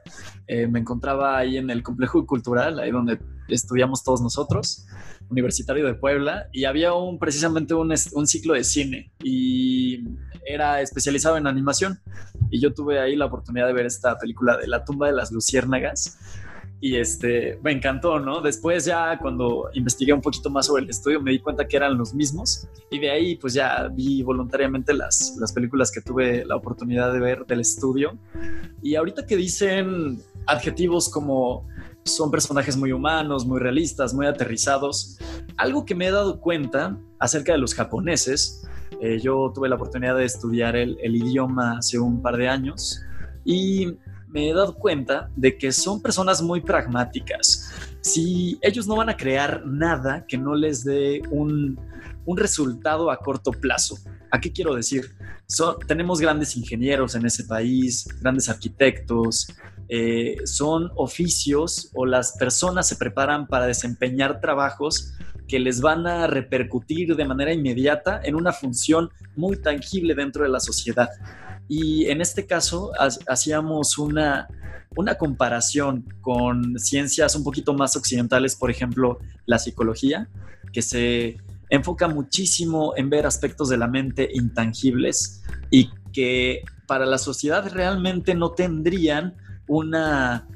eh, me encontraba ahí en el complejo cultural, ahí donde estudiamos todos nosotros, Universitario de Puebla, y había un, precisamente un, un ciclo de cine y era especializado en animación. Y yo tuve ahí la oportunidad de ver esta película de La tumba de las luciérnagas y este, me encantó, ¿no? Después ya cuando investigué un poquito más sobre el estudio me di cuenta que eran los mismos y de ahí pues ya vi voluntariamente las, las películas que tuve la oportunidad de ver del estudio y ahorita que dicen adjetivos como son personajes muy humanos, muy realistas, muy aterrizados, algo que me he dado cuenta acerca de los japoneses, eh, yo tuve la oportunidad de estudiar el, el idioma hace un par de años y me he dado cuenta de que son personas muy pragmáticas. Si ellos no van a crear nada que no les dé un, resultado a corto plazo. ¿A qué quiero decir? tenemos grandes ingenieros en ese país, grandes arquitectos, eh, son oficios o las personas se preparan para desempeñar trabajos que les van a repercutir de manera inmediata en una función muy tangible dentro de la sociedad. Y en este caso hacíamos una, una comparación con ciencias un poquito más occidentales, por ejemplo, la psicología, que se enfoca muchísimo en ver aspectos de la mente intangibles y que para la sociedad realmente no tendrían una,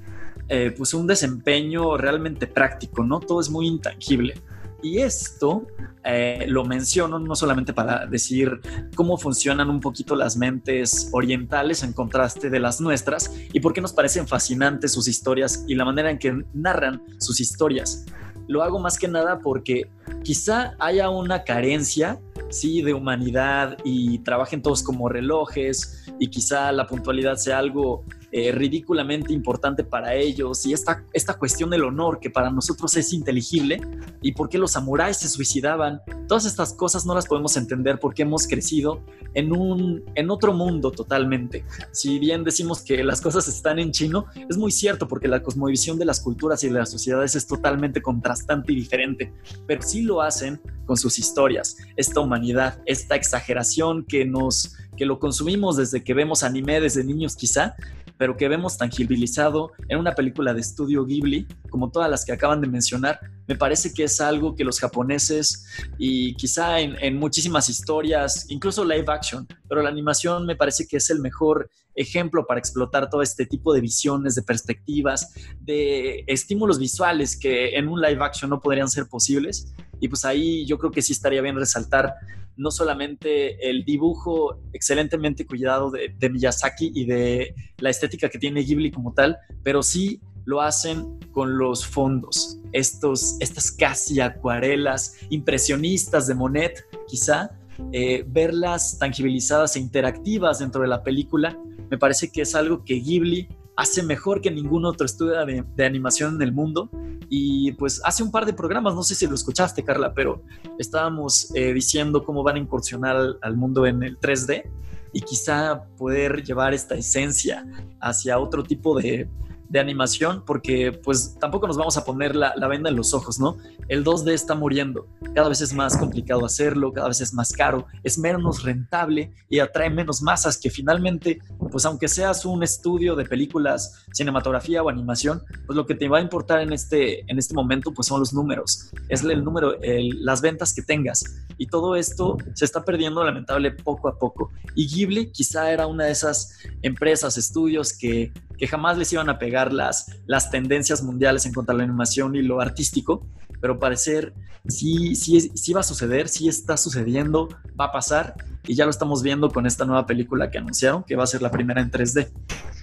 eh, pues un desempeño realmente práctico, ¿no? Todo es muy intangible. Y esto eh, lo menciono no solamente para decir cómo funcionan un poquito las mentes orientales en contraste de las nuestras y por qué nos parecen fascinantes sus historias y la manera en que narran sus historias. Lo hago más que nada porque quizá haya una carencia, sí, de humanidad y trabajen todos como relojes y quizá la puntualidad sea algo eh, ridículamente importante para ellos y esta, esta cuestión del honor que para nosotros es inteligible y por qué los samuráis se suicidaban, todas estas cosas no las podemos entender porque hemos crecido en, un, en otro mundo totalmente. Si bien decimos que las cosas están en chino, es muy cierto porque la cosmovisión de las culturas y de las sociedades es totalmente contrastante y diferente, pero sí lo hacen con sus historias, esta humanidad, esta exageración que nos que lo consumimos desde que vemos anime desde niños quizá, pero que vemos tangibilizado en una película de estudio Ghibli, como todas las que acaban de mencionar, me parece que es algo que los japoneses y quizá en, muchísimas historias, incluso live action, pero la animación me parece que es el mejor ejemplo para explotar todo este tipo de visiones, de perspectivas, de estímulos visuales que en un live action no podrían ser posibles. Y pues ahí yo creo que sí estaría bien resaltar no solamente el dibujo excelentemente cuidado de, Miyazaki y de la estética que tiene Ghibli como tal, pero sí lo hacen con los fondos, estos, estas casi acuarelas impresionistas de Monet, quizá, eh, verlas tangibilizadas e interactivas dentro de la película, me parece que es algo que Ghibli hace mejor que ningún otro estudio de, animación en el mundo. Y pues hace un par de programas, no sé si lo escuchaste, Carla, pero estábamos eh, diciendo cómo van a incursionar al, mundo en el 3D y quizá poder llevar esta esencia hacia otro tipo de, de animación porque pues tampoco nos vamos a poner la, venda en los ojos, ¿no? El 2D está muriendo, cada vez es más complicado hacerlo, cada vez es más caro, es menos rentable y atrae menos masas que finalmente, pues aunque seas un estudio de películas, cinematografía o animación, pues lo que te va a importar en este, en este momento pues son los números, es el número, las ventas que tengas. Y todo esto se está perdiendo lamentable poco a poco. Y Ghibli quizá era una de esas empresas, estudios que, que jamás les iban a pegar las, las tendencias mundiales en cuanto a la animación y lo artístico, pero parecer sí, sí, sí va a suceder, sí está sucediendo, va a pasar y ya lo estamos viendo con esta nueva película que anunciaron, que va a ser la primera en 3D.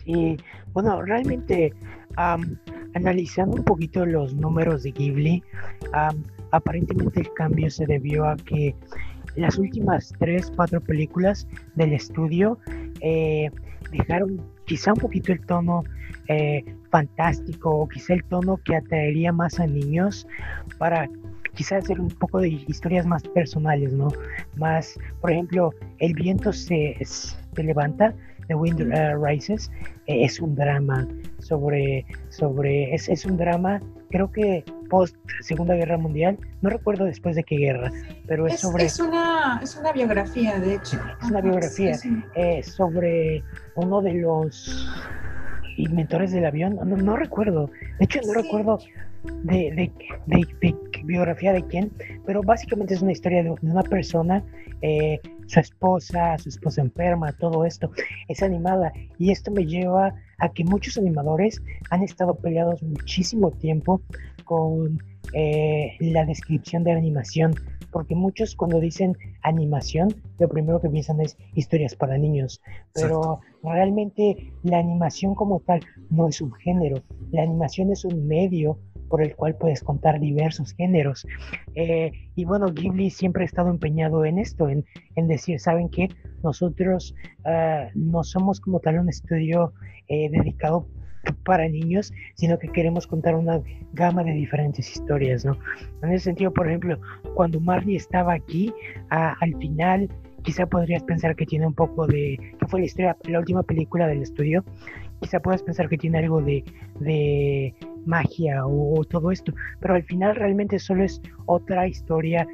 Sí, bueno, realmente analizando un poquito los números de Ghibli, aparentemente el cambio se debió a que las últimas tres, cuatro películas del estudio eh, dejaron quizá un poquito el tono eh, fantástico o quizá el tono que atraería más a niños para quizá hacer un poco de historias más personales, ¿no? Más, por ejemplo, El viento se, se levanta, The Wind uh, Rises, eh, es un drama sobre, sobre es, es un drama, creo que post Segunda Guerra Mundial, no recuerdo después de qué guerra, pero es, sobre... Es una, es una biografía, de hecho. Es una biografía eh, sobre uno de los inventores del avión, no, no recuerdo, de hecho no recuerdo de, de, biografía de quién, pero básicamente es una historia de una persona, eh, su esposa, su esposa enferma, todo esto, es animada y esto me lleva a que muchos animadores han estado peleados muchísimo tiempo con eh, la descripción de animación, porque muchos cuando dicen animación, lo primero que piensan es historias para niños, pero realmente la animación como tal no es un género, la animación es un medio por el cual puedes contar diversos géneros. Eh, y bueno, Ghibli siempre ha estado empeñado en esto, en, decir, ¿saben qué? Nosotros ah, no somos como tal un estudio eh, dedicado para niños, sino que queremos contar una gama de diferentes historias, ¿no? En ese sentido, por ejemplo, cuando Marnie estaba aquí, al final quizá podrías pensar que tiene un poco de, que fue la historia, la última película del estudio, quizá puedas pensar que tiene algo de, de magia o, todo esto, pero al final realmente solo es otra historia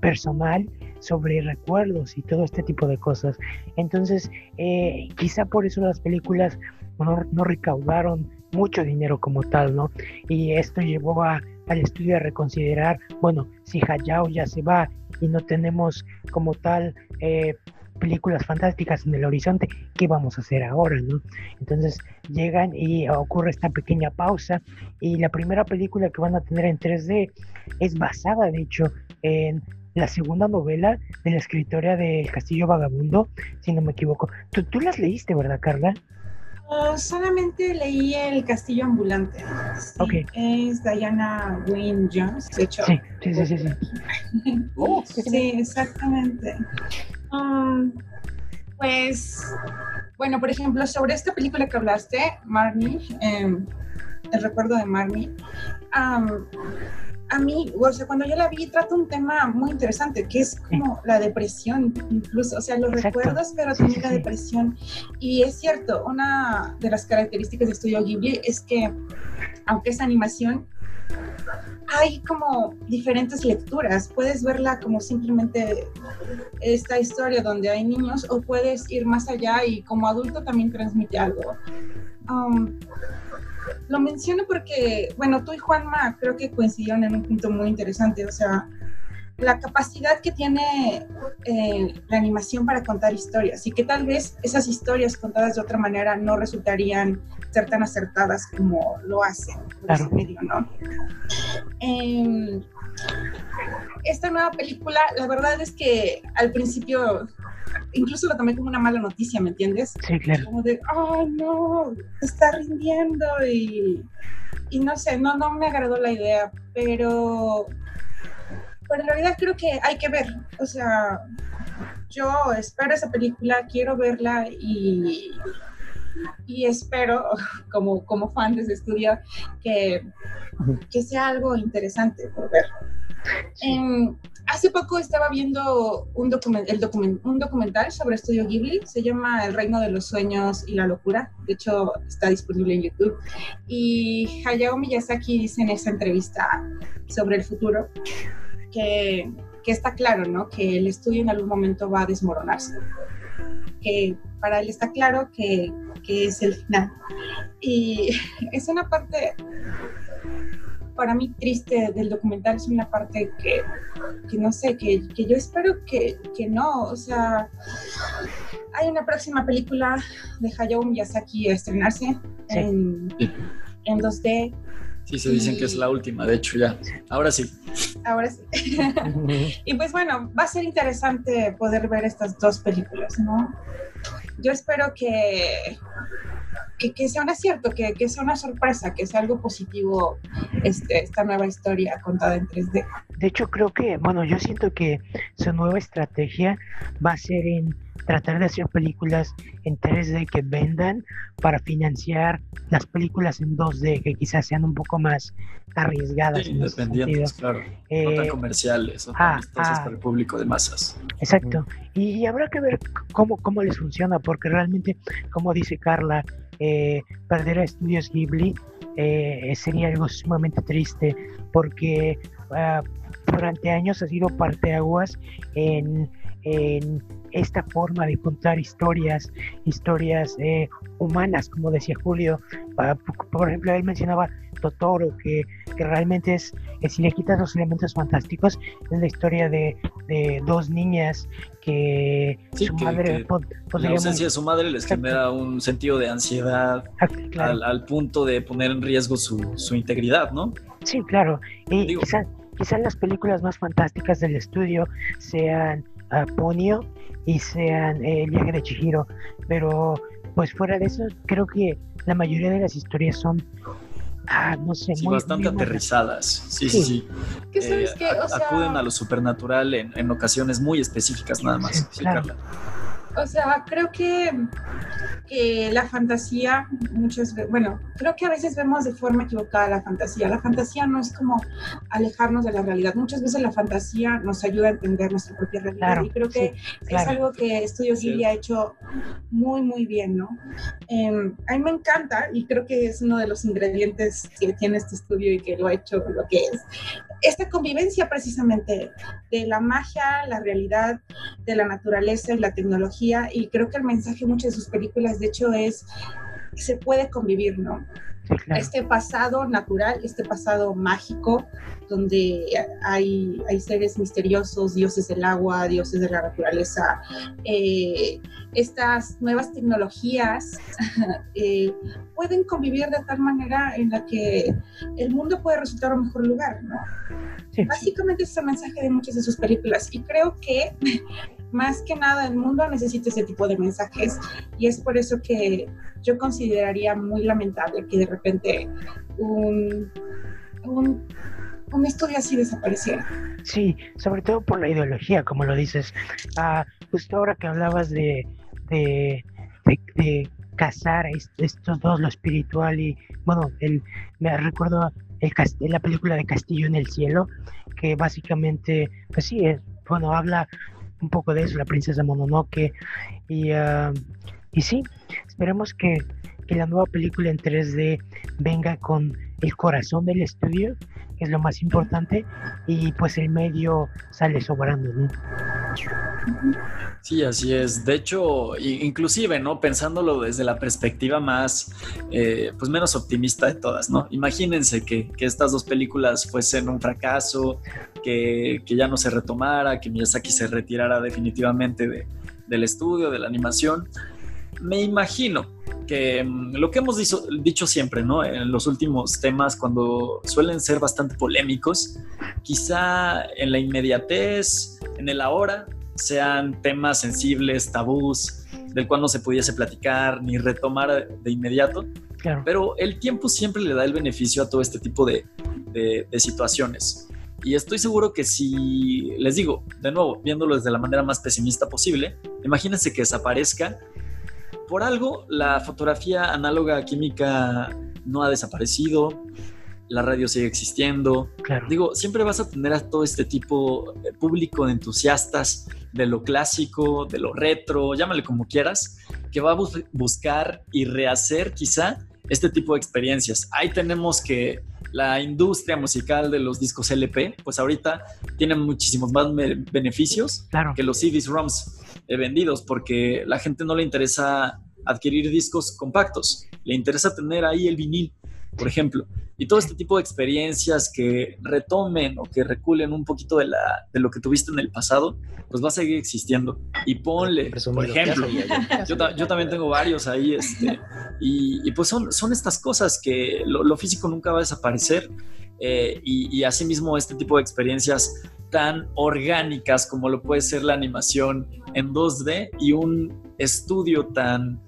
personal sobre recuerdos y todo este tipo de cosas. Entonces, eh, quizá por eso las películas no, no, recaudaron mucho dinero como tal, ¿no? Y esto llevó a, al estudio a reconsiderar, bueno, si Hayao ya se va y no tenemos como tal eh, películas fantásticas en el horizonte, ¿qué vamos a hacer ahora? ¿no? Entonces llegan y ocurre esta pequeña pausa y la primera película que van a tener en 3D es basada, de hecho, en la segunda novela de la escritora del Castillo Vagabundo, si no me equivoco. Tú, tú las leíste, ¿verdad, Carla? Oh, solamente leí El Castillo Ambulante. Sí, Es Diana Wayne Jones, de hecho. Sí, sí, sí, sí. sí, exactamente. Um, pues, bueno, por ejemplo, sobre esta película que hablaste, Marnie, em, el recuerdo de Marnie, a mí, o sea, cuando yo la vi, trata un tema muy interesante, que es como la depresión, incluso, o sea, los recuerdos, pero también la depresión. Y es cierto, una de las características de Estudio Ghibli es que, aunque es animación, hay como diferentes lecturas. Puedes verla como simplemente esta historia donde hay niños o puedes ir más allá y como adulto también transmite algo. Um, lo menciono porque, bueno, tú y Juanma creo que coincidieron en un punto muy interesante, o sea, la capacidad que tiene eh, la animación para contar historias y que tal vez esas historias contadas de otra manera no resultarían ser tan acertadas como lo hacen por ese medio, ¿no? Em, esta nueva película, la verdad es que al principio incluso lo tomé como una mala noticia, ¿me entiendes? Sí, claro. Como de, oh no, está rindiendo y, y no sé, no, no me agradó la idea, pero, pero en realidad creo que hay que ver, o sea, yo espero esa película, quiero verla y, y espero, como, como fan de ese estudio, que, que sea algo interesante por ver. En, hace poco estaba viendo un, el un documental sobre Estudio Ghibli, se llama El Reino de los Sueños y la Locura, de hecho está disponible en YouTube, y Hayao Miyazaki dice en esa entrevista sobre el futuro que, que está claro, ¿no? Que el estudio en algún momento va a desmoronarse, que para él está claro que, que es el final. Y es una parte para mí triste del documental es una parte que, que no sé, que, que yo espero que, que, no, o sea, hay una próxima película de Hayao Miyazaki a estrenarse en, en 2D. Sí, se dicen que es la última, de hecho ya. Ahora sí. Ahora sí. y pues bueno, va a ser interesante poder ver estas dos películas, ¿no? Yo espero que que, sea un acierto, que, que, sea una sorpresa, que sea algo positivo este, esta nueva historia contada en 3D. De hecho, creo que, bueno, yo siento que su nueva estrategia va a ser en tratar de hacer películas en 3D que vendan para financiar las películas en 2D que quizás sean un poco más arriesgadas. independientes, claro. no tan eh, comerciales, no tan ah, ah. para el público de masas. Exacto. Y, habrá que ver cómo, cómo les funciona, porque realmente, como dice Carla, eh, perder a Estudios Ghibli eh, sería algo sumamente triste, porque ah, durante años ha sido parteaguas en, en esta forma de contar historias, historias eh, humanas, como decía Julio. por ejemplo, él mencionaba Totoro, que, que realmente es, si le quitas los elementos fantásticos, es la historia de, de dos niñas que su madre... la ausencia de su madre les genera un sentido de ansiedad ah, al, punto de poner en riesgo su, su integridad, ¿no? Sí, claro. Y quizás quizás las películas más fantásticas del estudio sean uh, Ponyo y sean eh, El viaje de Chihiro, pero pues fuera de eso creo que la mayoría de las historias son ah, no sé, muy, bastante aterrizadas. Sí, sí, sí. Eh, acuden a lo supernatural en, en, ocasiones muy específicas nada más. Sí, Carla. O sea, creo que, que la fantasía, muchas veces, bueno, creo que a veces vemos de forma equivocada la fantasía. La fantasía no es como alejarnos de la realidad. Muchas veces la fantasía nos ayuda a entender nuestra propia realidad. y creo que es algo que Estudio Ghibli ha hecho muy, muy bien, ¿no? Em, a mí me encanta y creo que es uno de los ingredientes que tiene este estudio y que lo ha hecho lo que es esta convivencia precisamente de la magia, la realidad, de la naturaleza y la tecnología. Y creo que el mensaje de muchas de sus películas, de hecho, es se puede convivir, ¿no? Este pasado natural, este pasado mágico, donde hay, hay seres misteriosos, dioses del agua, dioses de la naturaleza, eh, estas nuevas tecnologías eh, pueden convivir de tal manera en la que el mundo puede resultar un mejor lugar, ¿no? Básicamente es el mensaje de muchas de sus películas y creo que más que nada el mundo necesita ese tipo de mensajes y es por eso que yo consideraría muy lamentable que de repente un, un, estudio así desapareciera. Sí, sobre todo por la ideología, como lo dices. Ah, justo ahora que hablabas de, de, de, casar estos dos, lo espiritual y, bueno, el, me recuerdo el, la película de Castillo en el Cielo, que básicamente, pues sí, es, bueno, habla un poco de eso, la princesa Mononoke. Y, uh, y sí, esperemos que, que, la nueva película en 3D venga con el corazón del estudio, que es lo más importante, y pues el medio sale sobrando, ¿no? Sí, así es. De hecho, inclusive, ¿no? Pensándolo desde la perspectiva más, eh, pues menos optimista de todas, ¿no? Imagínense que, que estas dos películas fuesen un fracaso, que, que, ya no se retomara, que Miyazaki se retirara definitivamente de, del estudio, de la animación. Me imagino que mm, lo que hemos dicho, dicho siempre, ¿no? En los últimos temas, cuando suelen ser bastante polémicos, quizá en la inmediatez, en el ahora, sean temas sensibles, tabús, del cual no se pudiese platicar ni retomar de inmediato. Pero el tiempo siempre le da el beneficio a todo este tipo de, de, situaciones. Y estoy seguro que si, les digo, de nuevo, viéndolo desde la manera más pesimista posible, imagínense que desaparezca. Por algo, la fotografía análoga química no ha desaparecido. la radio sigue existiendo. Claro. Digo, siempre vas a tener a todo este tipo de público de entusiastas de lo clásico, de lo retro, llámale como quieras, que va a bus buscar y rehacer quizá este tipo de experiencias. Ahí tenemos que la industria musical de los discos LP, pues ahorita tienen muchísimos más beneficios claro. que los CDs ROMs eh, vendidos, porque la gente no le interesa adquirir discos compactos, le interesa tener ahí el vinil, por ejemplo. Y todo este tipo de experiencias que retomen o que reculen un poquito de, la, de lo que tuviste en el pasado, pues va a seguir existiendo. Y ponle, por ejemplo, yo, yo, también tengo varios ahí, este, y, y, pues son, son estas cosas que lo, lo físico nunca va a desaparecer. Eh, y, y asimismo este tipo de experiencias tan orgánicas como lo puede ser la animación en 2D y un estudio tan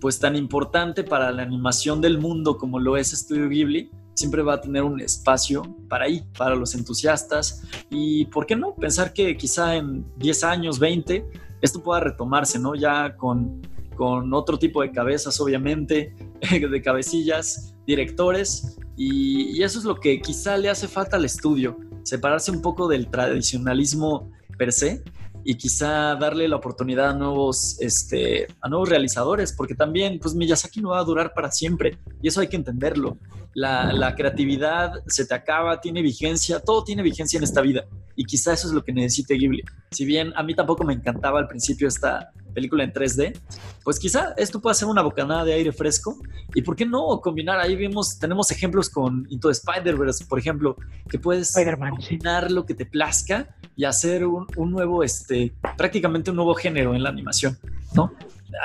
pues tan importante para la animación del mundo como lo es Studio Ghibli, siempre va a tener un espacio para ahí, para los entusiastas. Y por qué no pensar que quizá en 10 años, 20, esto pueda retomarse, ¿no? Ya con, con otro tipo de cabezas, obviamente, de cabecillas, directores. Y, y eso es lo que quizá le hace falta al estudio, separarse un poco del tradicionalismo per se y quizá darle la oportunidad a nuevos, este, a nuevos realizadores, porque también, pues Miyazaki no va a durar para siempre y eso hay que entenderlo. La, la, creatividad se te acaba, tiene vigencia, todo tiene vigencia en esta vida y quizá eso es lo que necesite Ghibli. Si bien a mí tampoco me encantaba al principio esta película en 3D, pues quizá esto pueda ser una bocanada de aire fresco y por qué no combinar, ahí vemos, tenemos ejemplos con Into Spider-Verse, por ejemplo, que puedes combinar lo que te plazca y hacer un, un, nuevo, este, prácticamente un nuevo género en la animación, ¿no?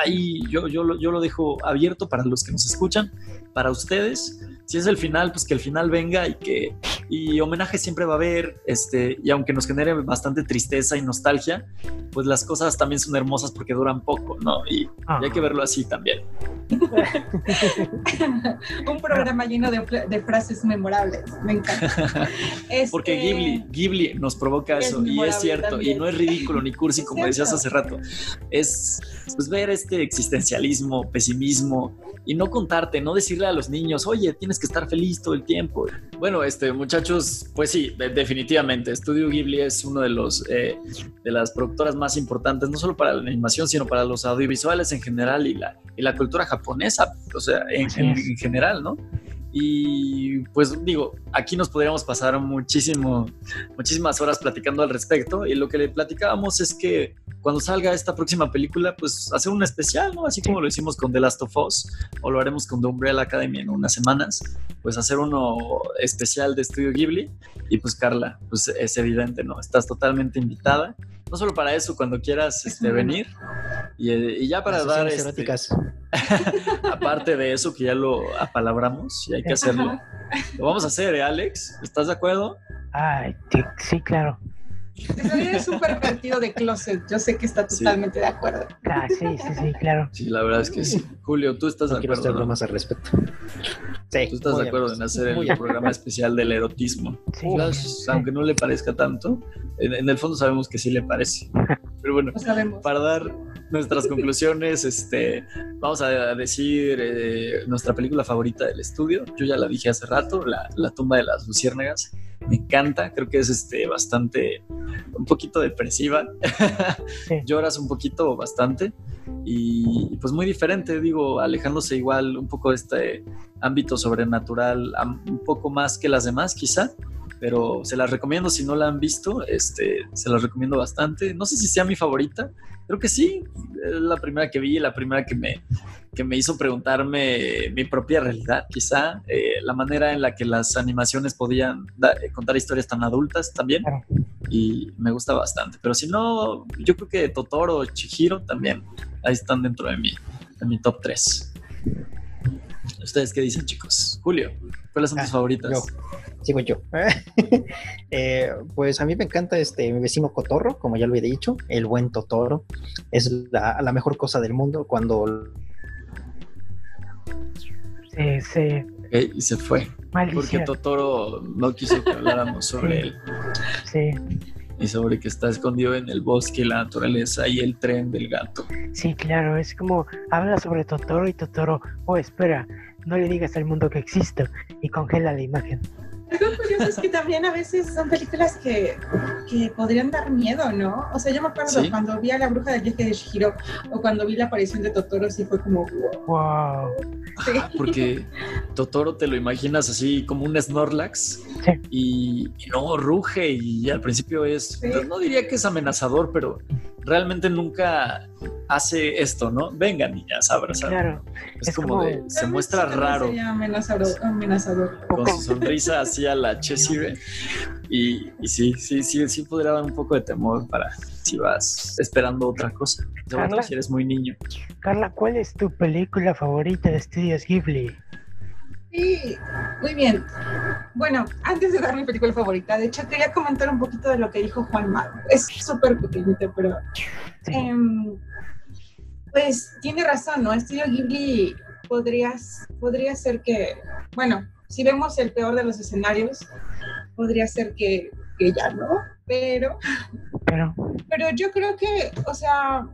Ahí yo, yo, yo lo dejo abierto para los que nos escuchan, para ustedes. Si es el final, pues que el final venga y que y homenaje siempre va a haber, este, y aunque nos genere bastante tristeza y nostalgia, pues las cosas también son hermosas porque duran poco, ¿no? Y, ah. y hay que verlo así también. Un programa lleno de, de, frases memorables, me encanta. Este... Porque Ghibli, Ghibli nos provoca eso, y es cierto, también. y no es ridículo ni cursi como decías hace rato, es pues ver este existencialismo, pesimismo, y no contarte, no decirle a los niños, oye, tienes que estar feliz todo el tiempo. Bueno, este, muchachos, pues sí, definitivamente, Studio Ghibli es uno de los eh, de las productoras más importantes, no solo para la animación, sino para los audiovisuales en general y la, y la cultura japonesa, o sea, en, en, en general, ¿no? Y pues digo, aquí nos podríamos pasar muchísimo, muchísimas horas platicando al respecto. Y lo que le platicábamos es que cuando salga esta próxima película, pues hacer un especial, ¿no? Así como lo hicimos con The Last of Us o lo haremos con The Umbrella Academy en unas semanas, pues hacer uno especial de Estudio Ghibli. Y pues Carla, pues es evidente, ¿no? Estás totalmente invitada. No solo para eso, cuando quieras este, venir. Y, y ya para dar... Este, aparte de eso, que ya lo apalabramos y hay que hacerlo. Lo vamos a hacer, ¿eh, Alex? ¿Estás de acuerdo? Ay, sí, claro. Es un pervertido de closet. Yo sé que está totalmente sí. de acuerdo. Ah, sí, sí, sí, claro. Sí, la verdad es que sí. Julio, ¿tú estás no de acuerdo? ¿no? más al respecto. Sí, ¿Tú estás de acuerdo en hacer el programa especial del erotismo? Sí. Aunque no le parezca tanto, en, en, el fondo sabemos que sí le parece. Pero bueno, para dar nuestras conclusiones, este, vamos a decir eh, nuestra película favorita del estudio. Yo ya la dije hace rato, La, la tumba de las luciérnagas. Me encanta, creo que es este, bastante, un poquito depresiva. Sí. Lloras un poquito, bastante. Y, y, pues muy diferente, digo, alejándose igual un poco de este ámbito sobrenatural, un poco más que las demás, quizá pero se las recomiendo si no la han visto, este, se las recomiendo bastante. No sé si sea mi favorita, creo que sí, es la primera que vi, la primera que me, que me hizo preguntarme mi propia realidad, quizá, eh, la manera en la que las animaciones podían da, contar historias tan adultas también, y me gusta bastante. Pero si no, yo creo que Totoro, Chihiro también, ahí están dentro de mi, de mi top 3. ¿Ustedes qué dicen, chicos? Julio, ¿cuáles son tus ah, favoritas? Yo sigo yo. eh, pues a mí me encanta este mi vecino Cotorro, como ya lo he dicho, el buen Totoro. Es la, la mejor cosa del mundo cuando. Sí, sí. Okay, y se fue. Maldición. Porque Totoro no quiso que habláramos sobre sí. él. Sí. Y sobre que está escondido en el bosque, la naturaleza y el tren del gato. Sí, claro, es como habla sobre Totoro y Totoro, oh, espera, no le digas al mundo que existo y congela la imagen. Algo curioso es que también a veces son películas que, que podrían dar miedo, ¿no? O sea, yo me acuerdo Sí. cuando vi a la bruja del viaje de Shihiro o cuando vi la aparición de Totoro, sí fue como, wow. Wow. Sí. Ah, porque Totoro te lo imaginas así como un Snorlax Sí. y, y no ruge y al principio es, Sí. pues, no diría que es amenazador, pero realmente nunca hace esto, ¿no? Venga, niñas, abrazar. Claro. Es, Es como, como- de, se muestra raro amenazador. amenazador. con su sonrisa así a la Cheshire y, y sí, sí, sí, sí podría dar un poco de temor para si vas esperando otra cosa, sobre todo Carla. si eres muy niño. Carla, ¿cuál es tu película favorita de Estudios Ghibli? Sí, muy bien. Bueno, antes de dar mi película favorita, de hecho quería comentar un poquito de lo que dijo Juan Mago. Es súper pequeñito, pero em, pues tiene razón, ¿no? Estudio Ghibli podrías, podría ser que, bueno, si vemos el peor de los escenarios, podría ser que, que ya no, pero Pero, pero yo creo que, o sea,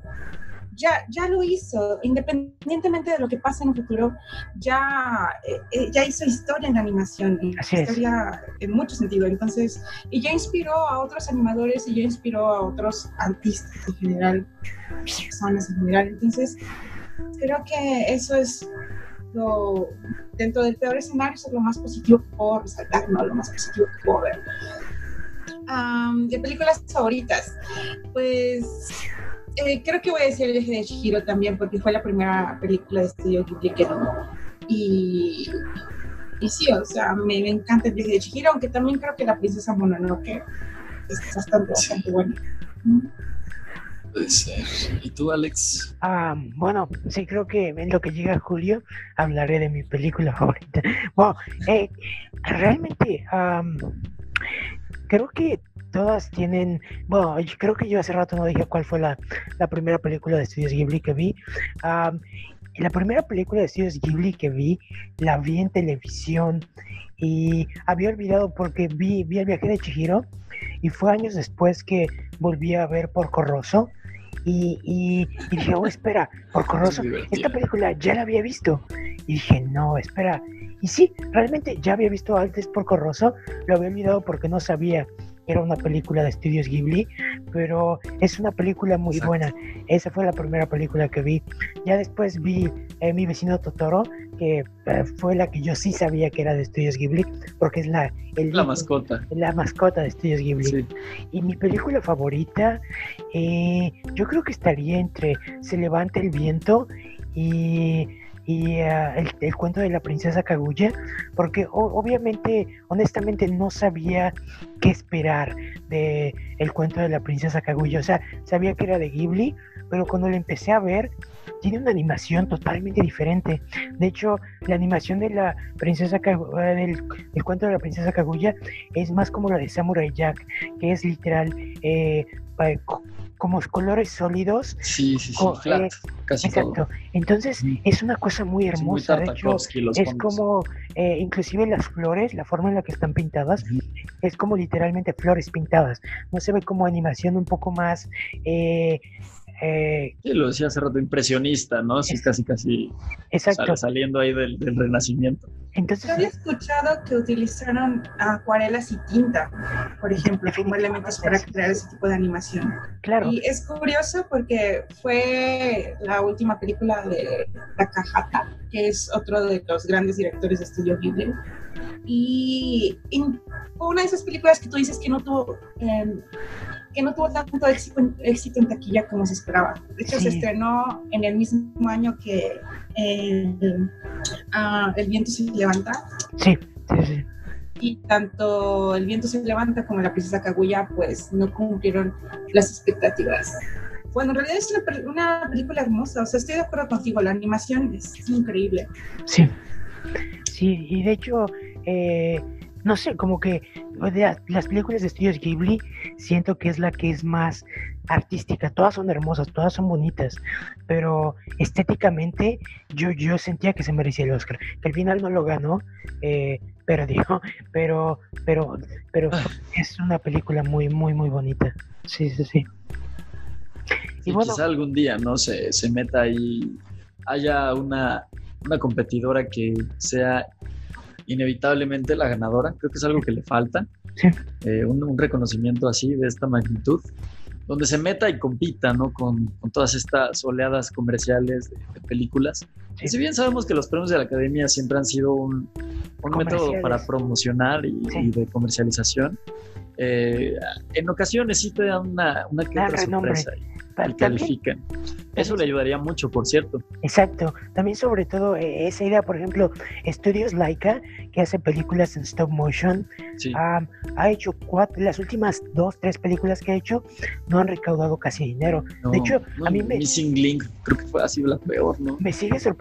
ya, ya lo hizo, independientemente de lo que pase en un futuro, ya, eh, eh, ya hizo historia en la animación, Así es. historia en mucho sentido. Entonces, y ya inspiró a otros animadores y ya inspiró a otros artistas en general, personas en general. Entonces, creo que eso es lo, dentro del peor escenario, eso es lo más positivo que puedo resaltar, ¿no? Lo más positivo que puedo ver. Am, de películas favoritas, pues eh, creo que voy a decir El viaje de Chihiro también, porque fue la primera película de estudio Ghibli que vi. Y, y sí, o sea, me, me encanta El viaje de Chihiro, aunque también creo que La princesa Mononoke es bastante, bastante buena. Puede ser. ¿Y tú, Alex? ah, bueno, sí, creo que en lo que llega julio hablaré de mi película favorita. Wow, eh, realmente, creo que todas tienen, bueno, yo creo que yo hace rato no dije cuál fue la, la primera película de Estudios Ghibli que vi. Am, la primera película de Estudios Ghibli que vi, la vi en televisión y había olvidado porque vi, vi el viaje de Chihiro y fue años después que volví a ver Porco Rosso y, y, y dije, oh, espera, Porco Rosso, Es divertido. esta película ya la había visto. Y dije, no, espera. Y sí, realmente ya había visto antes Porco Rosso, lo había olvidado porque no sabía era una película de estudios Ghibli, pero es una película muy Exacto. buena. Esa fue la primera película que vi. Ya después vi eh, Mi vecino Totoro, que eh, fue la que yo sí sabía que era de estudios Ghibli, porque es la, el, La mascota. la mascota de estudios Ghibli. Sí. Y mi película favorita, eh, yo creo que estaría entre Se levanta el viento y, y ah, el, cuento de la princesa Kaguya, porque obviamente, honestamente, no sabía qué esperar de el cuento de la princesa Kaguya. O sea, sabía que era de Ghibli, pero cuando la empecé a ver, tiene una animación totalmente diferente. De hecho, la animación de la princesa Kagu- eh, del, del cuento de la princesa Kaguya es más como la de Samurai Jack, que es literal eh, como colores sólidos. Sí, sí, sí. Flat, eh, casi todo. Exacto. Entonces Ujú. es una cosa muy hermosa. de hecho, es como, eh, inclusive las flores, la forma en la que están pintadas, es como literalmente flores pintadas. No se ve como animación un poco más... eh, eh, Sí, lo decía hace rato, impresionista, ¿no? Así casi, casi exacto. saliendo ahí del, del renacimiento. Entonces, Yo había escuchado que utilizaron acuarelas y tinta, por ejemplo, como elementos para crear ese tipo de animación. claro, Y es curioso porque fue la última película de Takahata, que es otro de los grandes directores de estudio Ghibli. Y, y fue una de esas películas que tú dices que no tuvo, eh, que no tuvo tanto éxito, éxito en taquilla como se esperaba. De hecho, se estrenó en el mismo año que el, ah, El viento se levanta. sí, sí, sí. Y tanto El viento se levanta como La princesa Kaguya, pues no cumplieron las expectativas. Bueno, en realidad es una, una película hermosa, o sea, estoy de acuerdo contigo, la animación es increíble. Sí, sí, y de hecho, eh, no sé, como que las películas de estudios Ghibli siento que es la que es más artística. Todas son hermosas, todas son bonitas, pero estéticamente yo, yo sentía que se merecía el Oscar. Que al final no lo ganó, eh, pero dijo, pero, pero, pero Ah. es una película muy, muy, muy bonita. Sí, sí, sí. Y Y bueno, quizá algún día, ¿no? Se, se meta ahí, haya una una competidora que sea inevitablemente la ganadora. Creo que es algo que le falta. Eh, un, un reconocimiento así de esta magnitud donde se meta y compita, ¿no? Con, con todas estas oleadas comerciales de, de películas. Sí. Y si bien sabemos que los premios de la academia siempre han sido un, un método para promocionar y, Sí. y de comercialización, eh, en ocasiones sí te dan una, una que otra sorpresa y, y califican. Eso le ayudaría mucho, por cierto. Exacto. También sobre todo eh, esa idea, por ejemplo, Estudios Laika, que hace películas en stop motion, Sí. ha, ha hecho cuatro, las últimas dos, tres películas que ha hecho no han recaudado casi dinero. No, de hecho, no, a mí me- Missing Link creo que fue así la peor, ¿no? Me sigue sorprendiendo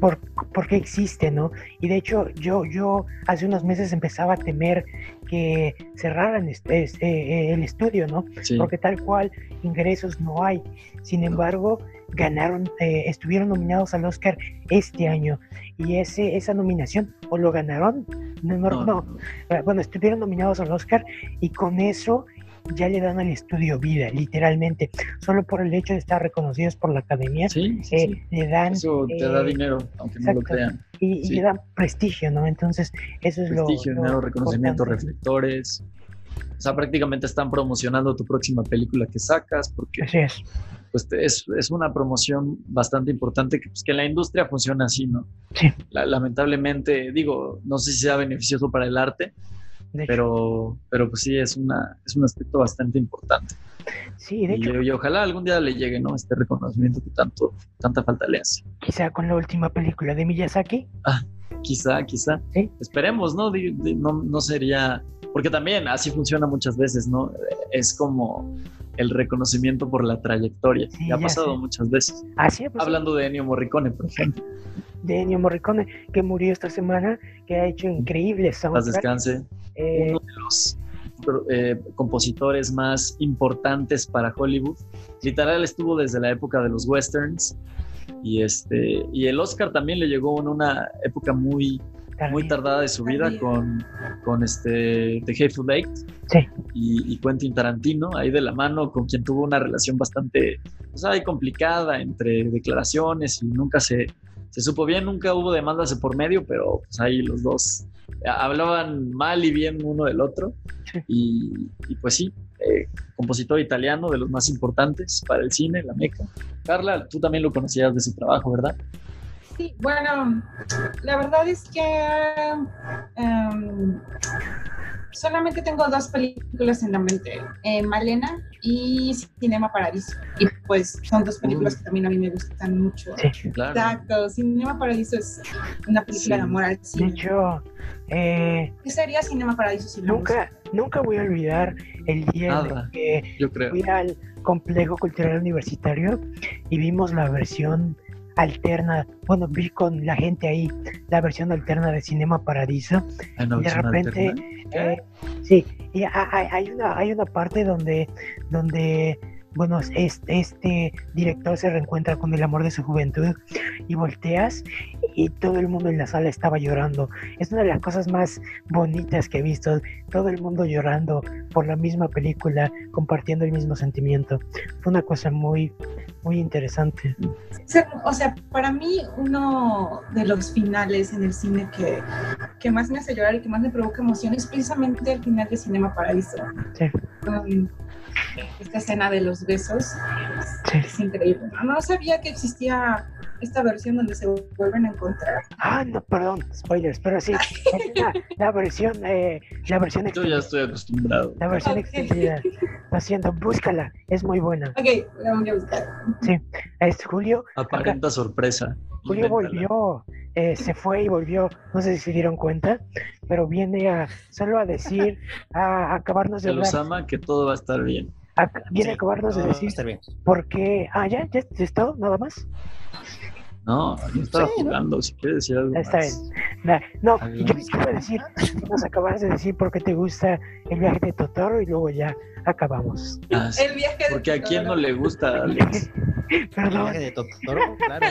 por, por qué existe, ¿no? Y de hecho, yo, yo hace unos meses empezaba a temer que cerraran este, este, el estudio, ¿no? Sí. porque tal cual ingresos no hay. Sin embargo, ganaron, eh, estuvieron nominados al Oscar este año y ese, esa nominación, o lo ganaron, no, no, No, no, eh, bueno, estuvieron nominados al Oscar y con eso ya le dan al estudio vida, literalmente, solo por el hecho de estar reconocidos por la academia, Sí, sí, eh, sí. le dan Eso te eh, da dinero, aunque no lo crean. y, le dan prestigio, ¿no? Entonces, eso es lo- Prestigio, lo, dinero, reconocimiento, importante. reflectores. O sea, prácticamente están promocionando tu próxima película que sacas, porque Así es, pues, es, es una promoción bastante importante que, pues, que en la industria funciona así, ¿no? Sí. La- lamentablemente, digo, no sé si sea beneficioso para el arte, pero, pero pues sí, es, una, es un aspecto bastante importante. sí, de Y, hecho, y ojalá algún día le llegue, ¿no? Este reconocimiento que tanto, tanta falta le hace. quizá con la última película de Miyazaki, Quizá, quizá. Sí. Esperemos, ¿no? No, no sería. Porque también así funciona muchas veces, ¿no? Es como el reconocimiento por la trayectoria. Sí, que ha pasado sé. muchas veces. así pues, Hablando de Ennio Morricone, por ejemplo. de Ennio Morricone, que murió esta semana, que ha hecho increíbles Paz soundtracks. descanse. Eh, Uno de los eh, compositores más importantes para Hollywood. Literal estuvo desde la época de los westerns. Y, este, y el Oscar también le llegó en una época muy, muy tardada de su vida con, con este The Hateful Eight Sí, y, y Quentin Tarantino, ahí de la mano, con quien tuvo una relación bastante pues, ahí complicada entre declaraciones y nunca se, se supo bien, nunca hubo demandas de por medio, pero pues ahí los dos eh, hablaban mal y bien uno del otro. Sí. Y, y, pues sí, eh, compositor italiano de los más importantes para el cine, la meca. Carla, tú también lo conocías de su trabajo, ¿verdad? Sí, bueno, la verdad es que em, solamente tengo dos películas en la mente, eh, Malena y Cinema Paradiso. Y pues son dos películas que también a mí me gustan mucho. sí. Claro. Exacto, Cinema Paradiso es una película Sí. de amor al De hecho, eh, ¿Qué sería Cinema Paradiso sin nunca, nunca voy a olvidar el día en el que Yo creo. fui al complejo cultural universitario y vimos la versión alterna, bueno, vi con la gente ahí la versión alterna de Cinema Paradiso y de repente, eh, sí, y ha- hay, hay una, hay una parte donde, donde bueno, este, este director se reencuentra con el amor de su juventud y volteas y todo el mundo en la sala estaba llorando. Es una de las cosas más bonitas que he visto, todo el mundo llorando por la misma película, compartiendo el mismo sentimiento. Fue una cosa muy, muy interesante. o sea, para mí uno de los finales en el cine que, que más me hace llorar y que más me provoca emoción es precisamente el final de Cinema Paradiso. Sí. Con esta escena de los besos. Sí. Es increíble. No, sabía que existía esta versión donde se vuelven a encontrar. Ah, no, perdón, spoilers, pero sí, la, la versión, eh, la versión Yo extendida. ya estoy acostumbrado. La versión Ok. extendida. Lo siento, búscala, es muy buena. Ok, la voy a buscar. Es Julio, Aparenta sorpresa. Julio volvió, eh, se fue y volvió, no sé si se dieron cuenta, pero viene a solo a decir, a acabarnos de Se los hablar, ama que todo va a estar bien. a- viene a acabarnos de decir estar bien. por qué, ah, ya, ya es todo, nada más. No, yo estaba Sí, ¿no? jugando. Si quieres decir algo Está más. bien. Na- no, bien. yo les iba a decir, nos acabas de decir por qué te gusta el viaje de Totoro y luego ya acabamos. Ah, sí. El viaje de Porque a quién no le gusta, Alex. El Perdón. viaje de Totoro, claro.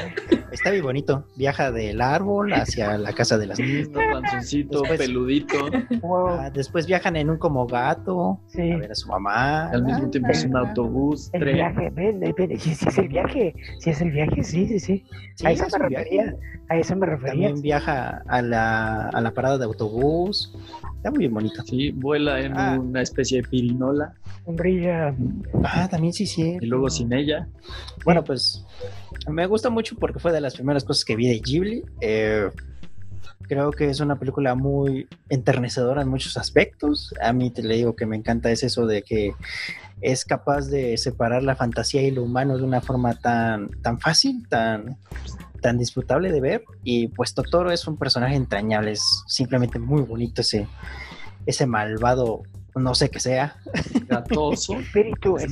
Está bien bonito. Viaja del árbol hacia la casa de las niñas. Panzoncito, Después- peludito. Wow. Ah, después viajan en un como gato Sí. a ver a su mamá. Al mismo Ah, tiempo es un Ajá. autobús, El tren. viaje, ven, ven, sí, sí es el viaje, sí es el viaje, sí, sí, sí. sí, a eso es me un viaje. refería, a eso me refería. También viaja a la, a la parada de autobús. Está muy bien bonito. Sí, vuela en Ah. una especie de pirinola Brilla, Ah, también sí, sí. y luego sin ella. Bueno, pues me gusta mucho porque fue de las primeras cosas que vi de Ghibli. Eh, creo que es una película muy enternecedora en muchos aspectos. A mí te le digo que me encanta es eso de que es capaz de separar la fantasía y lo humano de una forma tan, tan fácil, tan, tan disfrutable de ver. Y pues Totoro es un personaje entrañable, es simplemente muy bonito ese, ese malvado, no sé qué sea, Gatoso. espíritu, Es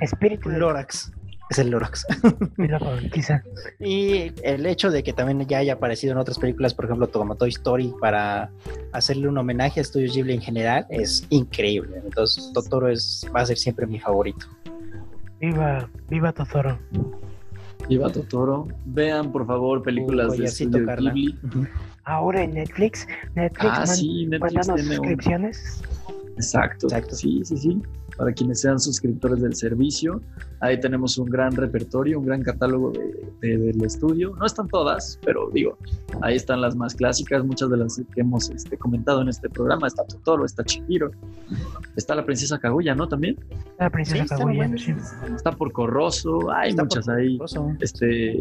espíritu Lorax. Es el Lorax. quizá. Y el hecho de que también ya haya aparecido en otras películas, por ejemplo, como Toy Story, para hacerle un homenaje a Studio Ghibli en general, es increíble. Entonces, Totoro es, va a ser siempre mi favorito. Viva, viva Totoro. Viva Totoro. Vean, por favor, películas de Studio Carla. Ghibli. Ujú. Ahora en Netflix, Netflix Ah, man- sí, Netflix suscripciones. Exacto. Exacto. Sí, sí, sí. Para quienes sean suscriptores del servicio, ahí tenemos un gran repertorio, un gran catálogo de, de- del estudio. No están todas, pero digo, ahí están las más clásicas, muchas de las que hemos este, comentado en este programa. Está Totoro, está Chihiro, está la princesa Kaguya, ¿no? También La princesa Kaguya. sí. está por Corroso, hay Está muchas ahí. fabuloso. Este,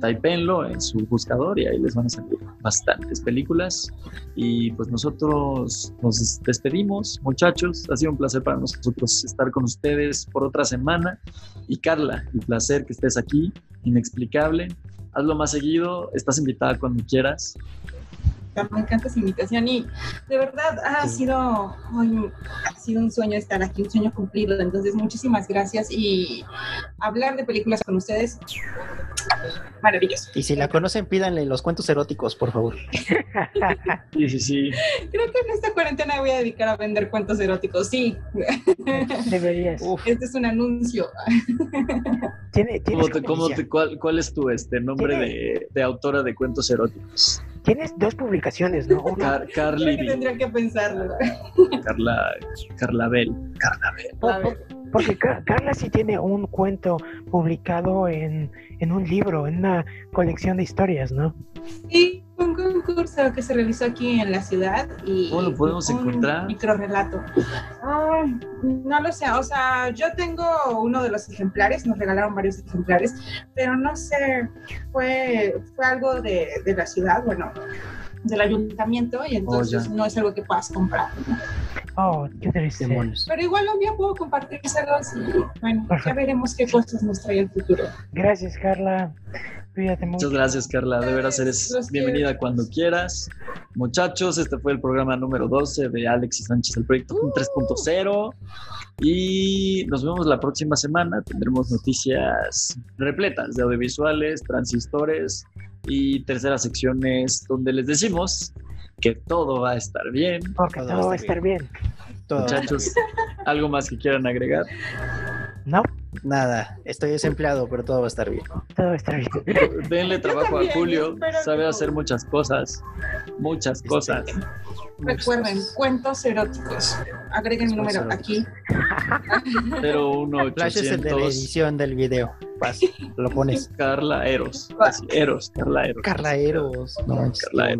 typenlo en su buscador y ahí les van a salir bastantes películas. Y pues nosotros nos despedimos, muchachos. Ha sido un placer para nosotros estar con ustedes por otra semana. Y Carla, el placer que estés aquí, inexplicable. Hazlo más seguido, estás invitada cuando quieras. Me encanta esa invitación y de verdad ha Sí. sido, ay, ha sido un sueño estar aquí, un sueño cumplido. Entonces, muchísimas gracias y hablar de películas con ustedes, maravilloso. Y si la conocen, pídanle los cuentos eróticos, por favor. Sí, sí, sí. Creo que en esta cuarentena me voy a dedicar a vender cuentos eróticos. Sí, Deberías. Uf, este es un anuncio. ¿Tiene- ¿Cómo ¿Tienes, te- cómo te- cuál, cuál es tu este, nombre de, de autora de cuentos eróticos? Tienes dos publicaciones, ¿no? Una, Car- Carly Creo que tendría que pensarlo. Carla, Carla Bell. Carla Bell. Porque Ca- Carla sí tiene un cuento publicado en, en un libro, en una colección de historias, ¿no? Sí, un concurso que se realizó aquí en la ciudad y ¿Cómo lo podemos un encontrar? Microrelato. Ay, no lo sé, o sea, yo tengo uno de los ejemplares, nos regalaron varios ejemplares, pero no sé, fue, fue algo de, de la ciudad, bueno, del ayuntamiento y entonces ya. no es algo que puedas comprar. Oh, qué triste. Pero igual un día puedo compartírselos y bueno, ya Perfecto. veremos qué cosas nos trae el futuro. Gracias, Carla. Cuídate mucho. Muchas gracias, Carla. De veras eres Los bienvenida quiero. cuando quieras. Muchachos, este fue el programa número 12 de Alexis Sánchez, el proyecto 3.0. Y nos vemos la próxima semana. Tendremos noticias repletas de audiovisuales, transistores y terceras secciones donde les decimos que todo va a estar bien. Porque Todo todo va a estar bien. Todo. Muchachos, ¿algo más que quieran agregar? No, Nada, estoy desempleado, pero todo va a estar bien. todo va a estar bien. Denle trabajo también, a Julio. Sabe hacer muchas cosas. Muchas cosas. Recuerden, cuentos eróticos. Agreguen mi número aquí. 01800 Flashes el de la edición del video. Vas, lo pones. Carla Eros. Así, Eros, Carla Eros. Carla Eros. No Carla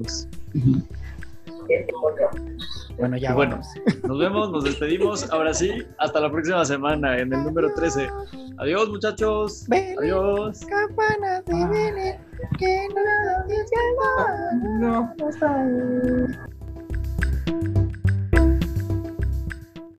Bueno, ya bueno, vamos. nos vemos, nos despedimos. Ahora sí, hasta la próxima semana en el número 13. Adiós, muchachos. Ven, Adiós. campanas de Belén, que no No.